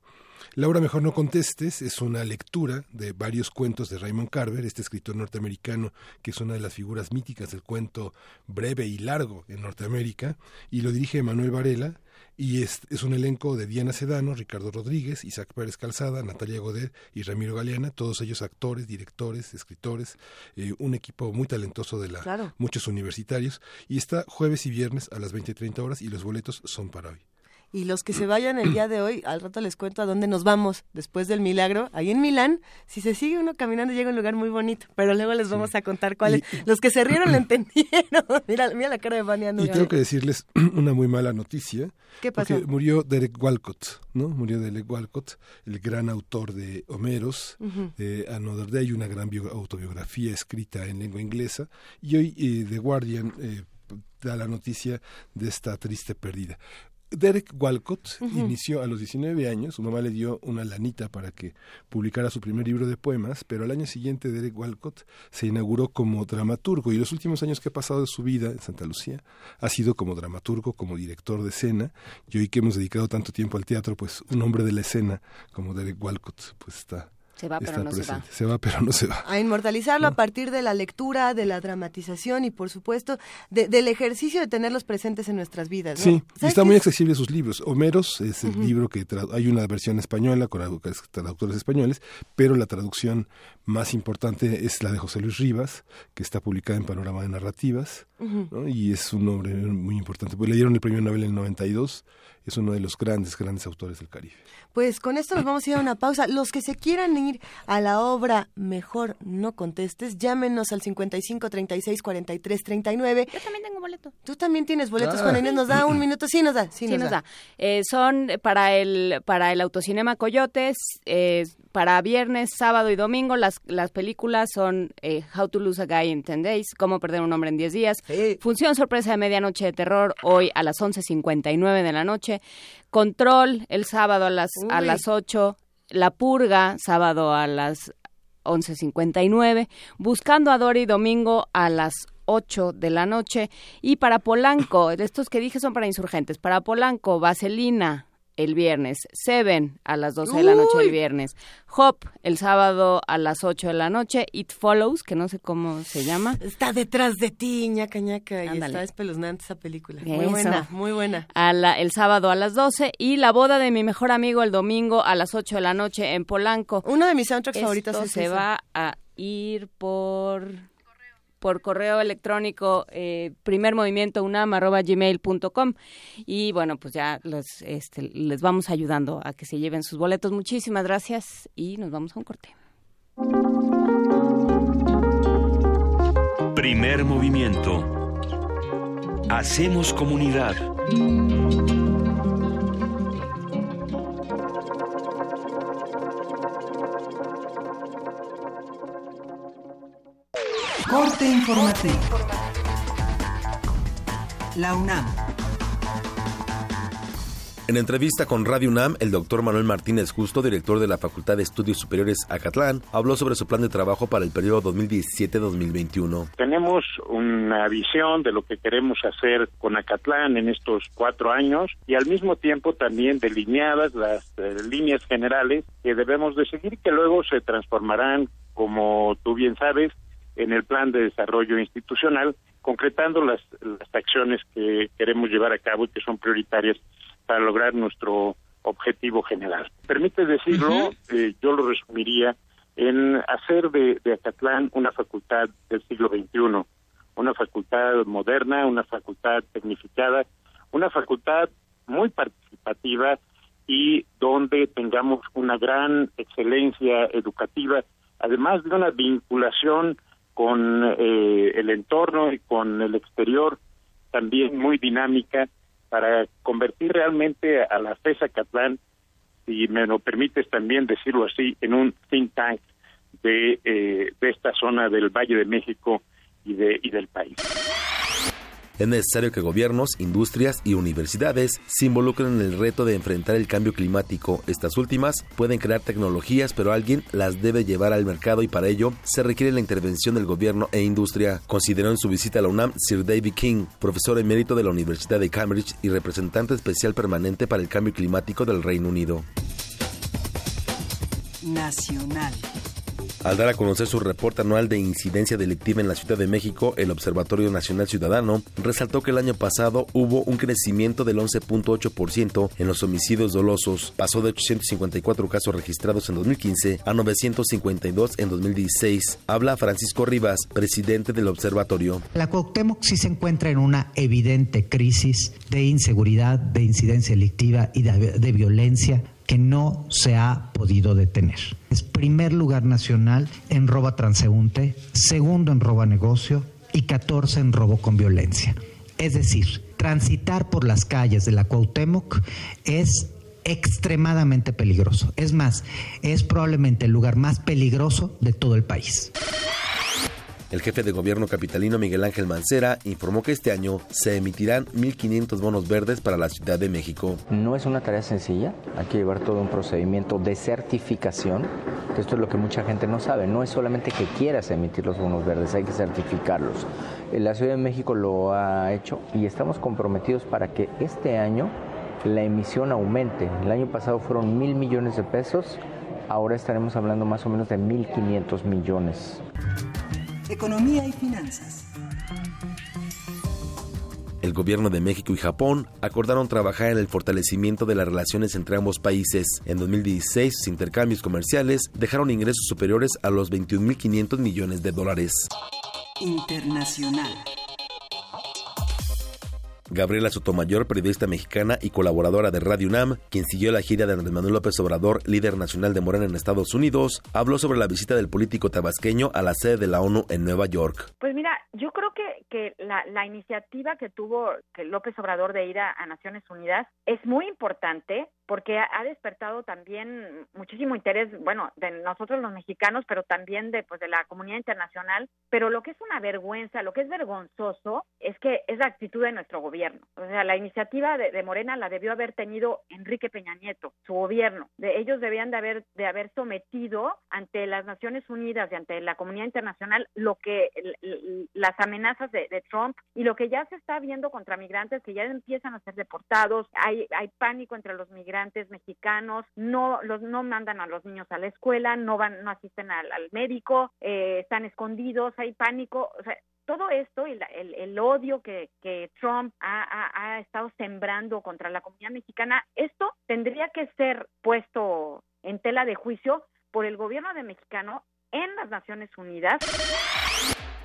La obra Mejor no contestes es una lectura de varios cuentos de Raymond Carver, este escritor norteamericano que es una de las figuras míticas del cuento breve y largo en Norteamérica, y lo dirige Manuel Varela, y es, es un elenco de Diana Sedano, Ricardo Rodríguez, Isaac Pérez Calzada, Natalia Goder y Ramiro Galeana, todos ellos actores, directores, escritores, eh, un equipo muy talentoso de la Claro. muchos universitarios, y está jueves y viernes a las 20 y 30 horas y los boletos son para hoy. Y los que se vayan el día de hoy, al rato les cuento a dónde nos vamos después del milagro. Ahí en Milán, si se sigue uno caminando, llega a un lugar muy bonito. Pero luego les vamos a contar cuáles. Los que se rieron lo entendieron. mira, mira la cara de Vania. Y tengo que decirles una muy mala noticia. ¿Qué pasó? Porque murió Derek Walcott, ¿no? Murió Derek Walcott, el gran autor de Homeros, Ujú. de Another Day, una gran bio- autobiografía escrita en lengua inglesa. Y hoy eh, The Guardian eh, da la noticia de esta triste pérdida. Derek Walcott inició a los 19 años, su mamá le dio una lanita para que publicara su primer libro de poemas, pero al año siguiente Derek Walcott se inauguró como dramaturgo y los últimos años que ha pasado de su vida en Santa Lucía ha sido como dramaturgo, como director de escena y hoy que hemos dedicado tanto tiempo al teatro, pues un hombre de la escena como Derek Walcott pues está Se va, pero no se va. Se va, pero no se va. A inmortalizarlo a partir de la lectura, de la dramatización y, por supuesto, de- del ejercicio de tenerlos presentes en nuestras vidas. ¿no? Sí, y ¿Sabes está muy es? accesible sus libros. Homeros es el libro que hay una versión española con tradu- traductores españoles, pero la traducción más importante es la de José Luis Rivas, que está publicada en Panorama de Narrativas. ¿no? y es un hombre muy importante. Pues le dieron el premio Nobel en el 92, es uno de los grandes, grandes autores del Caribe. Pues con esto nos vamos a ir a una pausa. Los que se quieran ir a la obra Mejor no contestes, llámenos al 55 36 43 39. Yo también tengo boleto. Tú también tienes boletos, Ah. Juan Inés. ¿Nos da un minuto? Sí, nos da. Sí, Sí, nos da. Eh, son para el para el autocinema Coyotes eh, para viernes, sábado y domingo. Las las películas son eh, How to Lose a Guy in 10 Days, Cómo perder un hombre en 10 días. Función sorpresa de medianoche de terror hoy a las 11:59 de la noche. Control el sábado a las a las 8. La Purga sábado a las 11.59, Buscando a Dory domingo a las 8 de la noche y para Polanco, estos que dije son para insurgentes, para Polanco, Vaselina el viernes, Seven a las 12 de la noche el viernes, Hop el sábado a las 8 de la noche, It Follows, que no sé cómo se llama. Está detrás de ti, ñaca, ñaca. Y está espeluznante esa película. Muy buena, muy buena. a la- el sábado a las 12 y la boda de mi mejor amigo el domingo a las 8 de la noche en Polanco. Uno de mis soundtracks Esto favoritos es se ese. va a ir por por correo electrónico eh, primermovimientounam@gmail.com y bueno pues ya este, les vamos ayudando a que se lleven sus boletos muchísimas gracias y nos vamos a un corte Primer movimiento. Hacemos comunidad. Corte informativo. La UNAM. En entrevista con Radio UNAM, el doctor Manuel Martínez Justo, director de la Facultad de Estudios Superiores Acatlán, habló sobre su plan de trabajo para el periodo 2017-2021. Tenemos una visión de lo que queremos hacer con Acatlán en estos cuatro años y al mismo tiempo también delineadas las eh, líneas generales que debemos de seguir que luego se transformarán, como tú bien sabes, en el plan de desarrollo institucional, concretando las, las acciones que queremos llevar a cabo y que son prioritarias para lograr nuestro objetivo general. Permite decirlo, eh, yo lo resumiría en hacer de, de Acatlán una facultad del siglo XXI, una facultad moderna, una facultad tecnificada, una facultad muy participativa y donde tengamos una gran excelencia educativa, además de una vinculación con eh, el entorno y con el exterior también muy dinámica para convertir realmente a la FESA Catlán, si me lo permites también decirlo así, en un think tank de, eh, de esta zona del Valle de México y, de, y del país. Es necesario que gobiernos, industrias y universidades se involucren en el reto de enfrentar el cambio climático. Estas últimas pueden crear tecnologías, pero alguien las debe llevar al mercado y para ello se requiere la intervención del gobierno e industria, consideró en su visita a la UNAM Sir David King, profesor emérito de la Universidad de Cambridge y representante especial permanente para el cambio climático del Reino Unido. Nacional. Al dar a conocer su reporte anual de incidencia delictiva en la Ciudad de México, el Observatorio Nacional Ciudadano resaltó que el año pasado hubo un crecimiento del 11.8% en los homicidios dolosos. Pasó de 854 casos registrados en 2015 a 952 en 2016. Habla Francisco Rivas, presidente del observatorio. La Cuauhtémoc sí se encuentra en una evidente crisis de inseguridad, de incidencia delictiva y de, de violencia que no se ha podido detener. Es primer lugar nacional en robo a transeúnte, segundo en robo a negocio y 14 en robo con violencia. Es decir, transitar por las calles de la Cuauhtémoc es extremadamente peligroso. Es más, es probablemente el lugar más peligroso de todo el país. El jefe de gobierno capitalino Miguel Ángel Mancera informó que este año se emitirán 1.500 bonos verdes para la Ciudad de México. No es una tarea sencilla, hay que llevar todo un procedimiento de certificación, que esto es lo que mucha gente no sabe, no es solamente que quieras emitir los bonos verdes, hay que certificarlos. La Ciudad de México lo ha hecho y estamos comprometidos para que este año la emisión aumente. El año pasado fueron mil millones de pesos, ahora estaremos hablando más o menos de 1.500 millones. Economía y finanzas. El gobierno de México y Japón acordaron trabajar en el fortalecimiento de las relaciones entre ambos países. En 2016, sus intercambios comerciales dejaron ingresos superiores a los 21.500 millones de dólares. Internacional. Gabriela Sotomayor, periodista mexicana y colaboradora de Radio UNAM, quien siguió la gira de Andrés Manuel López Obrador, líder nacional de Morena en Estados Unidos, habló sobre la visita del político tabasqueño a la sede de la ONU en Nueva York. Pues mira, yo creo que, que la, la iniciativa que tuvo que López Obrador de ir a, a Naciones Unidas es muy importante porque ha, despertado también muchísimo interés, bueno, de nosotros los mexicanos, pero también de pues de la comunidad internacional. Pero lo que es una vergüenza, lo que es vergonzoso, es que es la actitud de nuestro gobierno. O sea, la iniciativa de, Morena la debió haber tenido Enrique Peña Nieto, su gobierno. De ellos debían de haber de haber sometido ante las Naciones Unidas y ante la comunidad internacional lo que las amenazas de, de Trump y lo que ya se está viendo contra migrantes que ya empiezan a ser deportados. Hay hay pánico entre los migrantes mexicanos. No los no mandan a los niños a la escuela, no van no asisten al, al médico, eh, están escondidos. Hay pánico. O sea, todo esto y la- el, el odio que, que Trump ha, ha- ha estado sembrando contra la comunidad mexicana, esto tendría que ser puesto en tela de juicio por el gobierno de mexicano en las Naciones Unidas.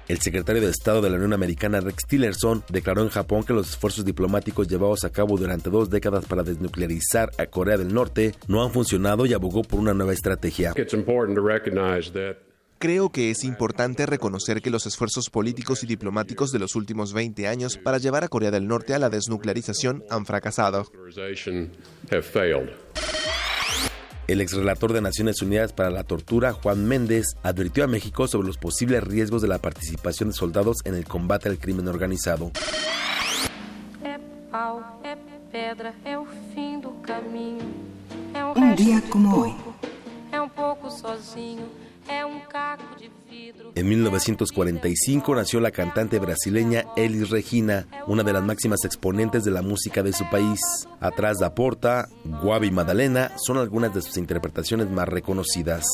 El secretario de Estado de la Unión Americana, Rex Tillerson, declaró en Japón que los esfuerzos diplomáticos llevados a cabo durante dos décadas para desnuclearizar a Corea del Norte no han funcionado y abogó por una nueva estrategia. It's important to recognize that Creo que es importante reconocer que los esfuerzos políticos y diplomáticos de los últimos 20 años para llevar a Corea del Norte a la desnuclearización han fracasado. El exrelator de Naciones Unidas para la Tortura, Juan Méndez, advirtió a México sobre los posibles riesgos de la participación de soldados en el combate al crimen organizado. Un día como hoy. En 1945 nació la cantante brasileña Elis Regina, una de las máximas exponentes de la música de su país. Atrás da Porta, Guavi Madalena son algunas de sus interpretaciones más reconocidas.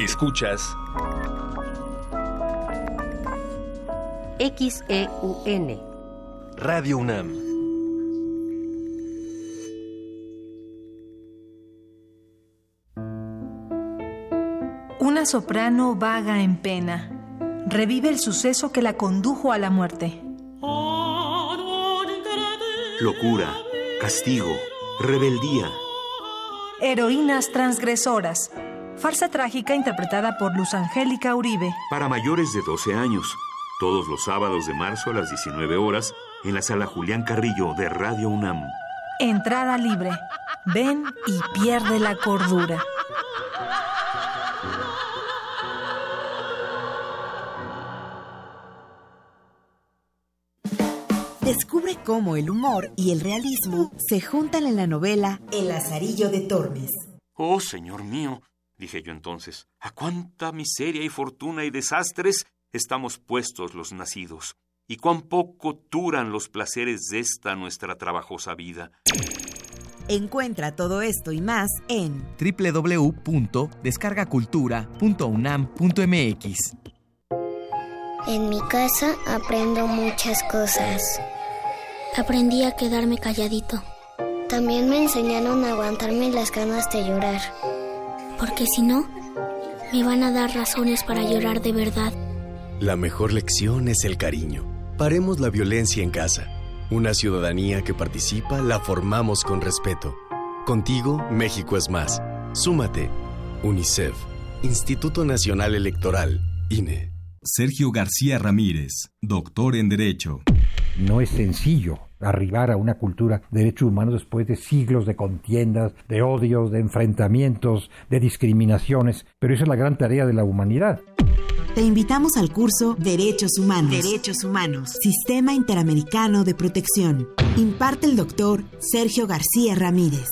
Escuchas XEUN. Radio UNAM. Una soprano vaga en pena. Revive el suceso que la condujo a la muerte. Locura, castigo, rebeldía. Heroínas transgresoras. Farsa trágica interpretada por Luz Angélica Uribe. Para mayores de 12 años. Todos los sábados de marzo a las 19 horas en la sala Julián Carrillo de Radio UNAM. Entrada libre. Ven y pierde la cordura. Descubre cómo el humor y el realismo se juntan en la novela El Lazarillo de Tormes. Oh, señor mío, dije yo entonces, a cuánta miseria y fortuna y desastres estamos puestos los nacidos, y cuán poco duran los placeres de esta nuestra trabajosa vida. Encuentra todo esto y más en www.descargacultura.unam.mx. En mi casa aprendo muchas cosas. Aprendí a quedarme calladito. También me enseñaron a aguantarme las ganas de llorar. Porque si no, me van a dar razones para llorar de verdad. La mejor lección es el cariño. Paremos la violencia en casa. Una ciudadanía que participa la formamos con respeto. Contigo, México es más. Súmate. UNICEF. Instituto Nacional Electoral. INE. Sergio García Ramírez, doctor en Derecho. No es sencillo arribar a una cultura de derechos humanos después de siglos de contiendas, de odios, de enfrentamientos, de discriminaciones, pero esa es la gran tarea de la humanidad. Te invitamos al curso Derechos Humanos. Derechos Humanos. Sistema Interamericano de Protección. Imparte el doctor Sergio García Ramírez.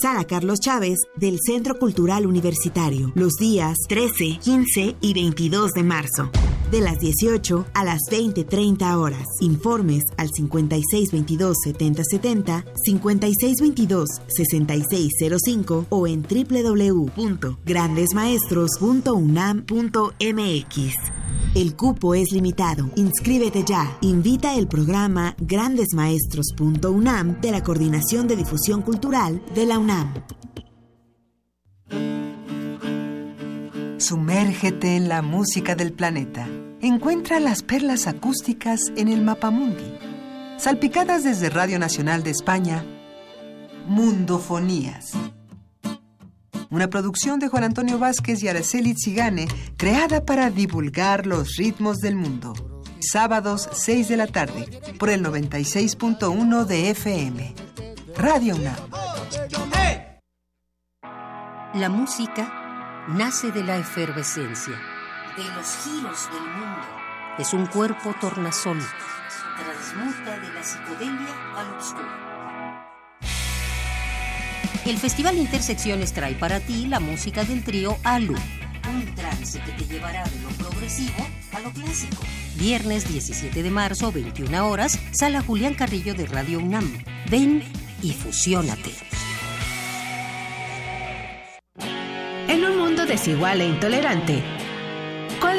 Sala Carlos Chávez del Centro Cultural Universitario, los días 13, 15 y 22 de marzo, de las 18 a las 20.30 horas. Informes al 5622-7070, 5622-6605 o en www.grandesmaestros.unam.mx. El cupo es limitado. Inscríbete ya. Invita el programa grandesmaestros.unam de la Coordinación de Difusión Cultural de la UNAM. Sumérgete en la música del planeta. Encuentra las perlas acústicas en el Mapamundi. Salpicadas desde Radio Nacional de España, Mundofonías. Una producción de Juan Antonio Vázquez y Araceli Zigane, creada para divulgar los ritmos del mundo. Sábados 6 de la tarde, por el 96.1 de FM. Radio UNAM. La música nace de la efervescencia. De los giros del mundo. Es un cuerpo tornasol. Transmuta de la psicodelia al obscuro. El Festival Intersecciones trae para ti la música del trío Alu. Un trance que te llevará de lo progresivo a lo clásico. Viernes 17 de marzo, 21 horas, Sala Julián Carrillo de Radio UNAM. Ven y fusiónate. En un mundo desigual e intolerante, ¿cuál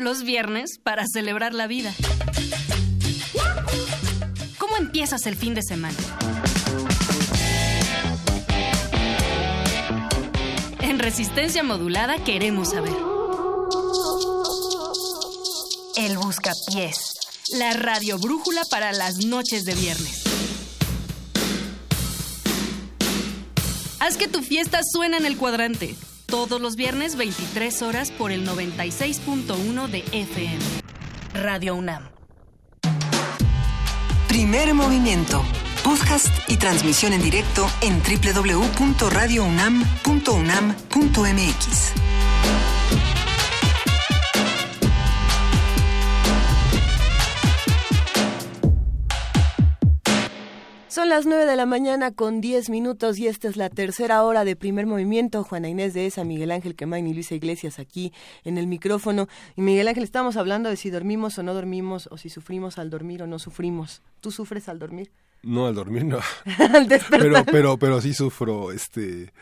Los viernes para celebrar la vida. ¿Cómo empiezas el fin de semana? En resistencia modulada queremos saber. El Buscapiés. La radio brújula para las noches de viernes. Haz que tu fiesta suene en el cuadrante. Todos los viernes 23 horas por el 96.1 de FM. Radio UNAM. Primer movimiento. Podcast y transmisión en directo en www.radiounam.unam.mx. Son las 9 de la mañana con 10 minutos y esta es la tercera hora de primer movimiento. Juana Inés de esa, Miguel Ángel Quemain y Luisa Iglesias aquí en el micrófono. Y Miguel Ángel, estamos hablando de si dormimos o no dormimos, o si sufrimos al dormir o no sufrimos. ¿Tú sufres al dormir? No, al dormir no. al despertar. Pero, pero, pero sí sufro este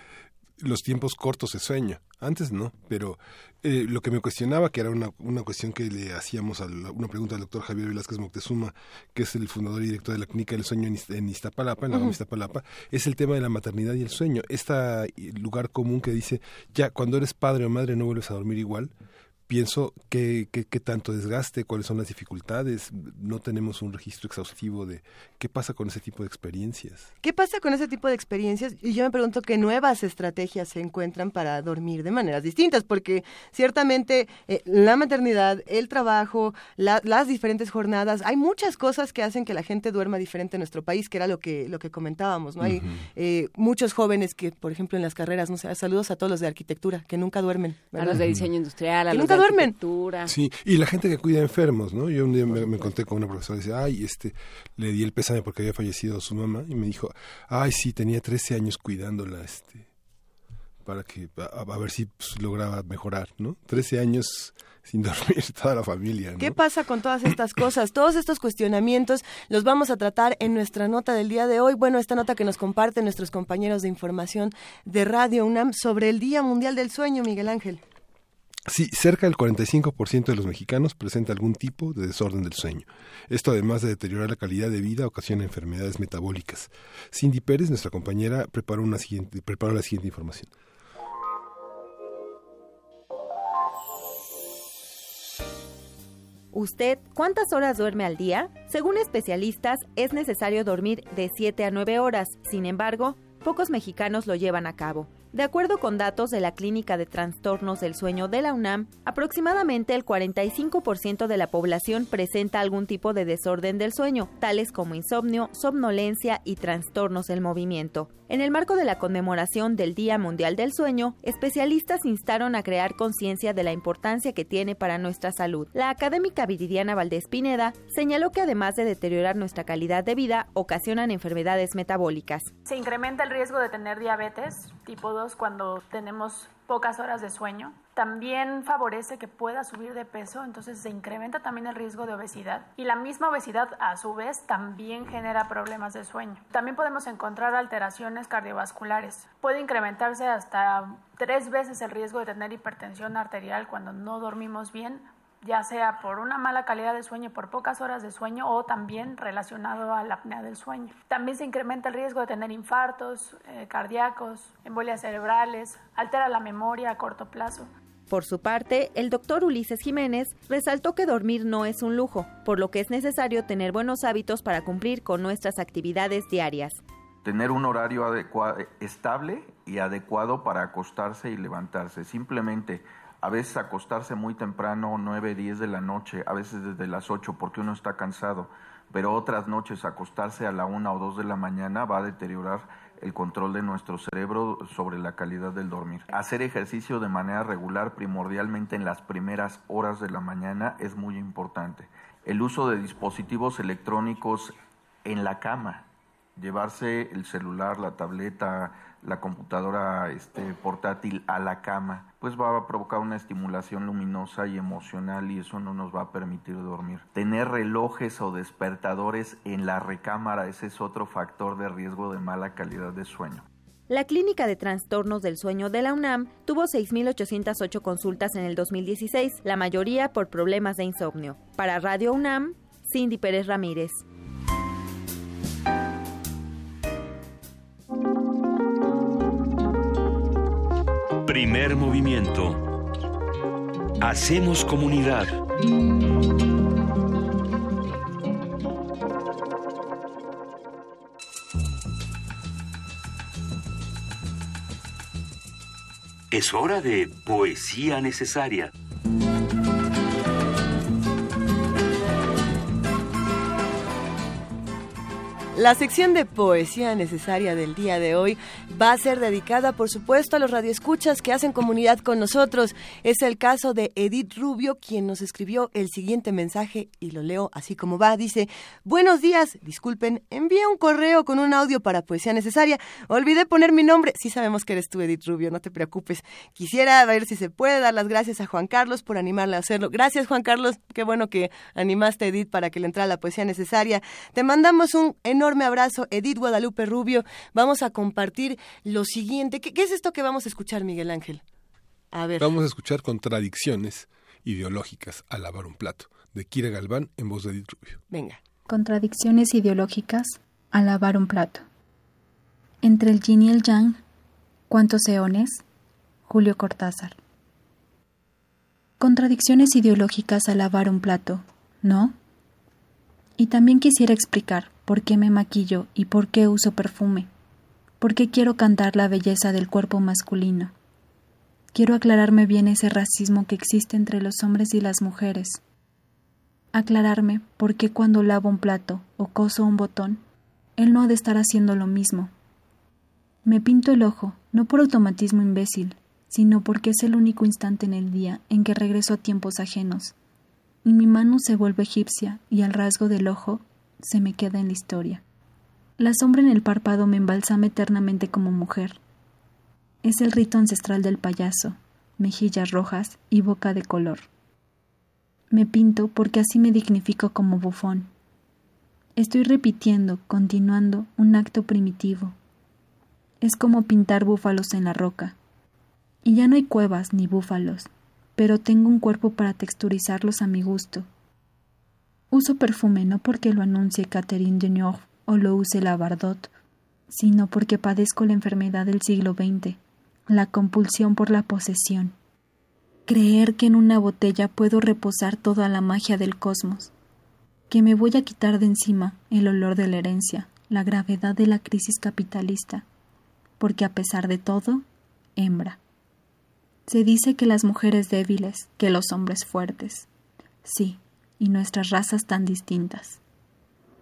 los tiempos cortos de sueño. Antes no, pero eh, lo que me cuestionaba, que era una, una cuestión que le hacíamos a la- una pregunta al doctor Javier Velázquez Moctezuma, que es el fundador y director de la Clínica del Sueño en, Iz- en Iztapalapa, en la. Roma Iztapalapa, es el tema de la maternidad y el sueño. Este lugar común que dice, ya cuando eres padre o madre no vuelves a dormir igual. Pienso qué qué qué tanto desgaste, cuáles son las dificultades. No tenemos un registro exhaustivo de qué pasa con ese tipo de experiencias. ¿Qué pasa con ese tipo de experiencias? Y yo me pregunto qué nuevas estrategias se encuentran para dormir de maneras distintas, porque ciertamente eh, la maternidad, el trabajo, la- las diferentes jornadas, hay muchas cosas que hacen que la gente duerma diferente en nuestro país, que era lo que lo que comentábamos, ¿no? Hay eh, muchos jóvenes que, por ejemplo, en las carreras, no sé, saludos a todos los de arquitectura, que nunca duermen. A los de diseño industrial, a Que los de duermen. Sí, y la gente que cuida enfermos, ¿no? Yo un día me, me conté con una profesora y dice, ay, este, le di el pésame porque había fallecido su mamá y me dijo, ay, sí, tenía 13 años cuidándola, este, para que, a, a ver si pues, lograba mejorar, ¿no? 13 años sin dormir toda la familia, ¿no? ¿Qué pasa con todas estas cosas? Todos estos cuestionamientos los vamos a tratar en nuestra nota del día de hoy. Bueno, esta nota que nos comparten nuestros compañeros de información de Radio UNAM sobre el Día Mundial del Sueño, Miguel Ángel. Sí, cerca del 45% de los mexicanos presenta algún tipo de desorden del sueño. Esto, además de deteriorar la calidad de vida, ocasiona enfermedades metabólicas. Cindy Pérez, nuestra compañera, preparó, la siguiente información. ¿Usted cuántas horas duerme al día? Según especialistas, es necesario dormir de 7 a 9 horas. Sin embargo, pocos mexicanos lo llevan a cabo. De acuerdo con datos de la Clínica de Trastornos del Sueño de la UNAM, aproximadamente el 45% de la población presenta algún tipo de desorden del sueño, tales como insomnio, somnolencia y trastornos del movimiento. En el marco de la conmemoración del Día Mundial del Sueño, especialistas instaron a crear conciencia de la importancia que tiene para nuestra salud. La académica Viridiana Valdés Pineda señaló que además de deteriorar nuestra calidad de vida, ocasionan enfermedades metabólicas. Se incrementa el riesgo de tener diabetes tipo 2 cuando tenemos pocas horas de sueño. También favorece que pueda subir de peso, entonces se incrementa también el riesgo de obesidad. Y la misma obesidad, a su vez, también genera problemas de sueño. También podemos encontrar alteraciones cardiovasculares. Puede incrementarse hasta tres veces el riesgo de tener hipertensión arterial cuando no dormimos bien ya sea por una mala calidad de sueño, por pocas horas de sueño o también relacionado a la apnea del sueño. También se incrementa el riesgo de tener infartos eh, cardíacos, embolias cerebrales, altera la memoria a corto plazo. Por su parte, el doctor Ulises Jiménez resaltó que dormir no es un lujo, por lo que es necesario tener buenos hábitos para cumplir con nuestras actividades diarias. tener un horario estable y adecuado para acostarse y levantarse. Simplemente a veces acostarse muy temprano, 9, 10 de la noche, a veces desde las 8 porque uno está cansado, pero otras noches acostarse a la 1 o 2 de la mañana va a deteriorar el control de nuestro cerebro sobre la calidad del dormir. Hacer ejercicio de manera regular, primordialmente en las primeras horas de la mañana, es muy importante. El uso de dispositivos electrónicos en la cama, llevarse el celular, la tableta, la computadora este, portátil a la cama, pues va a provocar una estimulación luminosa y emocional y eso no nos va a permitir dormir. Tener relojes o despertadores en la recámara, ese es otro factor de riesgo de mala calidad de sueño. La Clínica de Trastornos del Sueño de la UNAM tuvo 6.808 consultas en el 2016, la mayoría por problemas de insomnio. Para Radio UNAM, Cindy Pérez Ramírez. Primer movimiento. Hacemos comunidad. Es hora de poesía necesaria. La sección de poesía necesaria del día de hoy va a ser dedicada, por supuesto, a los radioescuchas que hacen comunidad con nosotros. Es el caso de Edith Rubio, quien nos escribió el siguiente mensaje y lo leo así como va. Dice, buenos días, disculpen, envié un correo con un audio para poesía necesaria. Olvidé poner mi nombre. Sí sabemos que eres tú, Edith Rubio, no te preocupes. Quisiera ver si se puede dar las gracias a Juan Carlos por animarle a hacerlo. Gracias, Juan Carlos. Qué bueno que animaste a Edith para que le entrara la poesía necesaria. Te mandamos un enorme abrazo, Edith Guadalupe Rubio. Vamos a compartir lo siguiente. ¿Qué, es esto que vamos a escuchar, Miguel Ángel? A ver. Vamos a escuchar contradicciones ideológicas a lavar un plato, de Kira Galván en voz de Edith Rubio. Venga. Contradicciones ideológicas a lavar un plato. Entre el yin y el yang, ¿cuántos eones? Julio Cortázar. Contradicciones ideológicas a lavar un plato, ¿no? Y también quisiera explicar por qué me maquillo y por qué uso perfume, por qué quiero cantar la belleza del cuerpo masculino. Quiero aclararme bien ese racismo que existe entre los hombres y las mujeres. Aclararme por qué cuando lavo un plato o coso un botón, él no ha de estar haciendo lo mismo. Me pinto el ojo, no por automatismo imbécil, sino porque es el único instante en el día en que regreso a tiempos ajenos, y mi mano se vuelve egipcia y el rasgo del ojo se me queda en la historia. La sombra en el párpado me embalsama eternamente como mujer. Es el rito ancestral del payaso, mejillas rojas y boca de color. Me pinto porque así me dignifico como bufón. Estoy repitiendo, continuando, un acto primitivo. Es como pintar búfalos en la roca. Y ya no hay cuevas ni búfalos, pero tengo un cuerpo para texturizarlos a mi gusto. Uso perfume no porque lo anuncie Catherine Deneuve o lo use la Bardot, sino porque padezco la enfermedad del siglo XX, la compulsión por la posesión. Creer que en una botella puedo reposar toda la magia del cosmos, que me voy a quitar de encima el olor de la herencia, la gravedad de la crisis capitalista, porque a pesar de todo, hembra. Se dice que las mujeres débiles, que los hombres fuertes. Sí, y nuestras razas tan distintas.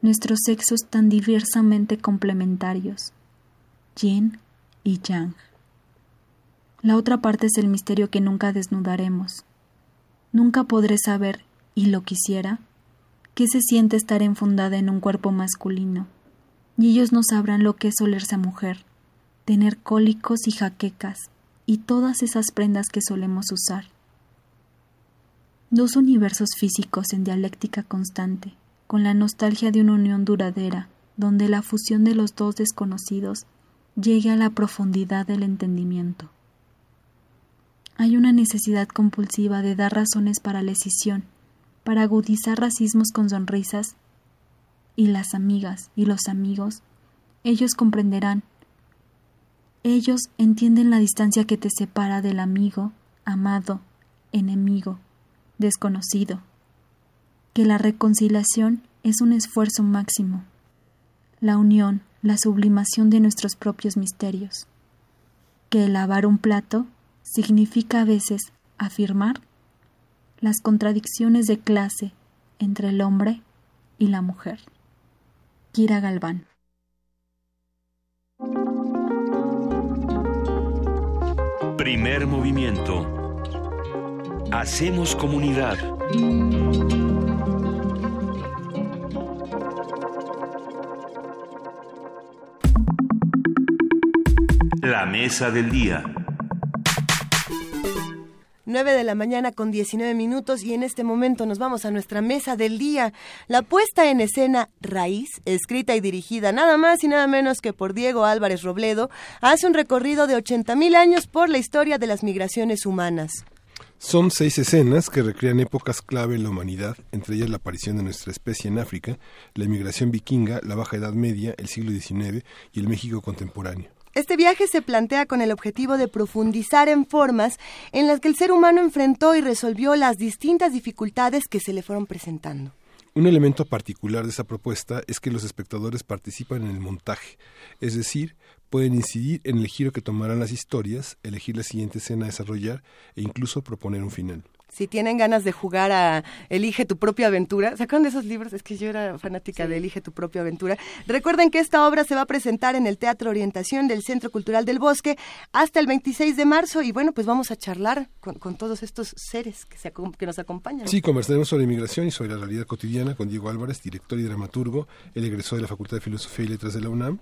Nuestros sexos tan diversamente complementarios. Yin y Yang. La otra parte es el misterio que nunca desnudaremos. Nunca podré saber, y lo quisiera, qué se siente estar enfundada en un cuerpo masculino, y ellos no sabrán lo que es olerse a mujer, tener cólicos y jaquecas, y todas esas prendas que solemos usar. Dos universos físicos en dialéctica constante, con la nostalgia de una unión duradera, donde la fusión de los dos desconocidos llegue a la profundidad del entendimiento. Hay una necesidad compulsiva de dar razones para la escisión, para agudizar racismos con sonrisas, y las amigas y los amigos, ellos comprenderán ellos entienden la distancia que te separa del amigo, amado, enemigo, desconocido, que la reconciliación es un esfuerzo máximo, la unión, la sublimación de nuestros propios misterios, que lavar un plato significa a veces afirmar las contradicciones de clase entre el hombre y la mujer. Kira Galván Primer movimiento. Hacemos comunidad. La mesa del día. 9 de la mañana con 19 minutos y en este momento nos vamos a nuestra mesa del día. La puesta en escena Raíz, escrita y dirigida nada más y nada menos que por Diego Álvarez Robledo, hace un recorrido de 80.000 años por la historia de las migraciones humanas. Son seis escenas que recrean épocas clave en la humanidad, entre ellas la aparición de nuestra especie en África, la inmigración vikinga, la Baja Edad Media, el siglo XIX y el México contemporáneo. Este viaje se plantea con el objetivo de profundizar en formas en las que el ser humano enfrentó y resolvió las distintas dificultades que se le fueron presentando. Un elemento particular de esta propuesta es que los espectadores participan en el montaje, es decir, pueden incidir en el giro que tomarán las historias, elegir la siguiente escena a desarrollar e incluso proponer un final si tienen ganas de jugar a Elige tu propia aventura, ¿sacaron de esos libros? Es que yo era fanática de Elige tu propia aventura. Recuerden que esta obra se va a presentar en el Teatro Orientación del Centro Cultural del Bosque hasta el 26 de marzo y bueno, pues vamos a charlar con, todos estos seres que, se, que nos acompañan. Sí, conversaremos sobre inmigración y sobre la realidad cotidiana con Diego Álvarez, director y dramaturgo. Él egresó de la Facultad de Filosofía y Letras de la UNAM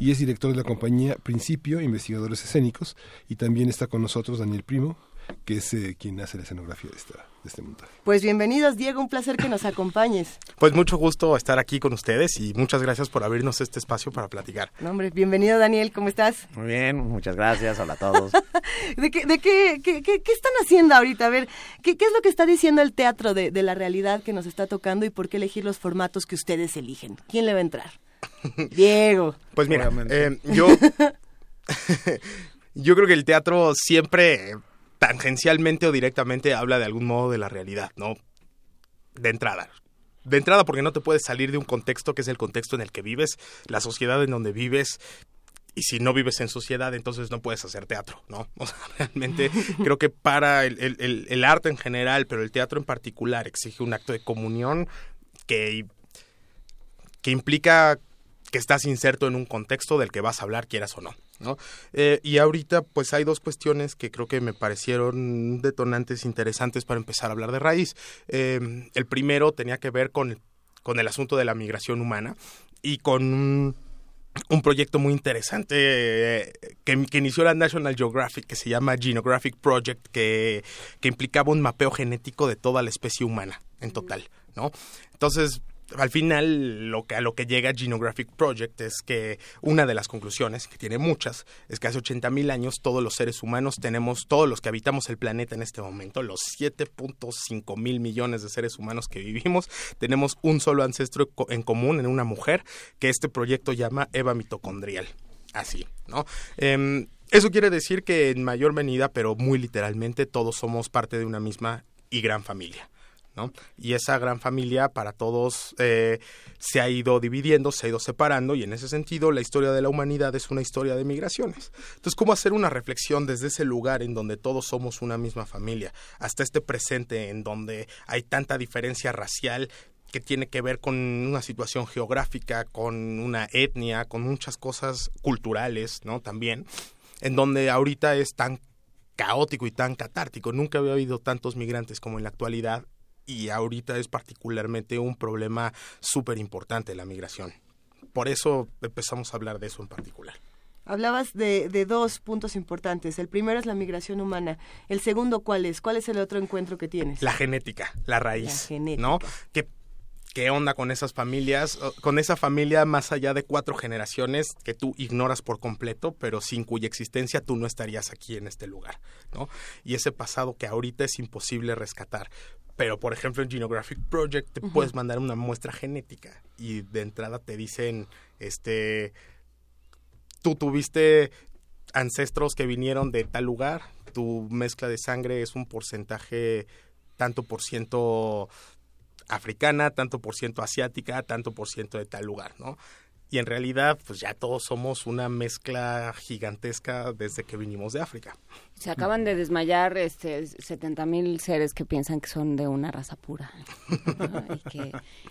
y es director de la compañía Principio, Investigadores Escénicos y también está con nosotros Daniel Primo, que es eh, quien hace la escenografía de, esta, de este montaje. Pues bienvenidos, Diego, un placer que nos acompañes. Pues mucho gusto estar aquí con ustedes y muchas gracias por abrirnos este espacio para platicar. No, hombre, bienvenido, Daniel, ¿cómo estás? Muy bien, muchas gracias, hola a todos. ¿De, qué, de qué, qué, qué, están haciendo ahorita? A ver, ¿qué, ¿qué, es lo que está diciendo el teatro de, de la realidad que nos está tocando y por qué elegir los formatos que ustedes eligen? ¿Quién le va a entrar? Diego. Pues mira, eh, yo... yo creo que el teatro siempre tangencialmente o directamente habla de algún modo de la realidad, ¿no? De entrada. De entrada porque no te puedes salir de un contexto que es el contexto en el que vives, la sociedad en donde vives, y si no vives en sociedad, entonces no puedes hacer teatro, ¿no? O sea, realmente creo que para el, arte en general, pero el teatro en particular, exige un acto de comunión que, que implica que estás inserto en un contexto del que vas a hablar, quieras o no. Eh, y ahorita pues hay dos cuestiones que creo que me parecieron detonantes interesantes para empezar a hablar de raíz. Eh, el primero tenía que ver con, con el asunto de la migración humana y con un proyecto muy interesante eh, que, que, inició la National Geographic, que se llama Genographic Project, que, que implicaba un mapeo genético de toda la especie humana en total, ¿no? Entonces, al final lo que a lo que llega Genographic Project es que una de las conclusiones, que tiene muchas, es que hace 80.000 años todos los seres humanos tenemos, todos los que habitamos el planeta en este momento, los 7.5 mil millones de seres humanos que vivimos, tenemos un solo ancestro en común en una mujer que este proyecto llama Eva mitocondrial. Así, ¿no? Em, eso quiere decir que en mayor medida, pero muy literalmente, todos somos parte de una misma y gran familia. Y esa gran familia para todos eh, se ha ido dividiendo, se ha ido separando y en ese sentido la historia de la humanidad es una historia de migraciones. Entonces, ¿cómo hacer una reflexión desde ese lugar en donde todos somos una misma familia hasta este presente en donde hay tanta diferencia racial que tiene que ver con una situación geográfica, con una etnia, con muchas cosas culturales, ¿no? También, en donde ahorita es tan caótico y tan catártico. Nunca había habido tantos migrantes como en la actualidad y ahorita es particularmente un problema súper importante la migración. Por eso empezamos a hablar de eso en particular. Hablabas de, de, dos puntos importantes. El primero es la migración humana. El segundo, ¿cuál es? ¿Cuál es el otro encuentro que tienes? La genética, la raíz. ¿No? Que qué onda con esas familias, con esa familia más allá de cuatro generaciones que tú ignoras por completo, pero sin cuya existencia tú no estarías aquí en este lugar, ¿no? Y ese pasado que ahorita es imposible rescatar. Pero, por ejemplo, en Genographic Project te puedes mandar una muestra genética y de entrada te dicen, este, tú tuviste ancestros que vinieron de tal lugar, tu mezcla de sangre es un porcentaje tanto por ciento africana, tanto por ciento asiática, tanto por ciento de tal lugar, ¿no? Y en realidad pues ya todos somos una mezcla gigantesca desde que vinimos de África. Se acaban de desmayar este 70 mil seres que piensan que son de una raza pura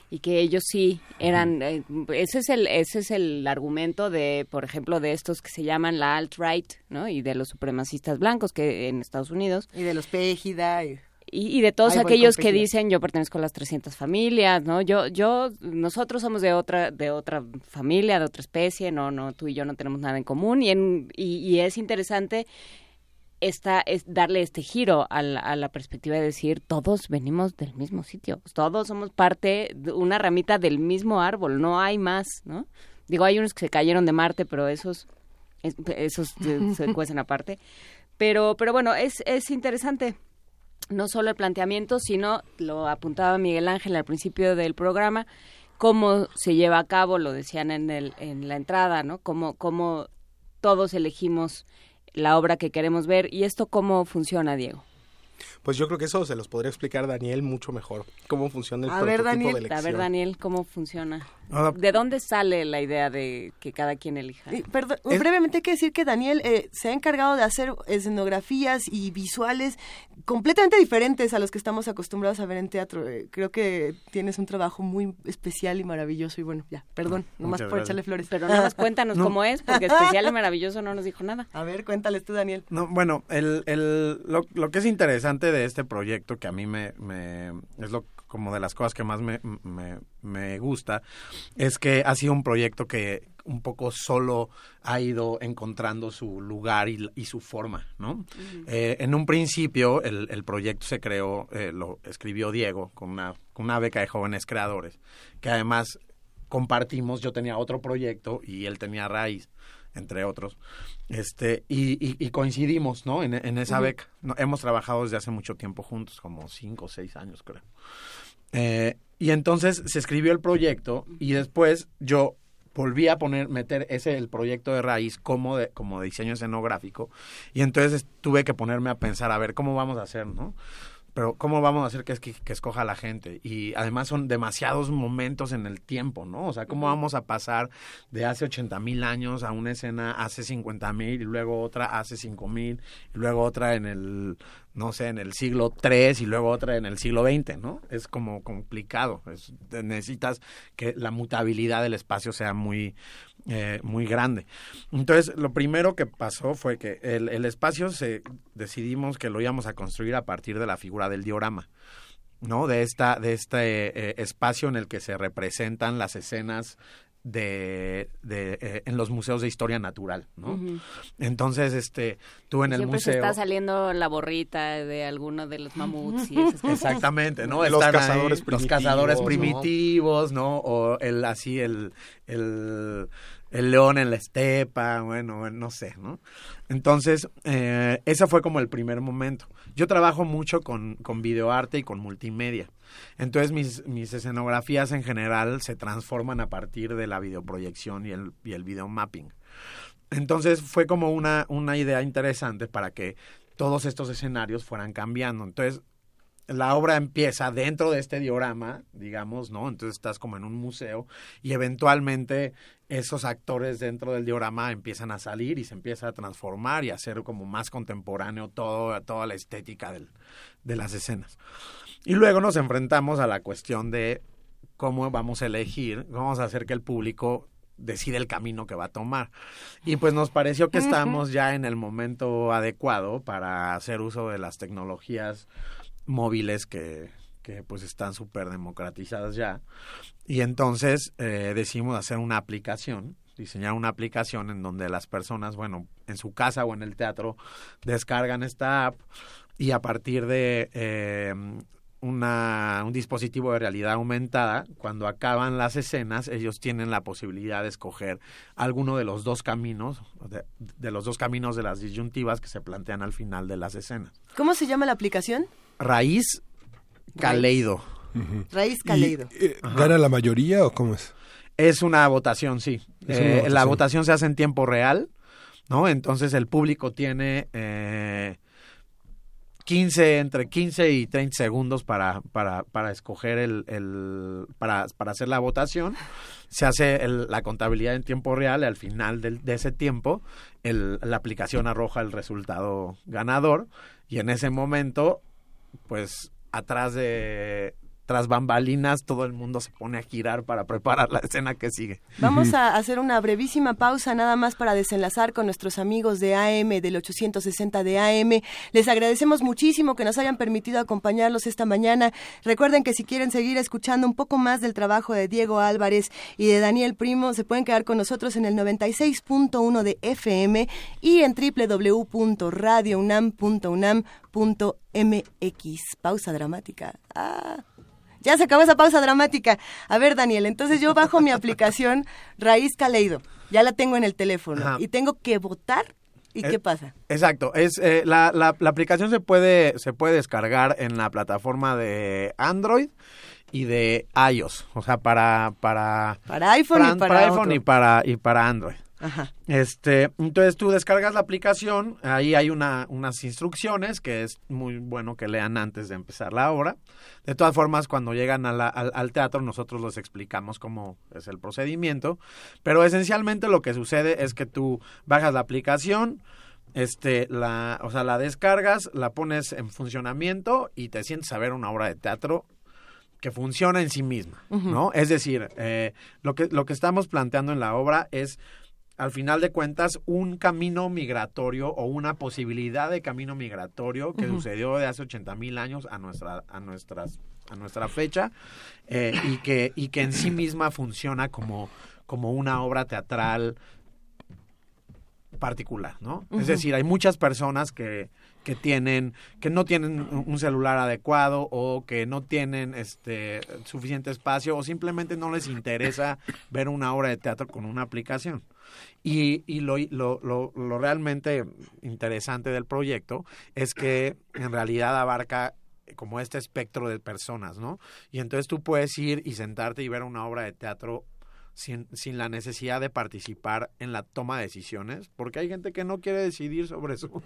y, que, ellos sí eran eh, ese es el ese es el argumento de por ejemplo de estos que se llaman la alt right no y de los supremacistas blancos que en Estados Unidos y de los Pejida y y, de todos aquellos que dicen yo pertenezco a las 300 familias, ¿no? Yo, yo, nosotros somos de otra, de otra familia, de otra especie, no, no, tú y yo no tenemos nada en común y, en, y, es interesante esta es darle este giro a la, a la perspectiva de decir todos venimos del mismo sitio, todos somos parte de una ramita del mismo árbol, no hay más, ¿no? Digo, hay unos que se cayeron de Marte, pero esos es- esos se, se cuecen aparte. Pero pero bueno, es es interesante no solo el planteamiento, sino lo apuntaba Miguel Ángel al principio del programa, cómo se lleva a cabo, lo decían en, el, en la entrada, ¿no? Cómo, cómo todos elegimos la obra que queremos ver y esto cómo funciona, Diego. Pues yo creo que eso se los podría explicar Daniel mucho mejor, cómo funciona el A ver, prototipo de Daniel, a elección. ver, Daniel, cómo funciona. Ah, ¿De dónde sale la idea de que cada quien elija? Y, perdón, Es- brevemente hay que decir que Daniel eh, se ha encargado de hacer escenografías y visuales completamente diferentes a los que estamos acostumbrados a ver en teatro. Eh, creo que tienes un trabajo muy especial y maravilloso y bueno, ya, perdón, nomás Muchas por gracias. echarle flores. Pero nada más cuéntanos No. cómo es, porque especial y maravilloso no nos dijo nada. A ver, cuéntales tú, Daniel. No, bueno, el, el, lo, lo que es interesante de este proyecto, que a mí me, me es lo como de las cosas que más me, me, me gusta, es que ha sido un proyecto que un poco solo ha ido encontrando su lugar y, y su forma, ¿no? Eh, en un principio el, el proyecto se creó, eh, lo escribió Diego con una, con una beca de jóvenes creadores, que además compartimos, yo tenía otro proyecto y él tenía raíz, entre otros, este, y, y- y coincidimos, ¿no? En, en esa beca. No, hemos trabajado desde hace mucho tiempo juntos, como cinco o seis años, creo. Eh, y entonces se escribió el proyecto y después yo volví a poner, meter ese, el proyecto de raíz como de, como de diseño escenográfico y entonces tuve que ponerme a pensar, a ver, ¿cómo vamos a hacer, no? Pero ¿cómo vamos a hacer que, que, que escoja la gente? Y además son demasiados momentos en el tiempo, ¿no? O sea, ¿cómo vamos a pasar de hace 80 mil años a una escena hace 50 mil y luego otra hace 5 mil y luego otra en el, no sé, en el siglo 3 y luego otra en el siglo XX, ¿no? Es como complicado. Es- necesitas que la mutabilidad del espacio sea muy, eh, muy grande. Entonces, lo primero que pasó fue que el, espacio se decidimos que lo íbamos a construir a partir de la figura del diorama. ¿no? De esta, de este eh, espacio en el que se representan las escenas de, de eh, en los museos de historia natural, ¿no? Ujú. Entonces, este, tú en el Siempre se museo está saliendo la borrita de alguno de los mamuts y esas cosas. Exactamente, ¿no? Los Están ahí, cazadores los primitivos, cazadores ¿no? primitivos, ¿no? O el así el el el león en la estepa, bueno, no sé, ¿no? Entonces, eh, ese fue como el primer momento. Yo trabajo mucho con, con videoarte y con multimedia. Entonces, mis, mis escenografías en general se transforman a partir de la videoproyección y el, y el video mapping. Entonces, fue como una, una idea interesante para que todos estos escenarios fueran cambiando. Entonces, la obra empieza dentro de este diorama, digamos, ¿no? Entonces estás como en un museo y eventualmente esos actores dentro del diorama empiezan a salir y se empieza a transformar y a hacer como más contemporáneo todo, toda la estética del- de las escenas. Y luego nos enfrentamos a la cuestión de cómo vamos a elegir, cómo vamos a hacer que el público decide el camino que va a tomar. Y pues nos pareció que estamos ya en el momento adecuado para hacer uso de las tecnologías móviles que, que pues están súper democratizadas ya. Y entonces eh, decidimos hacer una aplicación, diseñar una aplicación en donde las personas, bueno, en su casa o en el teatro, descargan esta app y a partir de eh, una, un dispositivo de realidad aumentada, cuando acaban las escenas, ellos tienen la posibilidad de escoger alguno de los dos caminos, de, de los dos caminos de las disyuntivas que se plantean al final de las escenas. ¿Cómo se llama la aplicación? Raíz Caleido. Raíz Caleido. eh, ¿Gana la mayoría o cómo es? Es una votación, sí. Eh, votación. La votación se hace en tiempo real, ¿no? Entonces el público tiene eh, 15, entre 15 y 30 segundos para, para, para escoger el, el para, para hacer la votación. Se hace el- la contabilidad en tiempo real y al final del- de ese tiempo el- la aplicación arroja el resultado ganador y en ese momento, pues atrás de tras bambalinas todo el mundo se pone a girar para preparar la escena que sigue. Vamos a hacer una brevísima pausa nada más para desenlazar con nuestros amigos de AM, del 860 de AM. Les agradecemos muchísimo que nos hayan permitido acompañarlos esta mañana. Recuerden que si quieren seguir escuchando un poco más del trabajo de Diego Álvarez y de Daniel Primo, se pueden quedar con nosotros en el 96.1 de FM y en www.radiounam.unam.mx. Pausa dramática. Ah. Ya se acabó esa pausa dramática. A ver, Daniel, entonces yo bajo mi aplicación Raíz Caleido. Ya la tengo en el teléfono. Ajá. Y tengo que votar. ¿Y Eh, qué pasa? Exacto, es eh, la, la, la aplicación se puede se puede descargar en la plataforma de Android y de iOS, o sea, para para Para iPhone y para iPhone otro. y para y para Android. Ajá. Este, entonces tú descargas la aplicación, ahí hay una, unas instrucciones que es muy bueno que lean antes de empezar la obra. De todas formas, cuando llegan a la- al, al teatro, nosotros les explicamos cómo es el procedimiento. Pero esencialmente lo que sucede es que tú bajas la aplicación, este, la, o sea, la descargas, la pones en funcionamiento y te sientes a ver una obra de teatro que funciona en sí misma. Es decir, eh, lo, que, lo que estamos planteando en la obra es, al final de cuentas, un camino migratorio o una posibilidad de camino migratorio que sucedió de hace 80 mil años a nuestra, a nuestras, a nuestra fecha eh, y, que, y que en sí misma funciona como, como una obra teatral particular, ¿no? Es decir, hay muchas personas que, que tienen, que no tienen un un celular adecuado o que no tienen este suficiente espacio o simplemente no les interesa ver una obra de teatro con una aplicación. Y, y lo, lo, lo, lo realmente interesante del proyecto es que en realidad abarca como este espectro de personas, ¿no? Y entonces tú puedes ir y sentarte y ver una obra de teatro sin, sin la necesidad de participar en la toma de decisiones, porque hay gente que no quiere decidir sobre su,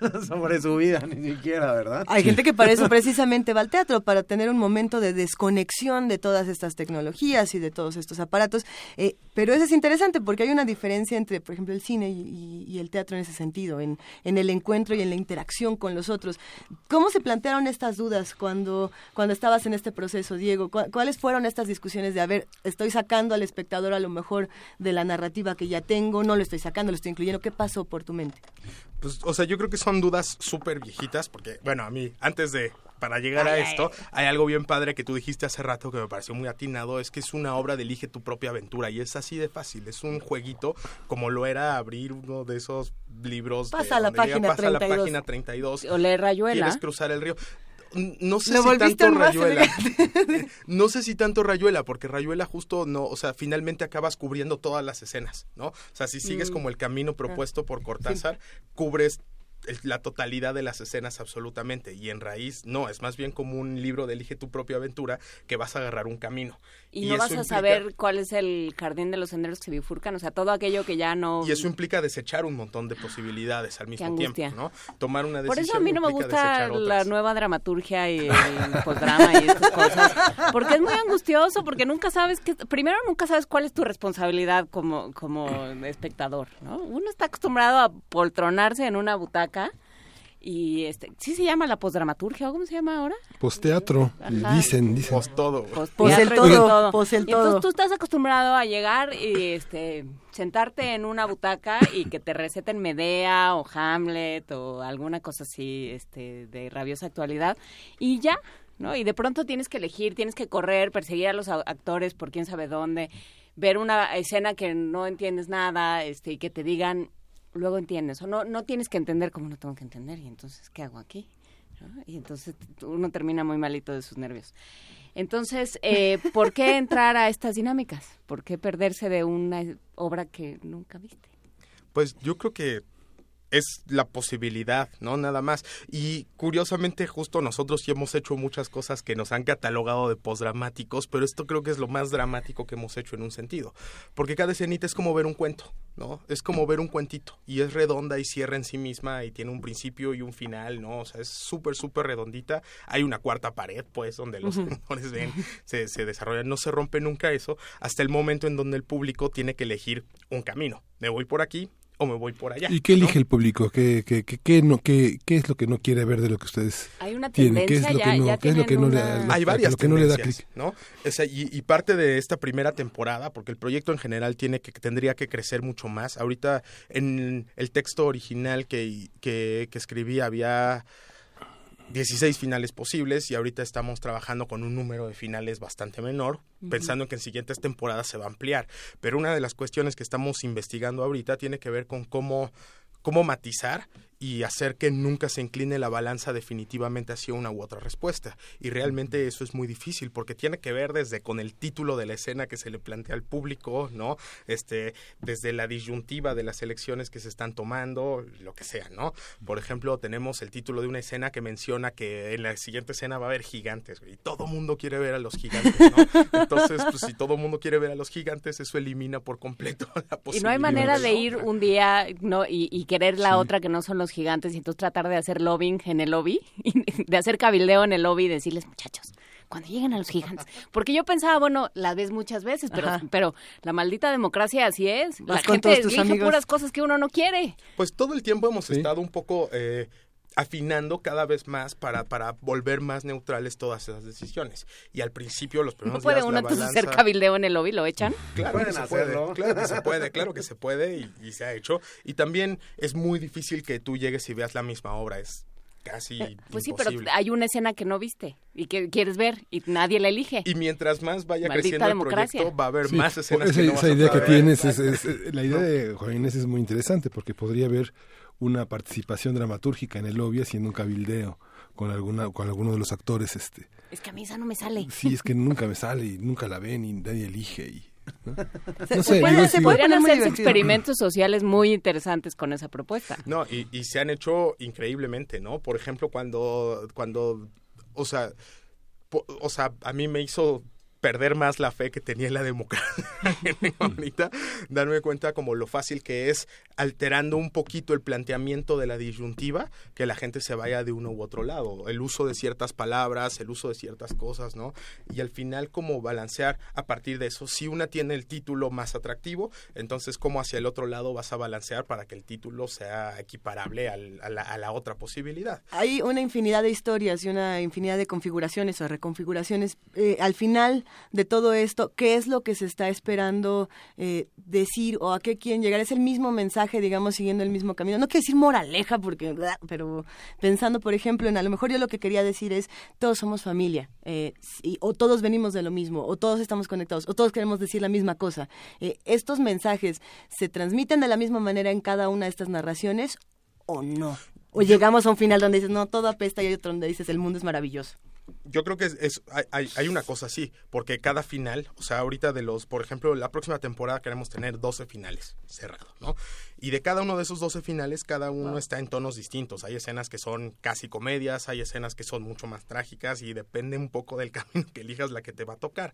sobre su vida, ni siquiera, ¿verdad? Hay gente que para eso precisamente va al teatro, para tener un momento de desconexión de todas estas tecnologías y de todos estos aparatos. Eh, pero eso es interesante porque hay una diferencia entre, por ejemplo, el cine y, y- y el teatro en ese sentido, en, en el encuentro y en la interacción con los otros. ¿Cómo se plantearon estas dudas cuando, cuando estabas en este proceso, Diego? ¿Cu- ¿Cuáles fueron estas discusiones de, a ver, estoy sacando al espectador a lo mejor de la narrativa que ya tengo, no lo estoy sacando, lo estoy incluyendo? ¿Qué pasó por tu mente? Pues, o sea, yo creo que son dudas súper viejitas, porque, bueno, a mí, antes de, para llegar a esto, hay algo bien padre que tú dijiste hace rato que me pareció muy atinado, es que es una obra de elige tu propia aventura, y es así de fácil, es un jueguito como lo era abrir uno de esos libros. de Pasa a la donde llega, página pasa a la 32. página 32. O leer Rayuela. Quieres cruzar el río. No sé si tanto Rayuela. no sé si tanto Rayuela, porque Rayuela justo no, o sea, finalmente acabas cubriendo todas las escenas, ¿no? O sea, si sigues Mm. como el camino propuesto por Cortázar, cubres la totalidad de las escenas absolutamente. Y en raíz, no, es más bien como un libro de Elige tu propia aventura que vas a agarrar un camino. Y, no vas a implica- saber cuál es el jardín de los senderos que se bifurcan, o sea, todo aquello que ya no... Y eso implica desechar un montón de posibilidades al mismo tiempo. Tomar una decisión. Por eso a mí no me gusta la nueva dramaturgia y el posdrama y estas cosas, porque es muy angustioso, porque nunca sabes que, primero nunca sabes cuál es tu responsabilidad como, como espectador, ¿no? Uno está acostumbrado a poltronarse en una butaca y este, ¿sí se llama la posdramaturgia o cómo se llama ahora? Posteatro, Ajá. dicen, dicen. Post todo. Pues el todo, el Y entonces todo. tú estás acostumbrado a llegar y este sentarte en una butaca y que te receten Medea o Hamlet o alguna cosa así este de rabiosa actualidad y ya, ¿no? Y de pronto tienes que elegir, tienes que correr, perseguir a los actores por quién sabe dónde, ver una escena que no entiendes nada, este y que te digan luego entiendes o no no tienes que entender como no tengo que entender y entonces ¿qué hago aquí? ¿no? Y entonces uno termina muy malito de sus nervios. Entonces, eh, ¿por qué entrar a estas dinámicas? ¿Por qué perderse de una obra que nunca viste? Pues yo creo que es la posibilidad, ¿no? Nada más. Y curiosamente, justo nosotros sí hemos hecho muchas cosas que nos han catalogado de postdramáticos, pero esto creo que es lo más dramático que hemos hecho en un sentido. Porque cada escenita es como ver un cuento, ¿no? Es como ver un cuentito. Y es redonda y cierra en sí misma y tiene un principio y un final, ¿no? O sea, es súper, súper redondita. Hay una cuarta pared, pues, donde los actores ven, se, se desarrollan. No se rompe nunca eso hasta el momento en donde el público tiene que elegir un camino. Me voy por aquí o me voy por allá. ¿Y qué elige el público? ¿Qué, qué, qué, qué no, qué, ¿Qué es lo que no quiere ver de lo que ustedes Hay una tienen? ¿Qué es tendencia lo que ya- no, ya qué es lo que tienen no le, Hay varias lo que no le da tendencias, clic? ¿no? O sea, y, y parte de esta primera temporada, porque el proyecto en general tiene que tendría que crecer mucho más. Ahorita en el texto original que, que, que escribí había 16 finales posibles y ahorita estamos trabajando con un número de finales bastante menor, Ujú. pensando en que en siguientes temporadas se va a ampliar. Pero una de las cuestiones que estamos investigando ahorita tiene que ver con cómo cómo matizar y hacer que nunca se incline la balanza definitivamente hacia una u otra respuesta. Y realmente eso es muy difícil porque tiene que ver desde con el título de la escena que se le plantea al público, ¿no? Este, desde la disyuntiva de las elecciones que se están tomando, lo que sea, ¿no? Por ejemplo, tenemos el título de una escena que menciona que en la siguiente escena va a haber gigantes, y todo mundo quiere ver a los gigantes, ¿no? Entonces, pues si todo mundo quiere ver a los gigantes, eso elimina por completo la posibilidad. Y no hay manera de ir un día no y, y querer la Sí. otra que no son los gigantes y entonces tratar de hacer lobbying en el lobby, y de hacer cabildeo en el lobby y decirles, muchachos, cuando lleguen a los gigantes. Porque yo pensaba, bueno, la ves muchas veces, pero, Ajá. pero la maldita democracia así es. La Vas gente elige puras cosas que uno no quiere. Pues todo el tiempo hemos estado un poco eh, afinando cada vez más para, para volver más neutrales todas esas decisiones. Y al principio, los ¿No primeros puede días, uno la entonces balanza- hacer cabildeo en el lobby? ¿Lo echan? Claro que se puede, claro que se puede, claro que se puede y, y se ha hecho. Y también es muy difícil que tú llegues y veas la misma obra, es casi Pues sí, pero imposible. hay una escena que no viste y que quieres ver y nadie la elige. Y mientras más vaya Maldita creciendo el proyecto, va a haber Sí, más escenas esa, que no esa vas a idea que tienes, ver. es, es- es- la idea de Juan Inés es muy interesante porque podría haber una participación dramatúrgica en el lobby haciendo un cabildeo con alguna con alguno de los actores este Es que a mí esa no me sale. sí es que nunca me sale y nunca la ven y nadie elige y ¿no? Se, No se sé, pueden- digo, se sí. podrían hacer experimentos sociales muy interesantes con esa propuesta. No, y, y se han hecho increíblemente, ¿no? Por ejemplo, cuando, cuando, o sea, po- o sea, a mí me hizo perder más la fe que tenía en la democracia ahorita, darme cuenta como lo fácil que es alterando un poquito el planteamiento de la disyuntiva, que la gente se vaya de uno u otro lado, el uso de ciertas palabras, el uso de ciertas cosas, ¿no? Y al final como balancear a partir de eso, si una tiene el título más atractivo, entonces cómo hacia el otro lado vas a balancear para que el título sea equiparable al- a, la, a la otra posibilidad. Hay una infinidad de historias y una infinidad de configuraciones o reconfiguraciones. Eh, al final de todo esto, ¿qué es lo que se está esperando eh, decir o a qué quieren llegar? Es el mismo mensaje, digamos, siguiendo el mismo camino. No quiero decir moraleja, porque, pero pensando, por ejemplo, en a lo mejor yo lo que quería decir es, todos somos familia, eh, y- o todos venimos de lo mismo, o todos estamos conectados, o todos queremos decir la misma cosa. Eh, ¿Estos mensajes se transmiten de la misma manera en cada una de estas narraciones o no? O llegamos a un final donde dices, no, todo apesta y hay otro donde dices, el mundo es maravilloso. Yo creo que es, es- hay- hay, hay una cosa así, porque cada final, o sea, ahorita de los, por ejemplo, la próxima temporada queremos tener 12 finales cerrados, ¿no? Y de cada uno de esos 12 finales, cada uno está en tonos distintos. Hay escenas que son casi comedias, hay escenas que son mucho más trágicas y depende un poco del camino que elijas la que te va a tocar.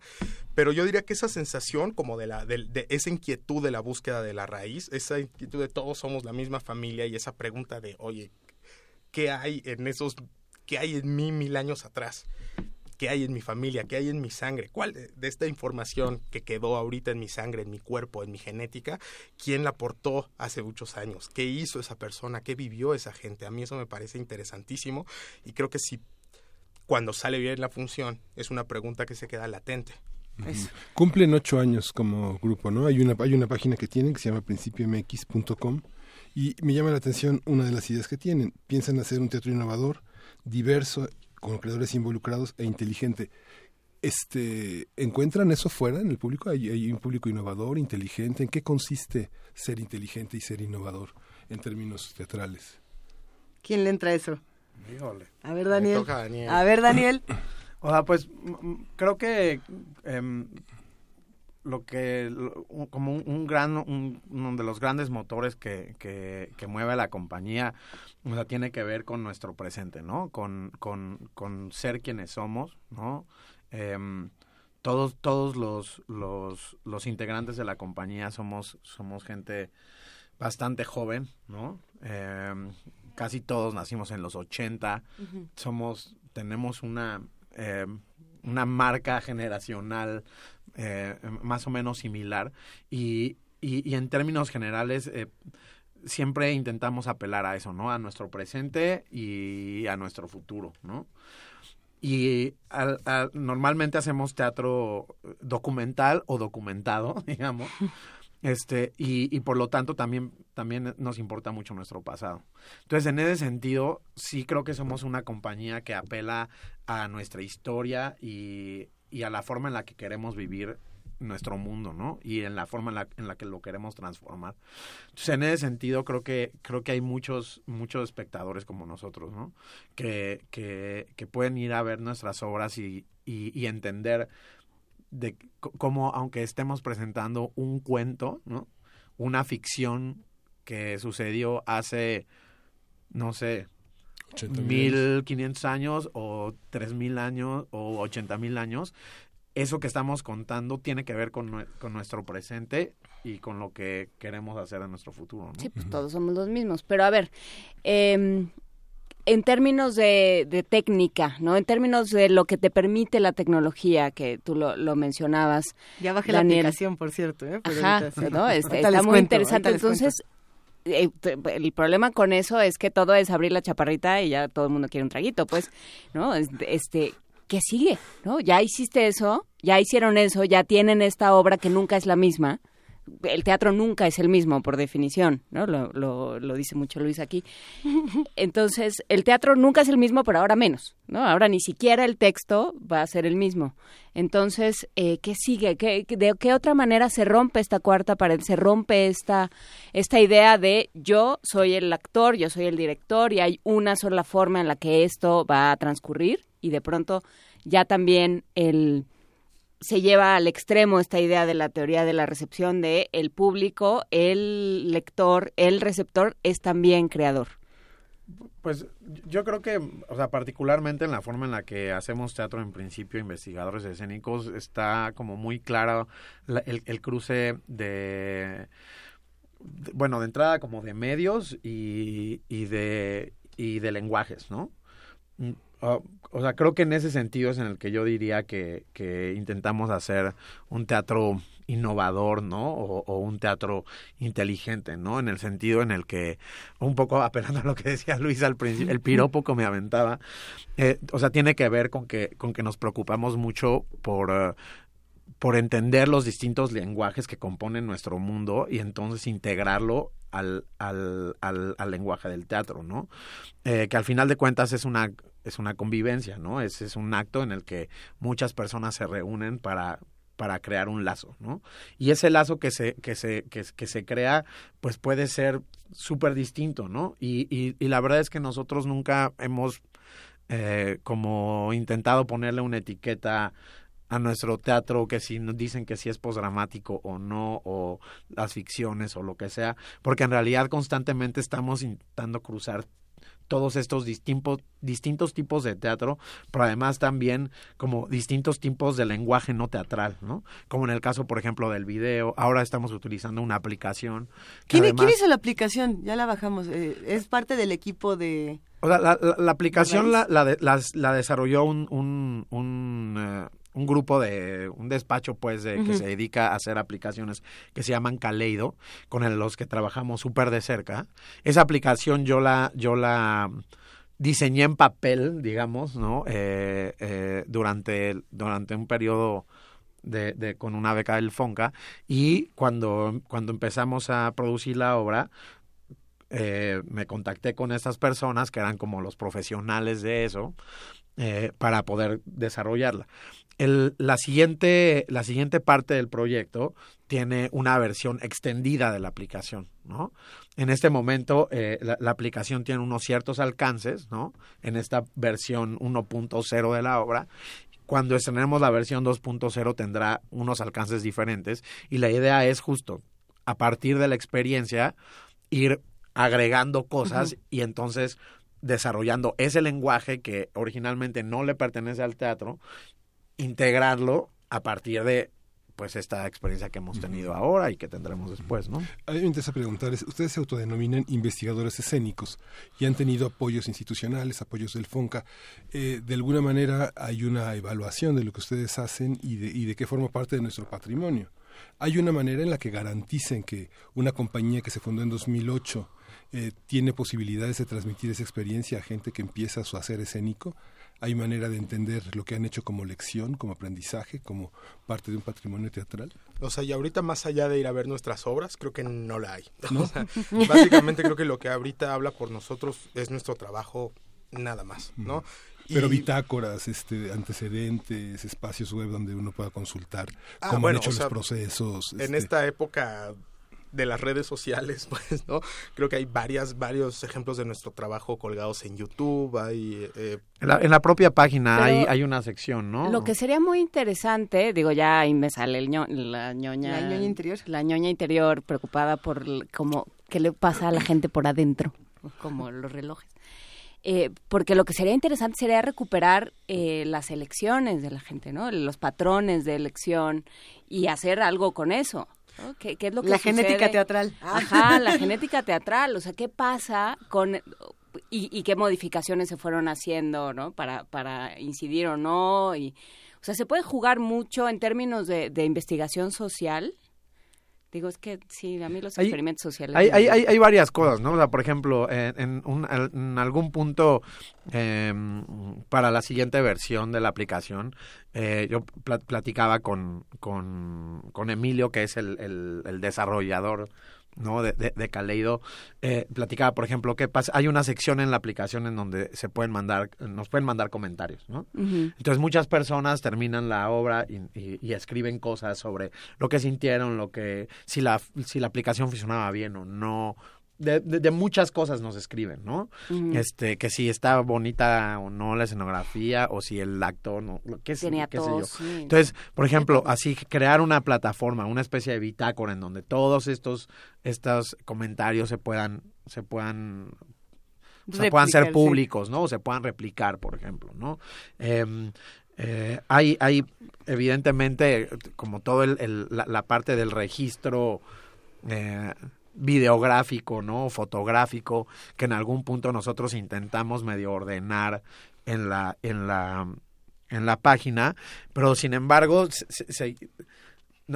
Pero yo diría que esa sensación como de, la, de, de esa inquietud de la búsqueda de la raíz, esa inquietud de todos somos la misma familia y esa pregunta de, oye, ¿qué hay en esos, qué hay en mí mil años atrás? ¿Qué hay en mi familia? ¿Qué hay en mi sangre? ¿Cuál de, esta información que quedó ahorita en mi sangre, en mi cuerpo, en mi genética? ¿Quién la aportó hace muchos años? ¿Qué hizo esa persona? ¿Qué vivió esa gente? A mí eso me parece interesantísimo y creo que si cuando sale bien la función es una pregunta que se queda latente. Cumplen ocho años como grupo, ¿no? Hay una, hay una página que tienen que se llama principiomx.com y me llama la atención una de las ideas que tienen. Piensan hacer un teatro innovador, diverso, con creadores involucrados e inteligente. Este, ¿Encuentran eso fuera en el público? ¿Hay, hay un público innovador, inteligente? ¿En qué consiste ser inteligente y ser innovador en términos teatrales? ¿Quién le entra a eso? Híjole. A ver, Daniel. toca a Daniel. A ver, Daniel. O sea, pues creo que em, lo que, lo- como un, un gran, un- uno de los grandes motores que, que, que mueve a la compañía, o sea, tiene que ver con nuestro presente, ¿no? Con, con, con ser quienes somos, ¿no? Em, todos, todos los, los, los integrantes de la compañía somos, somos gente bastante joven, ¿no? Em, casi todos nacimos en los 80, Ujú. somos, tenemos una, eh, una marca generacional eh, más o menos similar y, y, en términos generales eh, siempre intentamos apelar a eso, ¿no? A nuestro presente y a nuestro futuro, ¿no? Y al- al- normalmente hacemos teatro documental o documentado, digamos. Este, y, y por lo tanto también, también nos importa mucho nuestro pasado. Entonces, en ese sentido, sí creo que somos una compañía que apela a nuestra historia y, y a la forma en la que queremos vivir nuestro mundo, ¿no? Y en la forma en la, en la que lo queremos transformar. Entonces, en ese sentido, creo que, creo que hay muchos, muchos espectadores como nosotros, ¿no? Que, que, pueden ir a ver nuestras obras y, y entender de cómo, aunque estemos presentando un cuento, ¿no? Una ficción que sucedió hace, no sé, 80,000 mil quinientos años o tres mil años o ochenta mil años, eso que estamos contando tiene que ver con, con nuestro presente y con lo que queremos hacer en nuestro futuro. ¿no? Sí, pues todos somos los mismos. Pero a ver, eh, en términos de, de técnica, ¿no? En términos de lo que te permite la tecnología, que tú lo, lo mencionabas. Ya bajé Daniel. la aplicación, por cierto. ¿eh? Pero Ajá, ahorita sí. ¿no? Este, está muy cuento, interesante. Entonces, eh, el problema con eso es que todo es abrir la chaparrita y ya todo el mundo quiere un traguito, pues, ¿no? Es- Este, ¿qué sigue? ¿No? Ya hiciste eso, ya hicieron eso, ya tienen esta obra que nunca es la misma. El teatro nunca es el mismo, por definición, ¿no? Lo, lo, lo dice mucho Luis aquí. Entonces, el teatro nunca es el mismo, pero ahora menos, ¿no? Ahora ni siquiera el texto va a ser el mismo. Entonces, eh, ¿qué sigue? ¿Qué, ¿De qué otra manera se rompe esta cuarta pared? Se rompe esta, esta idea de yo soy el actor, yo soy el director y hay una sola forma en la que esto va a transcurrir y de pronto ya también el se lleva al extremo esta idea de la teoría de la recepción de el público, el lector, el receptor es también creador. Pues yo creo que, o sea, particularmente en la forma en la que hacemos teatro en principio, investigadores escénicos, está como muy claro la- el, cruce de, de- bueno, de entrada como de medios y, y de, y de lenguajes, ¿no? O sea, creo que en ese sentido es en el que yo diría que, que intentamos hacer un teatro innovador, ¿no? O, o un teatro inteligente, ¿no? En el sentido en el que, un poco apelando a lo que decía Luis al principio, el piropo que me aventaba, eh, o sea, tiene que ver con que, con que nos preocupamos mucho por... eh, por entender los distintos lenguajes que componen nuestro mundo y entonces integrarlo al, al, al, al lenguaje del teatro, ¿no? Eh, que al final de cuentas es una, es una convivencia, ¿no? Es, es un acto en el que muchas personas se reúnen para para crear un lazo, ¿no? Y ese lazo que se, que se, que, que se crea, pues puede ser súper distinto, ¿no? Y, y, y la verdad es que nosotros nunca hemos eh, como intentado ponerle una etiqueta a nuestro teatro que si nos dicen que si es posdramático o no o las ficciones o lo que sea porque en realidad constantemente estamos intentando cruzar todos estos distintos distintos tipos de teatro pero además también como distintos tipos de lenguaje no teatral no como en el caso por ejemplo del video ahora estamos utilizando una aplicación ¿Quién, además- quién hizo la aplicación? Ya la bajamos. eh, es parte del equipo de... O sea, la, la- la aplicación la, la desarrolló un, un, un, eh, un grupo de, un despacho pues de, que se dedica a hacer aplicaciones que se llaman Kaleido, con el- los que trabajamos súper de cerca. Esa aplicación yo la, yo la diseñé en papel, digamos, ¿no? Eh, eh, durante, durante un periodo de, de- con una beca del Fonca y cuando, cuando empezamos a producir la obra, eh, me contacté con estas personas que eran como los profesionales de eso para poder desarrollarla. El, la, siguiente, la siguiente parte del proyecto tiene una versión extendida de la aplicación, ¿no? En este momento eh, la, la aplicación tiene unos ciertos alcances, ¿no? En esta versión 1.0 de la obra cuando estrenemos la versión 2.0 tendrá unos alcances diferentes y la idea es justo a partir de la experiencia ir agregando cosas y entonces desarrollando ese lenguaje que originalmente no le pertenece al teatro, integrarlo a partir de pues esta experiencia que hemos tenido ahora y que tendremos después, ¿no? A mí me interesa preguntarles, ustedes se autodenominan investigadores escénicos y han tenido apoyos institucionales, apoyos del FONCA. Eh, de alguna manera hay una evaluación de lo que ustedes hacen y de, y de qué forma parte de nuestro patrimonio. hay una manera en la que garanticen que una compañía que se fundó en 2008 eh, tiene posibilidades de transmitir esa experiencia a gente que empieza su hacer escénico. Hay manera de entender lo que han hecho como lección, como aprendizaje, como parte de un patrimonio teatral. O sea, y ahorita más allá de ir a ver nuestras obras, creo que no la hay. O sea, básicamente creo que lo que ahorita habla por nosotros es nuestro trabajo nada más, ¿no? Pero bitácoras, este, antecedentes, espacios web donde uno pueda consultar Ah, cómo bueno, han hecho o sea, los procesos. En este, esta época de las redes sociales, pues, ¿no? Creo que hay varias, varios ejemplos de nuestro trabajo colgados en YouTube, hay... eh, En la, en la propia página hay, hay una sección, ¿no? Lo que sería muy interesante, digo, ya ahí me sale el ño- la ñoña. La ñoña interior. La ñoña interior, preocupada por como qué le pasa a la gente por adentro, como los relojes. Eh, porque lo que sería interesante sería recuperar eh, las elecciones de la gente, ¿no? Los patrones de elección y hacer algo con eso. ¿Qué, es lo que La genética teatral. Ajá, la genética teatral. O sea, ¿qué pasa con y, y qué modificaciones se fueron haciendo, ¿no? Para, para incidir o no. Y, o sea, se puede jugar mucho en términos de, de investigación social. Digo, es que sí, a mí los Hay- experimentos sociales. Hay, hay, hay, hay varias cosas, ¿no? O sea, por ejemplo, en, en un- en algún punto eh, para la siguiente versión de la aplicación, eh, yo pla- platicaba con, con, con Emilio, que es el, el, el desarrollador ¿no? de, de, de Kaleido, eh, platicaba, por ejemplo, que pasa, hay una sección en la aplicación en donde se pueden mandar, nos pueden mandar comentarios, ¿no? Entonces muchas personas terminan la obra y, y- y escriben cosas sobre lo que sintieron, lo que si la si la aplicación funcionaba bien o no. De, de- de muchas cosas nos escriben, ¿no? Este, que si está bonita o no la escenografía o si el actor no, qué, sé- Tenía qué sé yo. sí. Entonces, por ejemplo, así crear una plataforma, una especie de bitácora en donde todos estos estos comentarios se puedan se puedan o sea, puedan ser públicos, ¿no? O se puedan replicar, por ejemplo, ¿no? Em, eh, hay, hay, evidentemente, como todo el, el- la, la parte del registro eh, videográfico, ¿no? Fotográfico, que en algún punto nosotros intentamos medio ordenar en la, en la, en la página, pero sin embargo,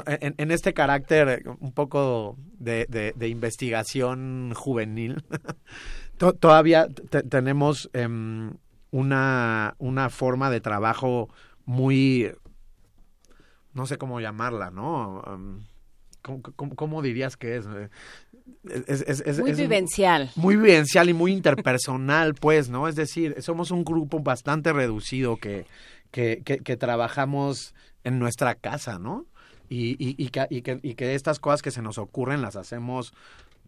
en, este carácter un poco de, investigación juvenil, to- todavía te- tenemos em, una, una forma de trabajo muy, no sé cómo llamarla, ¿no? Em, ¿cómo, cómo- cómo dirías que es? Es- es- es- Muy vivencial. muy vivencial y muy interpersonal, pues, ¿no? Es decir, somos un grupo bastante reducido que, que, que, que trabajamos en nuestra casa, ¿no? Y, y, y, que, y, que, y que estas cosas que se nos ocurren las hacemos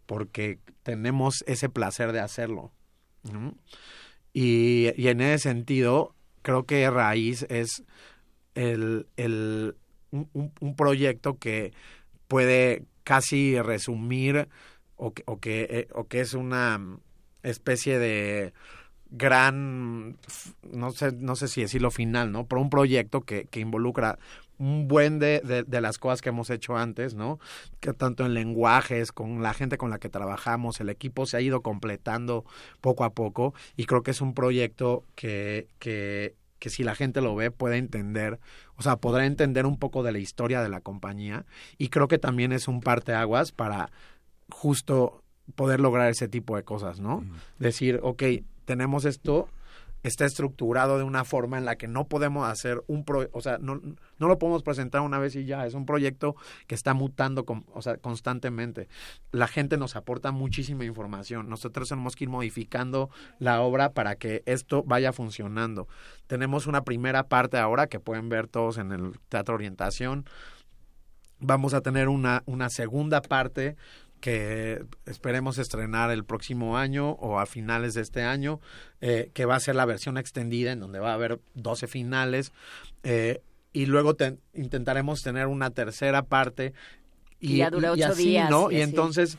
porque tenemos ese placer de hacerlo. ¿no? Y, y en ese sentido, creo que Raíz es el, el, un- un proyecto que puede casi resumir o que, o que, eh, o que es una especie de gran, no sé, no sé si decirlo final, ¿no? Pero un proyecto que, que involucra un buen de, de, de las cosas que hemos hecho antes, ¿no? Que tanto en lenguajes, con la gente con la que trabajamos, el equipo se ha ido completando poco a poco y creo que es un proyecto que, que, que si la gente lo ve puede entender, o sea, podrá entender un poco de la historia de la compañía y creo que también es un parteaguas para justo poder lograr ese tipo de cosas, ¿no? Decir, ok, tenemos esto, está estructurado de una forma en la que no podemos hacer un pro, o sea, no, no lo podemos presentar una vez y ya, es un proyecto que está mutando con, o sea, constantemente. La gente nos aporta muchísima información, nosotros tenemos que ir modificando la obra para que esto vaya funcionando. Tenemos una primera parte ahora que pueden ver todos en el Teatro Orientación. Vamos a tener una, una segunda parte que esperemos estrenar el próximo año o a finales de este año, eh, que va a ser la versión extendida en donde va a haber 12 finales. eh, y luego te- intentaremos tener una tercera parte. Que ya dure y ocho así, días, ¿no? y Y, entonces,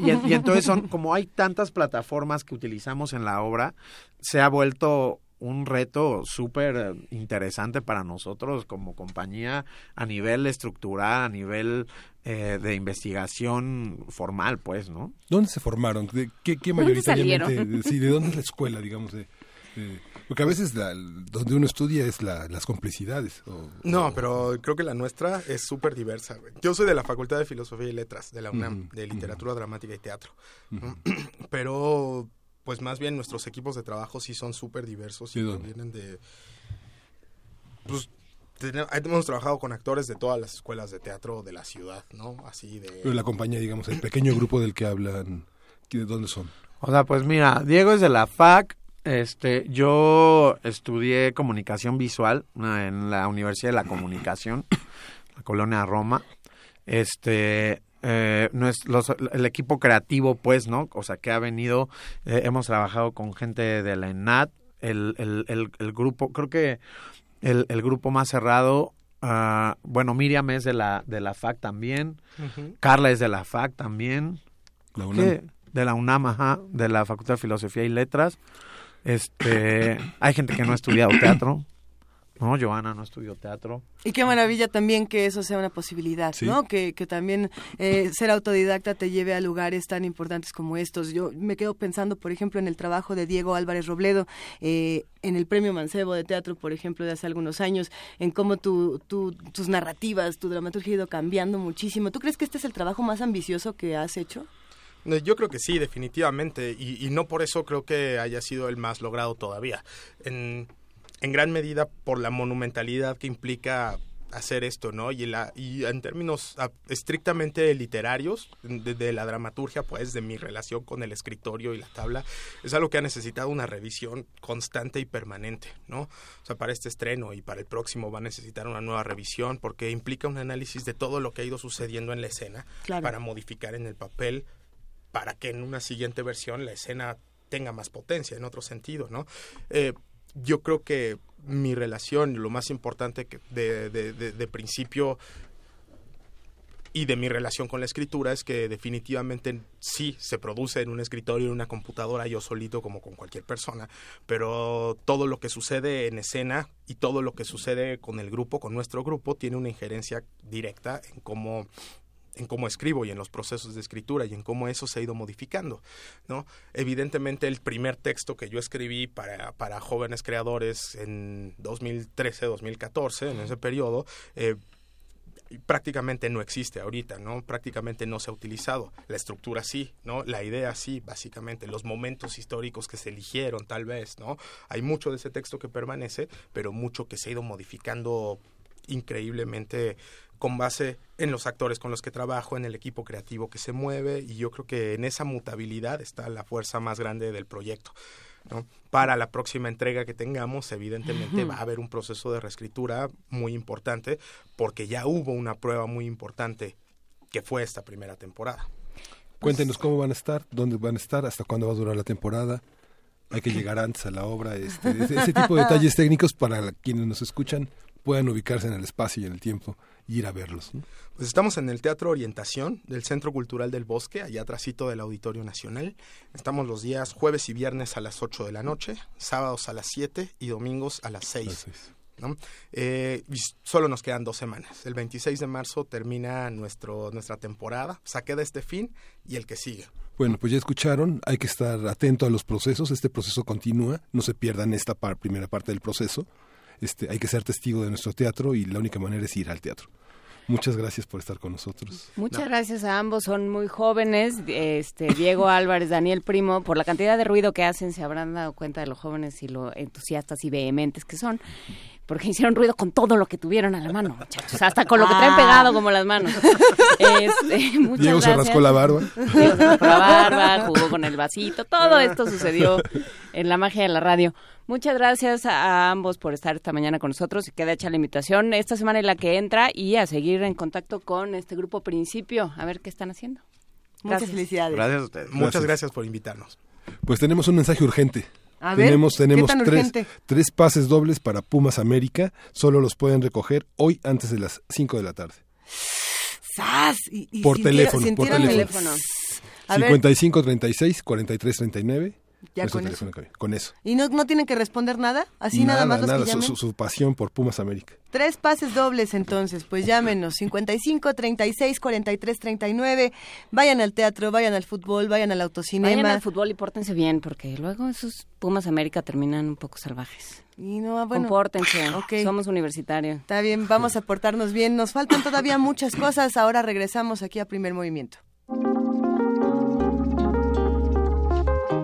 y, y entonces son, como hay tantas plataformas que utilizamos en la obra, se ha vuelto un reto súper interesante para nosotros como compañía a nivel estructural, a nivel eh, de investigación formal, pues, ¿no? ¿Dónde se formaron? ¿De qué, qué ¿Dónde mayoritariamente? sí, ¿de dónde es la escuela, digamos? De, porque a veces la- donde uno estudia es la- las complicidades. o- No, o- pero creo que la nuestra es súper diversa. Yo soy de la Facultad de Filosofía y Letras, de la UNAM, de Literatura Dramática y Teatro. Pero, pues más bien nuestros equipos de trabajo sí son súper diversos y ¿De dónde? provienen de... Pues tene- hemos trabajado con actores de todas las escuelas de teatro de la ciudad, ¿no? Así de... Pero la compañía, digamos, el pequeño grupo del que hablan, ¿de dónde son? O sea, pues mira, Diego es de la FAC. Este, yo estudié comunicación visual en la Universidad de la Comunicación, la colonia Roma. Este, eh, no es los- el equipo creativo, pues, ¿no? O sea, que ha venido, eh, hemos trabajado con gente de la ENAT, el, el, el, el grupo, creo que el, el grupo más cerrado, ah, bueno, Miriam es de la, de la FAC también. Carla es de la FAC también. La ¿Qué? De la UNAM, ajá, de la Facultad de Filosofía y Letras. Este, hay gente que no ha estudiado teatro. No, Joana no estudió teatro. Y qué maravilla también que eso sea una posibilidad, Sí. ¿no? Que, que también eh, ser autodidacta te lleve a lugares tan importantes como estos. Yo me quedo pensando, por ejemplo, en el trabajo de Diego Álvarez Robledo, eh, en el Premio Mancebo de Teatro, por ejemplo, de hace algunos años, en cómo tu, tu- tus narrativas, tu dramaturgia ha ido cambiando muchísimo. ¿Tú crees que este es el trabajo más ambicioso que has hecho? No, Yo creo que sí, definitivamente, y, y no por eso creo que haya sido el más logrado todavía. En, en gran medida por la monumentalidad que implica hacer esto, ¿no? Y, la, y en términos ah, estrictamente literarios, de, de la dramaturgia, pues, de mi relación con el escritorio y la tabla, es algo que ha necesitado una revisión constante y permanente, ¿no? O sea, para este estreno y para el próximo va a necesitar una nueva revisión porque implica un análisis de todo lo que ha ido sucediendo en la escena Claro. para modificar en el papel para que en una siguiente versión la escena tenga más potencia, en otro sentido, ¿no? Eh, yo creo que mi relación, lo más importante que de, de- de- de principio y de mi relación con la escritura es que definitivamente sí se produce en un escritorio, en una computadora, yo solito como con cualquier persona, pero todo lo que sucede en escena y todo lo que sucede con el grupo, con nuestro grupo, tiene una injerencia directa en cómo en cómo escribo y en los procesos de escritura y en cómo eso se ha ido modificando, ¿no? Evidentemente el primer texto que yo escribí para, para jóvenes creadores en 2013-2014, en ese periodo, eh, prácticamente no existe ahorita, ¿no? Prácticamente no se ha utilizado. La estructura sí, ¿no? La idea sí, básicamente. Los momentos históricos que se eligieron, tal vez, ¿no? Hay mucho de ese texto que permanece, pero mucho que se ha ido modificando increíblemente con base en los actores con los que trabajo, en el equipo creativo que se mueve y yo creo que en esa mutabilidad está la fuerza más grande del proyecto. ¿no? Para la próxima entrega que tengamos, evidentemente va a haber un proceso de reescritura muy importante porque ya hubo una prueba muy importante que fue esta primera temporada. Cuéntenos cómo van a estar, dónde van a estar, hasta cuándo va a durar la temporada. Hay que llegar antes a la obra. Este, ese, ese tipo de detalles técnicos para quienes nos escuchan puedan ubicarse en el espacio y en el tiempo y ir a verlos. ¿no? Pues estamos en el Teatro Orientación del Centro Cultural del Bosque, allá atrásito del Auditorio Nacional. Estamos los días jueves y viernes a las 8 de la noche, sábados a las 7 y domingos a las 6. ¿no? Eh, solo nos quedan dos semanas. El 26 de marzo termina nuestro, nuestra temporada. Queda este fin y el que sigue. Bueno, pues ya escucharon, hay que estar atento a los procesos, este proceso continúa, no se pierdan esta par- primera parte del proceso, este, hay que ser testigo de nuestro teatro y la única manera es ir al teatro. Muchas gracias por estar con nosotros. Muchas gracias a ambos, son muy jóvenes, este Diego Álvarez, Daniel Primo, por la cantidad de ruido que hacen, se habrán dado cuenta de lo jóvenes y lo entusiastas y vehementes que son, porque hicieron ruido con todo lo que tuvieron a la mano, muchachos, hasta con lo que traen Ah. pegado como las manos. Este, muchas Diego se gracias. rascó la barba. Diego se rascó la barba, jugó con el vasito, todo esto sucedió en la magia de la radio. Muchas gracias a ambos por estar esta mañana con nosotros y queda hecha la invitación esta semana en la que entra y a seguir en contacto con este grupo Principio, a ver qué están haciendo. Muchas Gracias. felicidades. Gracias a ustedes. Muchas Gracias. gracias por invitarnos. Pues tenemos un mensaje urgente. A tenemos ¿qué tenemos tres, urgente? tres pases dobles para Pumas América. Solo los pueden recoger hoy antes de las 5 de la tarde. ¡Sas! Y, y Por teléfono, por teléfono. A ver, 55 36 43 39. Ya Nuestro con cabina. Con eso. ¿Y no, no tienen que responder nada? Así nada, más los nada, que su, llamen. su- su pasión por Pumas América. Tres pases dobles entonces, pues llámenos 55 36 43 39. Vayan al teatro, vayan al fútbol, vayan al autocinema. Vayan al fútbol y pórtense bien, porque luego esos Pumas América terminan un poco salvajes. Y no, ah, bueno. Compórtense, somos universitarios. Está bien, vamos a portarnos bien. Nos faltan todavía muchas cosas. Ahora regresamos aquí a Primer Movimiento.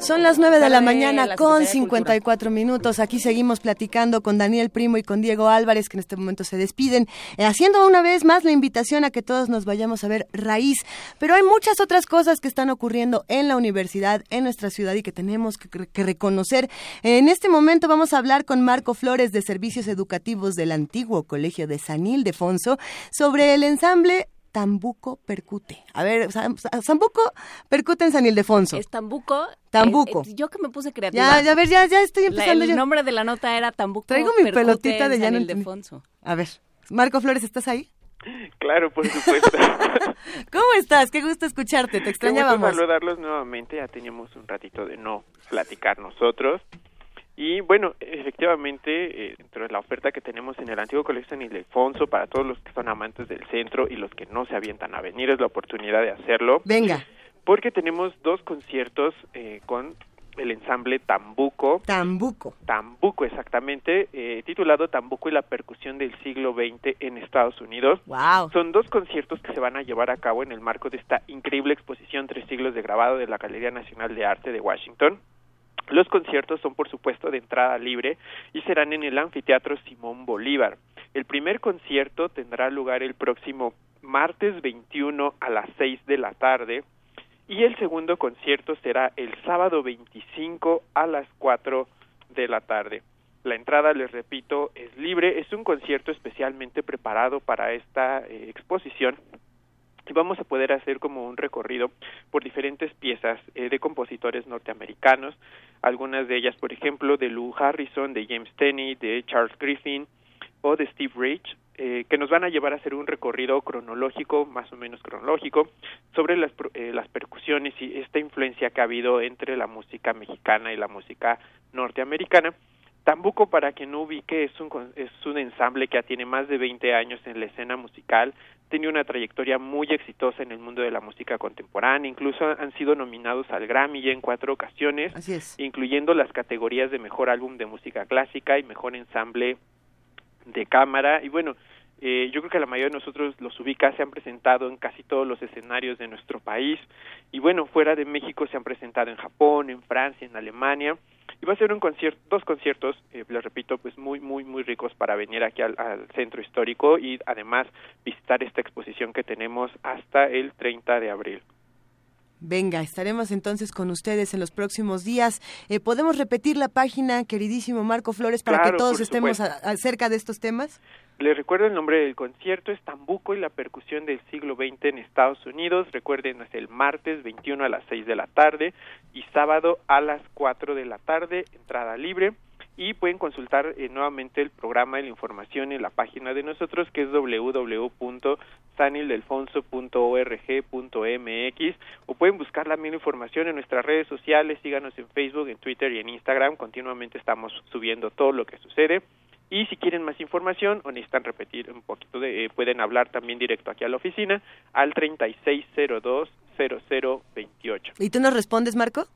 Son las 9 de la mañana con Secretaría de 54 minutos. Aquí seguimos platicando con Daniel Primo y con Diego Álvarez, que en este momento se despiden, eh, haciendo una vez más la invitación a que todos nos vayamos a ver Raíz. Pero hay muchas otras cosas que están ocurriendo en la universidad, en nuestra ciudad y que tenemos que, que reconocer. En este momento vamos a hablar con Marco Flores de Servicios Educativos del antiguo Colegio de San Ildefonso sobre el ensamble Tambuco Percute. A ver, Sambuco Percute en San Ildefonso. Es Tambuco. Tambuco. eh, eh, yo que me puse creativa. Ya, ya, a ver, ya, ya estoy La- empezando el yo. nombre de la nota era Tambuco. Traigo mi Percute pelotita en de ya San. Ildefonso. A ver, Marco Flores, ¿estás ahí? Claro, por supuesto. ¿Cómo estás? Qué gusto escucharte, te Qué gusto extrañábamos. saludarlos nuevamente. Ya teníamos un ratito de no platicar nosotros. Y bueno, efectivamente, eh, dentro de la oferta que tenemos en el antiguo Colegio San Ildefonso, para todos los que son amantes del centro y los que no se avientan a venir, es la oportunidad de hacerlo. Venga, Porque tenemos dos conciertos eh, con el ensamble Tambuco. Tambuco. Tambuco, exactamente, eh, titulado Tambuco y la percusión del siglo XX en Estados Unidos. Wow. Son dos conciertos que se van a llevar a cabo en el marco de esta increíble exposición Tres siglos de grabado de la Galería Nacional de Arte de Washington. Los conciertos son, por supuesto, de entrada libre y serán en el Anfiteatro Simón Bolívar. El primer concierto tendrá lugar el próximo martes 21 a las 6 de la tarde y el segundo concierto será el sábado 25 a las 4 de la tarde. La entrada, les repito, es libre. Es un concierto especialmente preparado para esta eh, exposición vamos a poder hacer como un recorrido por diferentes piezas eh, de compositores norteamericanos, algunas de ellas, por ejemplo, de Lou Harrison, de James Tenney, de Charles Griffin o de Steve Rich, eh, que nos van a llevar a hacer un recorrido cronológico, más o menos cronológico, sobre las, eh, las percusiones y esta influencia que ha habido entre la música mexicana y la música norteamericana. Tambuco, para quien no ubique, es un, es un ensamble que ya tiene más de 20 años en la escena musical, tiene una trayectoria muy exitosa en el mundo de la música contemporánea, incluso han sido nominados al Grammy ya en cuatro ocasiones, Así es. incluyendo las categorías de mejor álbum de música clásica y mejor ensamble de cámara. Y bueno, eh, yo creo que la mayoría de nosotros los ubica, se han presentado en casi todos los escenarios de nuestro país. Y bueno, fuera de México se han presentado en Japón, en Francia, en Alemania. Y va a ser un concierto, dos conciertos, eh, les repito, pues muy, muy, muy ricos para venir aquí al, al centro histórico y además visitar esta exposición que tenemos hasta el 30 de abril. Venga, estaremos entonces con ustedes en los próximos días. Eh, ¿Podemos repetir la página, queridísimo Marco Flores, para Claro, que todos estemos a- acerca de estos temas? Les recuerdo el nombre del concierto, es Tambuco y la percusión del siglo XX en Estados Unidos. Recuerden, es el martes 21 a las 6 de la tarde y sábado a las 4 de la tarde, entrada libre. Y pueden consultar eh, nuevamente el programa y la información en la página de nosotros, que es www.sanildelfonso.org.mx o pueden buscar la misma información en nuestras redes sociales, síganos en Facebook, en Twitter y en Instagram. Continuamente estamos subiendo todo lo que sucede. Y si quieren más información o necesitan repetir un poquito, de, eh, pueden hablar también directo aquí a la oficina al 3602-0028. ¿Y tú nos respondes, Marco?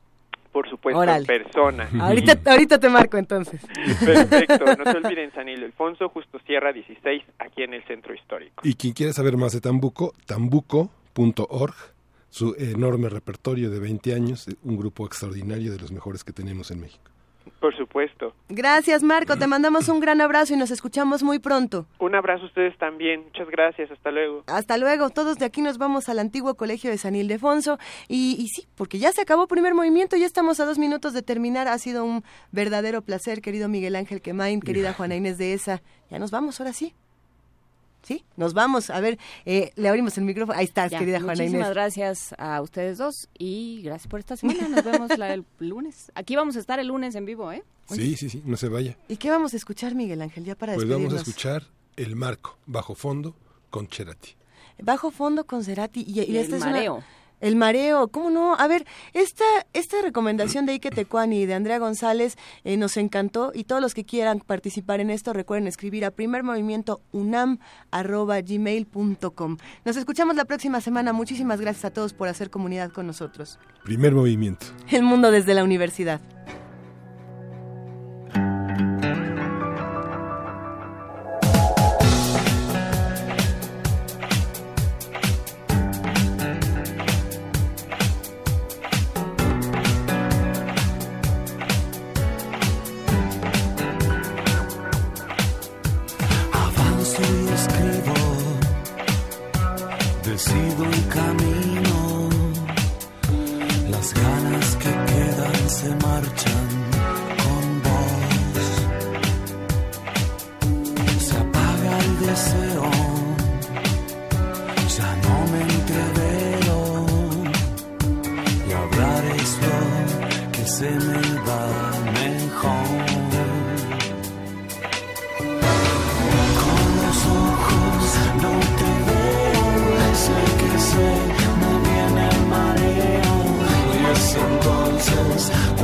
Por supuesto, Órale. en persona. Ahorita, ahorita te marco entonces. Perfecto. No se olviden, San Ildefonso, Justo Sierra 16, aquí en el Centro Histórico. Y quien quiera saber más de Tambuco, tambuco.org, su enorme repertorio de 20 años, un grupo extraordinario de los mejores que tenemos en México. Por supuesto. Gracias, Marco. Te mandamos un gran abrazo y nos escuchamos muy pronto. Un abrazo a ustedes también. Muchas gracias. Hasta luego. Hasta luego. Todos de aquí nos vamos al antiguo colegio de San Ildefonso. Y, y sí, porque ya se acabó primer movimiento, ya estamos a dos minutos de terminar. Ha sido un verdadero placer, querido Miguel Ángel Quemain, querida Juana Inés de Esa. Ya nos vamos, ahora sí. Sí, nos vamos. A ver, eh, le abrimos el micrófono. Ahí estás, Ya, querida Juana muchísimas Inés. gracias a ustedes dos y gracias por esta semana. Nos vemos la- el lunes. Aquí vamos a estar el lunes en vivo, ¿eh? Sí, sí, sí, no se vaya. ¿Y qué vamos a escuchar, Miguel Ángel, ya para Pues vamos a escuchar El Marco, Bajo Fondo, con Cerati. Bajo Fondo con Cerati. Y, y Y esta el es una- mareo. El mareo, ¿cómo no? A ver, esta, esta recomendación de Ike Tecuani y de Andrea González eh, nos encantó y todos los que quieran participar en esto recuerden escribir a primermovimientounam.gmail.com. Nos escuchamos la próxima semana. Muchísimas gracias a todos por hacer comunidad con nosotros. Primer movimiento. El mundo desde la universidad.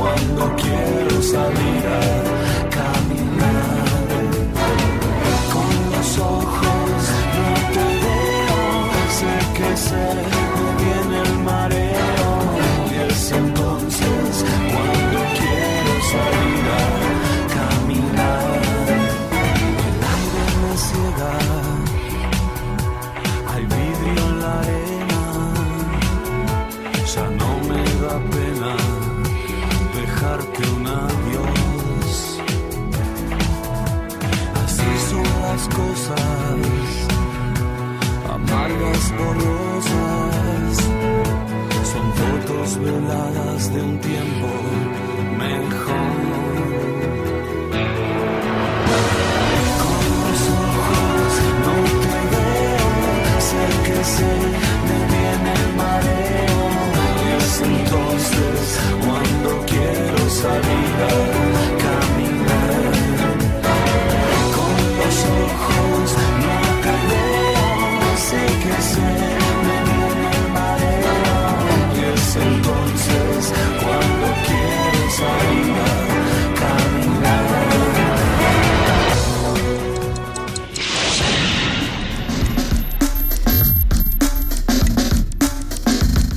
Cuando quiero salir a fotos veladas de un tiempo mejor. no te veo, sé que se